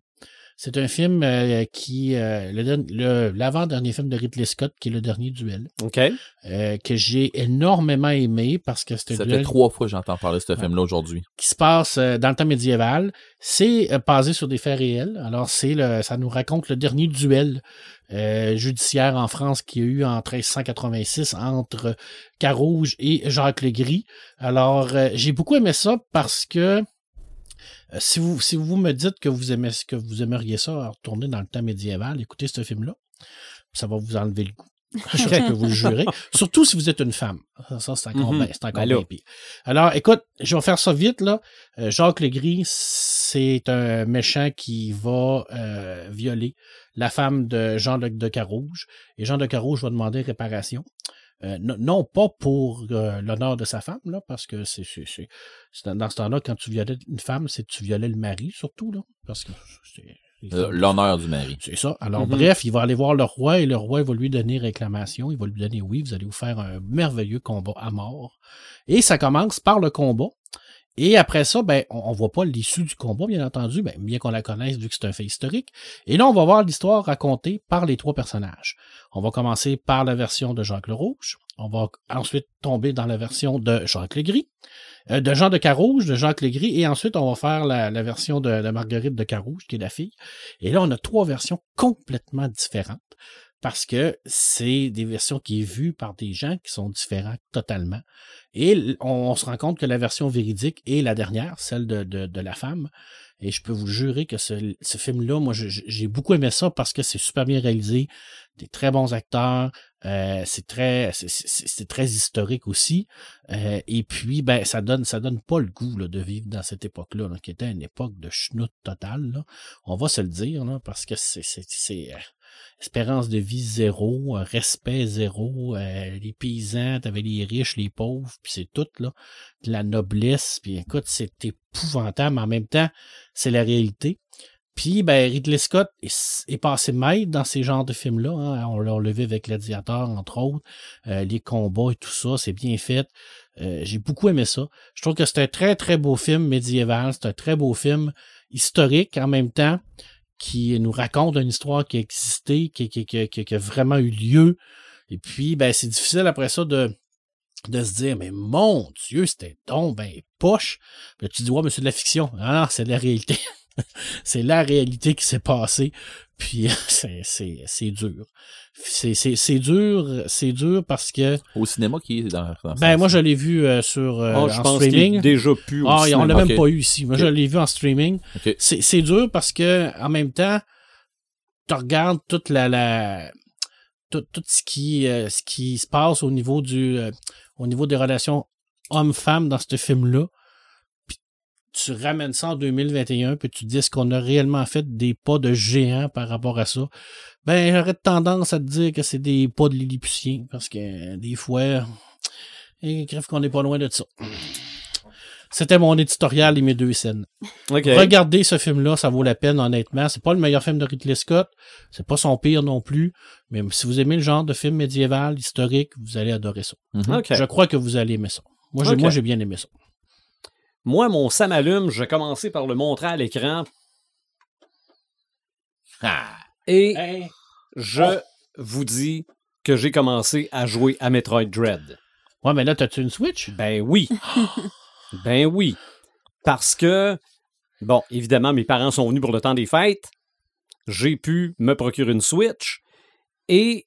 C'est un film euh, qui euh, le derni- le- l'avant-dernier film de Ridley Scott, qui est le dernier duel, OK. euh, que j'ai énormément aimé parce que un Ça duel fait trois fois que j'entends parler de ce film-là aujourd'hui. qui se passe euh, dans le temps médiéval. C'est euh, basé sur des faits réels. Alors, c'est le, ça nous raconte le dernier duel euh, judiciaire en France qu'il y a eu en 1386 entre Carouge et Jacques Legris. Alors, euh, j'ai beaucoup aimé ça parce que si vous, si vous me dites que vous aimez que vous aimeriez ça, retourner dans le temps médiéval, écoutez ce film-là. Ça va vous enlever le goût. Je peux vous le jurer. Surtout si vous êtes une femme. Ça, c'est encore, bien, c'est encore Ben bien pire. Alors, écoute, je vais faire ça vite, là. Euh, Jacques Legris, c'est un méchant qui va euh, violer la femme de Jean de, de Carouge. Et Jean de Carouge va demander réparation. Euh, non, non pas pour euh, l'honneur de sa femme, là, parce que c'est, c'est, c'est, c'est dans, ce temps-là, quand tu violais une femme, c'est que tu violais le mari, surtout, là. Parce que L'honneur du mari. c'est ça. Alors, Mhm. bref, il va aller voir le roi et le roi va lui donner réclamation. Il va lui donner oui, vous allez vous faire un merveilleux combat à mort. Et ça commence par le combat. Et après ça, ben, on, on voit pas l'issue du combat, bien entendu, ben, bien qu'on la connaisse vu que c'est un fait historique. Et là, on va voir l'histoire racontée par les trois personnages. On va commencer par la version de Jacques le Rouge. On va ensuite tomber dans la version de Jacques le Gris, euh, de Jean de Carouge, de Jacques le Gris, et ensuite on va faire la, version de, de Marguerite de Carouge, qui est la fille. Et là, on a trois versions complètement différentes parce que c'est des versions qui est vues par des gens qui sont différents totalement. Et on, se rend compte que la version véridique est la dernière, celle de, de, de la femme. Et je peux vous jurer que ce, ce film-là, moi, j'ai beaucoup aimé ça parce que c'est super bien réalisé, des très bons acteurs, euh, c'est très, c'est- très historique aussi. Euh, et puis, ben, ça donne, ça donne pas le goût là, de vivre dans cette époque-là, là, qui était une époque de schnout totale. Là. On va se le dire, là, parce que c'est, c'est, c'est euh, espérance de vie zéro, euh, respect zéro, euh, les paysans, t'avais les riches, les pauvres, puis c'est tout, là, de la noblesse, puis écoute, c'est épouvantable, mais en même temps, c'est la réalité. Puis, ben, Ridley Scott est, est passé maître dans ces genres de films-là. hein. On l'a levé avec Gladiator, entre autres. Euh, les combats et tout ça, c'est bien fait. Euh, J'ai beaucoup aimé ça. Je trouve que c'est un très, très beau film médiéval. C'est un très beau film historique en même temps qui nous raconte une histoire qui a existé, qui, a vraiment eu lieu. Et puis, ben, c'est difficile après ça de, de se dire, mais mon Dieu, c'était donc ben poche. Puis là, tu dis, ouais, mais c'est de la fiction. Ah c'est de la réalité. c'est la réalité qui s'est passée. Puis c'est, c'est, c'est dur. C'est, c'est, c'est dur, c'est dur parce que Au cinéma qui est dans, dans ben moi je l'ai vu euh, sur euh, Oh, je en pense qu'il streaming. est déjà plus au Ah, on l'a même pas eu ici. Moi, je l'ai vu en streaming. C'est, c'est dur parce que en même temps, tu regardes toute la, la tout, tout ce qui euh, ce qui se passe au niveau du euh, au niveau des relations homme-femme dans ce film-là. Puis tu ramènes ça en 2021, puis tu dis est-ce qu'on a réellement fait des pas de géant par rapport à ça? Ben, j'aurais tendance à te dire que c'est des pas de Lilliputien, parce que euh, des fois, et crève qu'on n'est pas loin de ça. C'était mon éditorial et mes deux scènes. OK. Regardez ce film-là, ça vaut la peine, honnêtement. C'est pas le meilleur film de Ridley Scott. C'est pas son pire non plus. Mais si vous aimez le genre de film médiéval, historique, vous allez adorer ça. Mhm. OK. Je crois que vous allez aimer ça. Moi, j'ai, Ok. moi, j'ai bien aimé ça. Moi, mon ça m'allume, je vais commencer par le montrer à l'écran Ah. et Hey. je vous dis que j'ai commencé à jouer à Metroid Dread. Ouais, mais là, t'as-tu une Switch? Ben oui. ben oui. Parce que, bon, évidemment, mes parents sont venus pour le temps des fêtes. J'ai pu me procurer une Switch. Et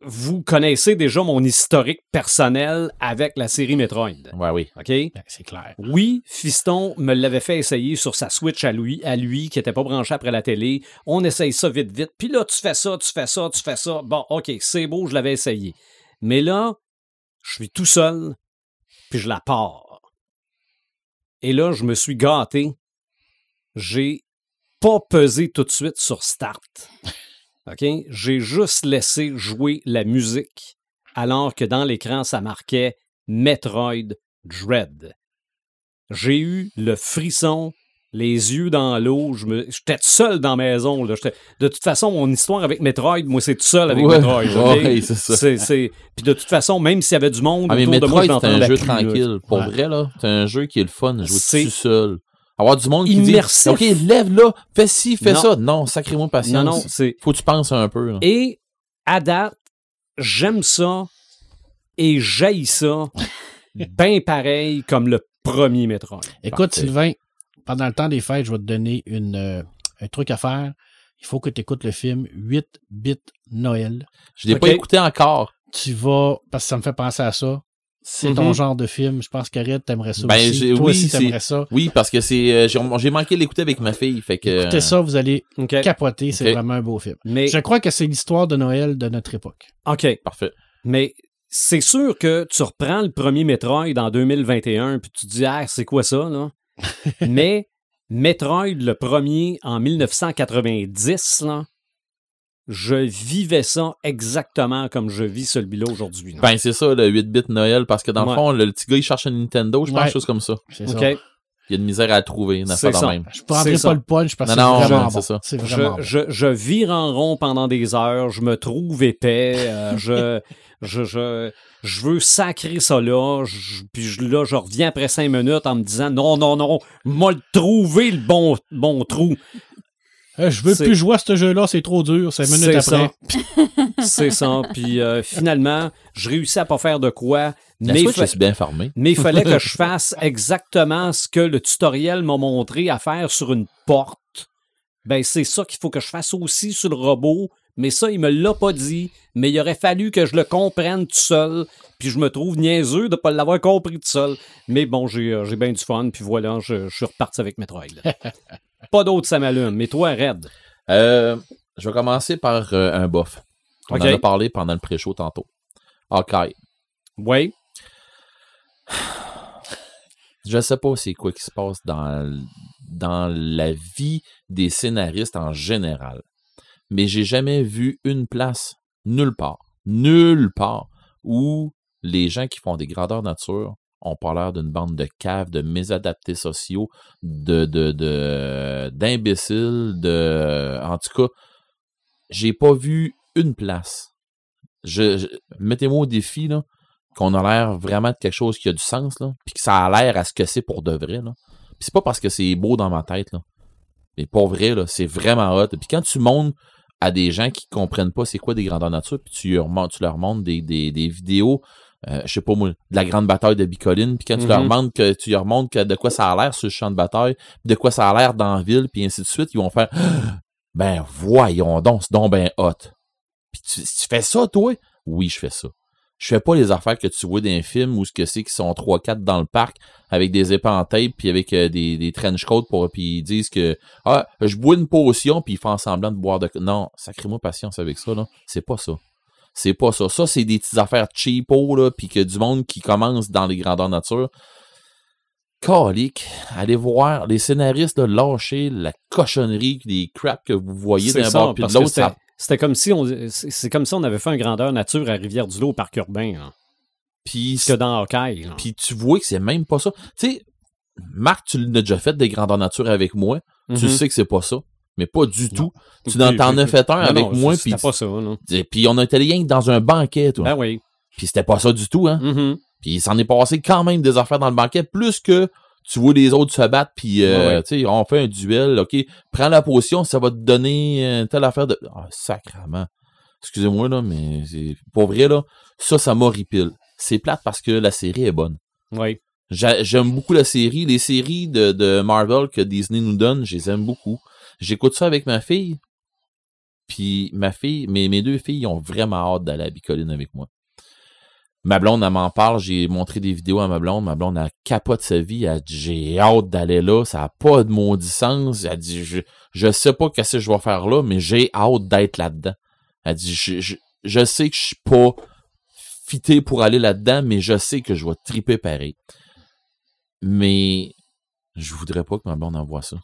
vous connaissez déjà mon historique personnel avec la série Metroid. Ouais, oui. OK? Ben, c'est clair. Oui, Fiston me l'avait fait essayer sur sa Switch à lui, à lui qui était pas branché après la télé. On essaye ça vite, vite. Puis là, tu fais ça, tu fais ça, tu fais ça. Bon, OK, c'est beau, je l'avais essayé. Mais là, je suis tout seul, puis je la pars. Et là, je me suis gâté. J'ai pas pesé tout de suite sur Start. OK? J'ai juste laissé jouer la musique, alors que dans l'écran, ça marquait Metroid Dread. J'ai eu le frisson, les yeux dans l'eau. Je me, j'étais seul dans la maison. Là. De toute façon, mon histoire avec Metroid, moi, c'est tout seul avec Ouais. Metroid. Ouais, c'est. Puis de toute façon, même s'il y avait du monde Ah, mais autour de moi, je Metroid, c'est un jeu là. tranquille. Pour Ouais. vrai, là, c'est un jeu qui est le fun de jouer tout seul. Avoir du monde qui immersif. dit OK, lève là, fais ci, fais Non. ça. Non, sacré-moi patience. Non, non, c'est... Faut que tu penses un peu. là. Et à date, j'aime ça et j'haïs ça bien pareil comme le premier Metroid. Écoute, Parfait. Sylvain, pendant le temps des fêtes, je vais te donner une, euh, un truc à faire. Il faut que tu écoutes le film 8 bits Noël. Je l'ai pas écouté encore. Tu vas, parce que ça me fait penser à ça, c'est ton Mhm. genre de film. Je pense qu'Arrête, t'aimerais ça Ben, aussi. Toi oui, aussi, t'aimerais ça. Oui, parce que c'est. euh, j'ai j'ai manqué de l'écouter avec ma fille. Fait que. Écoutez ça, vous allez capoter. C'est vraiment un beau film. Mais, Je crois que c'est l'histoire de Noël de notre époque. OK. Parfait. Mais c'est sûr que tu reprends le premier Metroid en 2021 puis tu te dis, ah, c'est quoi ça, là? Mais Metroid, le premier en 1990, là, je vivais ça exactement comme je vis celui-là aujourd'hui. Ben, c'est ça, le 8-bit Noël, parce que dans le fond, le, petit gars, il cherche un Nintendo, je pense, Ouais. chose comme ça. C'est ça. OK? Il y a de misère à trouver, pas ça. dans même? Je prendrai C'est ça. pas le punch parce que c'est vraiment je- bon. c'est ça. C'est Je, vraiment bon. je, je vire en rond pendant des heures, je me trouve épais, euh, je, je, je, je veux sacrer ça là, je- puis je- là, je reviens après cinq minutes en me disant non, non, non, m'a le trouvé le bon, bon trou. Euh, je veux plus jouer à ce jeu-là, c'est trop dur. Cinq minutes C'est après. C'est ça. Puis euh, finalement, je réussis à pas faire de quoi, La mais, Switch, fa- je suis bien formé. mais il fallait que je fasse exactement ce que le tutoriel m'a montré à faire sur une porte. Ben, c'est ça qu'il faut que je fasse aussi sur le robot. Mais ça, il me l'a pas dit. Mais il aurait fallu que je le comprenne tout seul. Puis je me trouve niaiseux de pas l'avoir compris tout seul. Mais bon, j'ai euh, j'ai bien du fun. Puis voilà, je, je suis reparti avec Metroid. pas d'autre, ça m'allume. Mais toi, Red. Euh, je vais commencer par euh, un bof. On Ok. en a parlé pendant le pré-show tantôt. Hawkeye. Oui. Je sais pas c'est quoi qui se passe dans, dans la vie des scénaristes en général. Mais j'ai jamais vu une place, nulle part, nulle part, où les gens qui font des grandeurs nature ont pas l'air d'une bande de caves, de mésadaptés sociaux, de, d'imbéciles, de, en tout cas, j'ai pas vu une place. Mettez-moi au défi, là, qu'on a l'air vraiment de quelque chose qui a du sens, là, puis que ça a l'air à ce que c'est pour de vrai, là. Puis c'est pas parce que c'est beau dans ma tête, là. Mais pour vrai, là, c'est vraiment hot. Puis quand tu montres à des gens qui comprennent pas c'est quoi des grandeurs nature, puis tu tu leur montres des vidéos, euh, je sais pas moi, de la grande bataille de Bicoline, puis quand tu leur Mhm. montres que tu leur montres que de quoi ça a l'air sur le champ de bataille, de quoi ça a l'air dans la ville, puis ainsi de suite, ils vont faire Ben voyons donc, c'est donc ben hot. Puis tu, tu fais ça, toi? Oui, je fais ça. Je fais pas les affaires que tu vois dans un film où ce que c'est qui sont 3-4 dans le parc avec des épées en tape puis avec euh, des, des trench coats pour puis ils disent que ah je bois une potion puis ils font semblant de boire de non sacrez-moi patience avec ça là c'est pas ça c'est pas ça ça c'est des petites affaires cheapo là puis que du monde qui commence dans les grandeurs nature Calique, allez voir les scénaristes là, lâcher la cochonnerie, les crap que vous voyez d'un bord puis de l'autre. c'était- ça- C'était comme si on c'est comme si on avait fait un grandeur nature à Rivière-du-Loup au parc urbain. là. Puis Que dans Hawkeye. Puis tu vois que c'est même pas ça. Tu sais, Marc, tu l'as déjà fait des grandeurs nature avec moi. Tu Mhm. sais que c'est pas ça. Mais pas du tout. Tu en t'en as fait un Non, avec non, moi. C'était Puis pas ça, non. puis on a été rien que dans un banquet, toi. Ben oui. Puis c'était pas ça du tout, hein. Mhm. Puis il s'en est passé quand même des affaires dans le banquet, plus que tu vois les autres se battre, puis euh, Ouais, ouais. tu sais, on fait un duel, ok, prends la potion, ça va te donner euh, telle affaire de... Ah, sacrement. Excusez-moi, là, mais c'est pour vrai, là, ça, ça m'horripile. C'est plate parce que la série est bonne. Oui. J'a- J'aime beaucoup la série. Les séries de, de Marvel que Disney nous donne, je les aime beaucoup. J'écoute ça avec ma fille. Puis ma fille, mes, mes deux filles ont vraiment hâte d'aller à Bicoline avec moi. Ma blonde, elle m'en parle. J'ai montré des vidéos à ma blonde. Ma blonde, elle capote sa vie. Elle dit, j'ai hâte d'aller là. Ça n'a pas de maudit sens. Elle dit, je, je sais pas qu'est-ce que je vais faire là, mais j'ai hâte d'être là-dedans. Elle dit, je, je, je sais que je suis pas fité pour aller là-dedans, mais je sais que je vais triper pareil. Mais je voudrais pas que ma blonde envoie ça.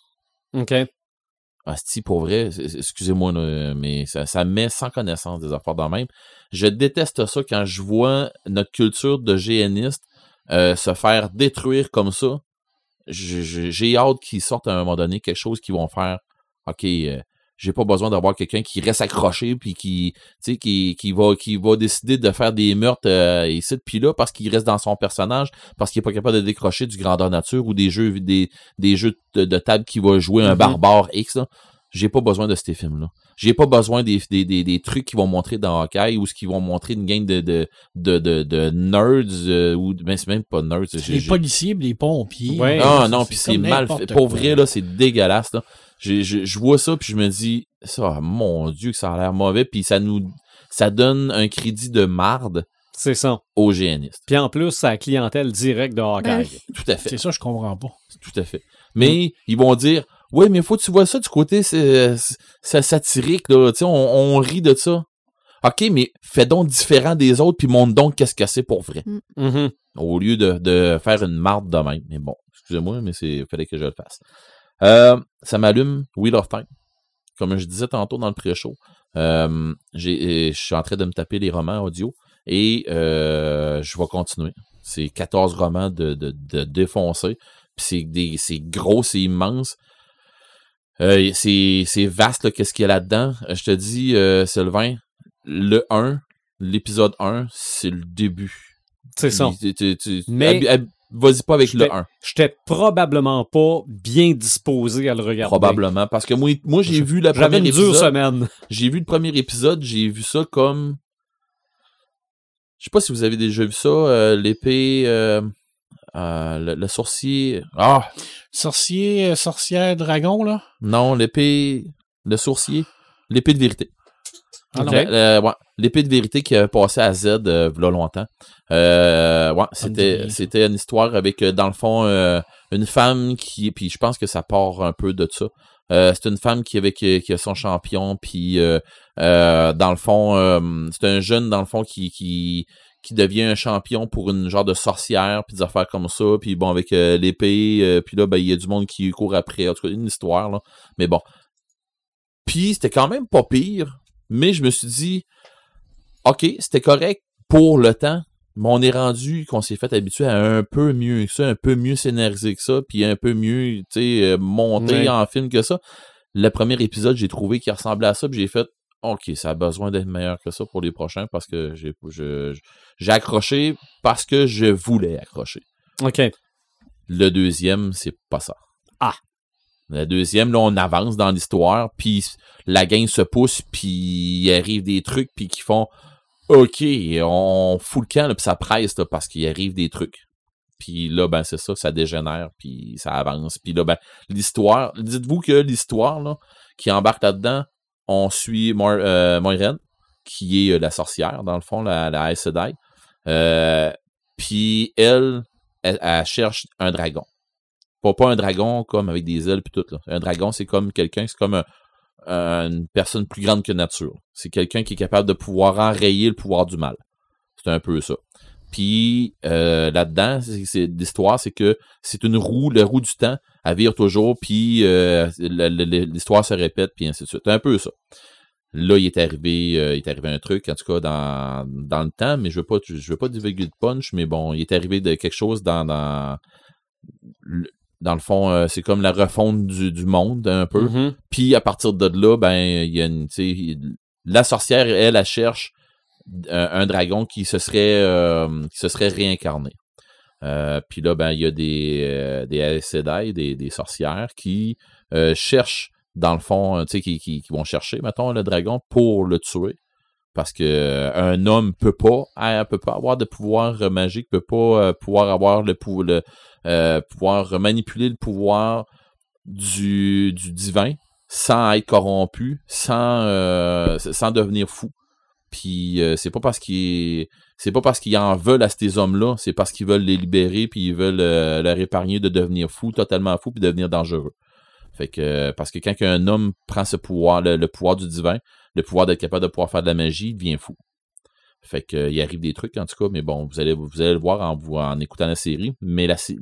OK. Asti, pour vrai, excusez-moi, mais ça, ça me met sans connaissance des affaires dans même. Je déteste ça quand je vois notre culture de GNiste euh, se faire détruire comme ça. J'ai hâte qu'ils sortent à un moment donné quelque chose qu'ils vont faire. OK, euh, j'ai pas besoin d'avoir quelqu'un qui reste accroché puis qui, tu sais, qui, qui va, qui va décider de faire des meurtres euh, ici puis là parce qu'il reste dans son personnage, parce qu'il est pas capable de décrocher du grandeur nature ou des jeux, des, des jeux de, de table qui va jouer un Mhm. barbare X. Là. J'ai pas besoin de ces films-là. J'ai pas besoin des, des, des, des trucs qui vont montrer dans Hawkeye ou ce qui vont montrer une gang de, de, de, de, de nerds euh, ou ben, c'est même pas nerds. j'ai- policiers, les pompiers. Ouais. ah non, puis c'est mal fait. Pour vrai, là, c'est dégueulasse. Là. Je, je vois ça, puis je me dis, ça, mon Dieu, que ça a l'air mauvais, puis ça nous ça donne un crédit de marde C'est ça. aux géanistes. Puis en plus, sa clientèle directe de Hawkeye. Ben. Tout à fait. C'est ça, je comprends pas. Tout à fait. Mais ils vont dire Oui, mais faut que tu vois ça du côté c'est, satirique, là. Tu sais, on, on rit de ça. OK, mais fais donc différent des autres, puis montre donc qu'est-ce que c'est pour vrai. Mhm. Au lieu de, de faire une marde de même. Mais bon, excusez-moi, mais c'est fallait que je le fasse. Euh, ça m'allume Wheel of Time. Comme je disais tantôt dans le pré-show, euh, je suis en train de me taper les romans audio et euh, je vais continuer. C'est 14 romans de, de, de défoncer. Puis c'est gros, c'est immense. Euh, c'est vaste, qu'est-ce qu'il y a là-dedans. Je te dis, euh, Sylvain, le 1, l'épisode 1, c'est le début. C'est ça. Tu- tu- tu- Mais- hab- hab- Vas-y pas avec le vais- 1, J'étais probablement pas bien disposé à le regarder. probablement. Parce que moi, moi j'ai vu la J'avais première une dure épisode. semaine. J'ai vu le premier épisode, j'ai vu ça comme. Je sais pas si vous avez déjà vu ça, euh, l'épée. euh, euh, le, le sourcier. Ah! Sorcier, euh, sorcière, dragon, là? Non, l'épée. Le sourcier. L'épée de vérité. Ah non. Ok. Le- le- ouais, l'épée de vérité qui avait passé à Z euh, longtemps. Euh, ouais, c'était c'était une histoire avec euh, dans le fond euh, une femme qui puis je pense que ça part un peu de ça. Euh, c'est une femme qui avec qui a son champion puis euh, euh, dans le fond euh, c'est un jeune dans le fond qui qui qui devient un champion pour une genre de sorcière puis des affaires comme ça puis bon avec euh, l'épée euh, puis là ben il y a du monde qui court après en tout cas une histoire là mais bon puis c'était quand même pas pire mais je me suis dit OK, c'était correct pour le temps, mais on est rendu qu'on s'est fait habituer à un peu mieux que ça, un peu mieux scénarisé que ça, puis un peu mieux, tu sais, euh, monté en film que ça. Le premier épisode, j'ai trouvé qu'il ressemblait à ça, puis j'ai fait OK, ça a besoin d'être meilleur que ça pour les prochains parce que j'ai je- j'ai accroché parce que je voulais accrocher. OK. Le deuxième, c'est pas ça. Ah. Le deuxième, là, on avance dans l'histoire, puis la gang se pousse, puis il arrive des trucs, puis qui font OK, on fout le camp, puis ça presse, parce qu'il arrive des trucs. Puis là, ben, c'est ça, ça dégénère, puis ça avance. Puis là, ben, l'histoire, dites-vous que l'histoire, là, qui embarque là-dedans, on suit Moir- euh, Moiraine, qui est euh, la sorcière, dans le fond, la, la Aes Sedai. Euh, puis elle, elle, elle cherche un dragon. Pas, pas un dragon comme avec des ailes puis tout. Là. Un dragon, c'est comme quelqu'un, c'est comme un- un- une personne plus grande que nature. C'est quelqu'un qui est capable de pouvoir enrayer le pouvoir du mal. C'est un peu ça. Puis euh, là-dedans, c'est, l'histoire, c'est que c'est une roue, le roue du temps, elle vire toujours, puis euh, l'histoire se répète, puis ainsi de suite. C'est un peu ça. Là, il est arrivé, euh, il est arrivé un truc, en tout cas, dans, dans le temps, mais je veux pas, je veux pas divulguer de punch, mais bon, il est arrivé de quelque chose dans, dans le fond, euh, c'est comme la refonte du, du monde, un peu. Mhm. Puis à partir de là, ben, il y a une, la sorcière, elle, elle cherche un, dragon qui se serait, euh, qui se serait réincarné. Euh, puis là, ben, il y a des, des Aes des, des sorcières qui cherchent, dans le fond, qui, qui vont chercher, mettons, le dragon pour le tuer. Parce que euh, un homme peut pas, peut pas avoir de pouvoir euh, magique, peut pas euh, pouvoir avoir le, pou- le pouvoir manipuler le pouvoir du, du divin sans être corrompu, sans, sans devenir fou. Puis c'est pas parce qu'ils c'est pas parce qu'ils en veulent à ces hommes-là, c'est parce qu'ils veulent les libérer puis ils veulent leur épargner de devenir fou, totalement fou puis devenir dangereux. Fait que parce que quand un homme prend ce pouvoir, le, le pouvoir du divin, le pouvoir d'être capable de pouvoir faire de la magie, il devient fou. Fait que il arrive des trucs en tout cas, mais bon, vous allez vous allez le voir en, en écoutant la série, mais la, sé-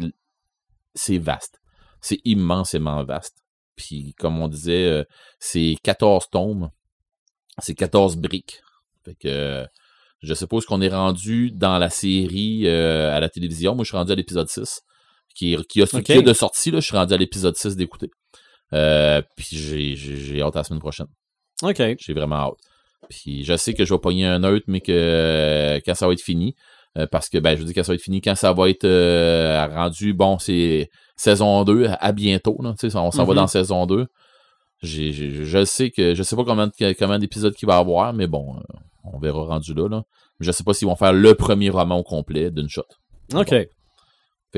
c'est vaste. C'est immensément vaste. Puis, comme on disait, euh, c'est 14 tomes. C'est 14 briques. Fait que je suppose qu'on est rendu dans la série euh, à la télévision. Moi, je suis rendu à l'épisode 6. Qui, qui, a, Ok. qui a de sortie, là, je suis rendu à l'épisode 6 d'écouter. Euh, puis j'ai, j'ai, j'ai hâte à la semaine prochaine. OK. J'ai vraiment hâte. Puis je sais que je vais pogner un neutre, mais que euh, quand ça va être fini, euh, parce que ben je dis quand ça va être fini, quand ça va être euh, rendu, bon, c'est saison 2, à, bientôt, là, on s'en va Mhm. dans saison 2. J'ai, j'ai- je sais que je sais pas combien, combien d'épisodes qu'il va y avoir, mais bon, on verra rendu là, là. Je sais pas s'ils vont faire le premier roman au complet d'une shot. OK. Fait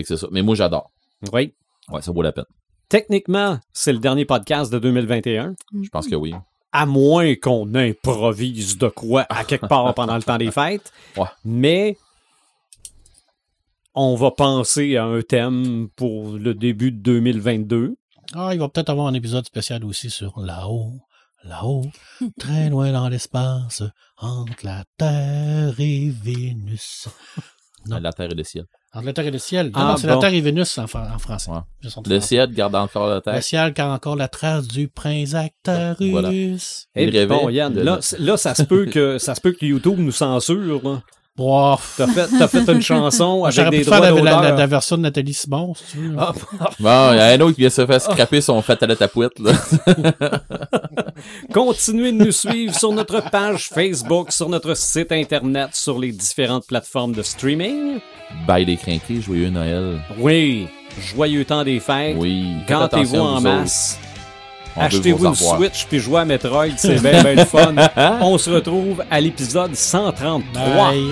que c'est ça. Mais moi j'adore. Oui. Ouais, ça vaut la peine. Techniquement, c'est le dernier podcast de 2021. Je pense que oui. à moins qu'on improvise de quoi à quelque part pendant le temps des fêtes. Ouais. Mais on va penser à un thème pour le début de 2022. Ah, il va peut-être avoir un épisode spécial aussi sur là-haut, là-haut, très loin dans l'espace, entre la Terre et Vénus. Non. La terre et le ciel. Entre la Terre et le ciel. Non, Ah, non, c'est bon. la Terre et Vénus en, fran- en français. Ouais. Le français. ciel garde encore la Le terre. ciel car encore la trace du prince Actarus. Voilà. Et bon, Yann, de- là, ça se peut que ça se peut que YouTube nous censure. là. Wow. T'as fait, t'as fait une chanson avec des pu faire droits la, la- la- version de Nathalie Simon, si tu veux. Ah, Bon, il y a un autre qui vient se faire scraper son fait à la tapouette, là. Continuez de nous suivre sur notre page Facebook, sur notre site internet, sur les différentes plateformes de streaming. Bye les crinqués, joyeux Noël. Oui, joyeux temps des fêtes. Oui. Gantez-vous en autres. Achetez-vous une. Switch puis jouez à Metroid, c'est bien, bien le fun. On se retrouve à l'épisode 133. Bye.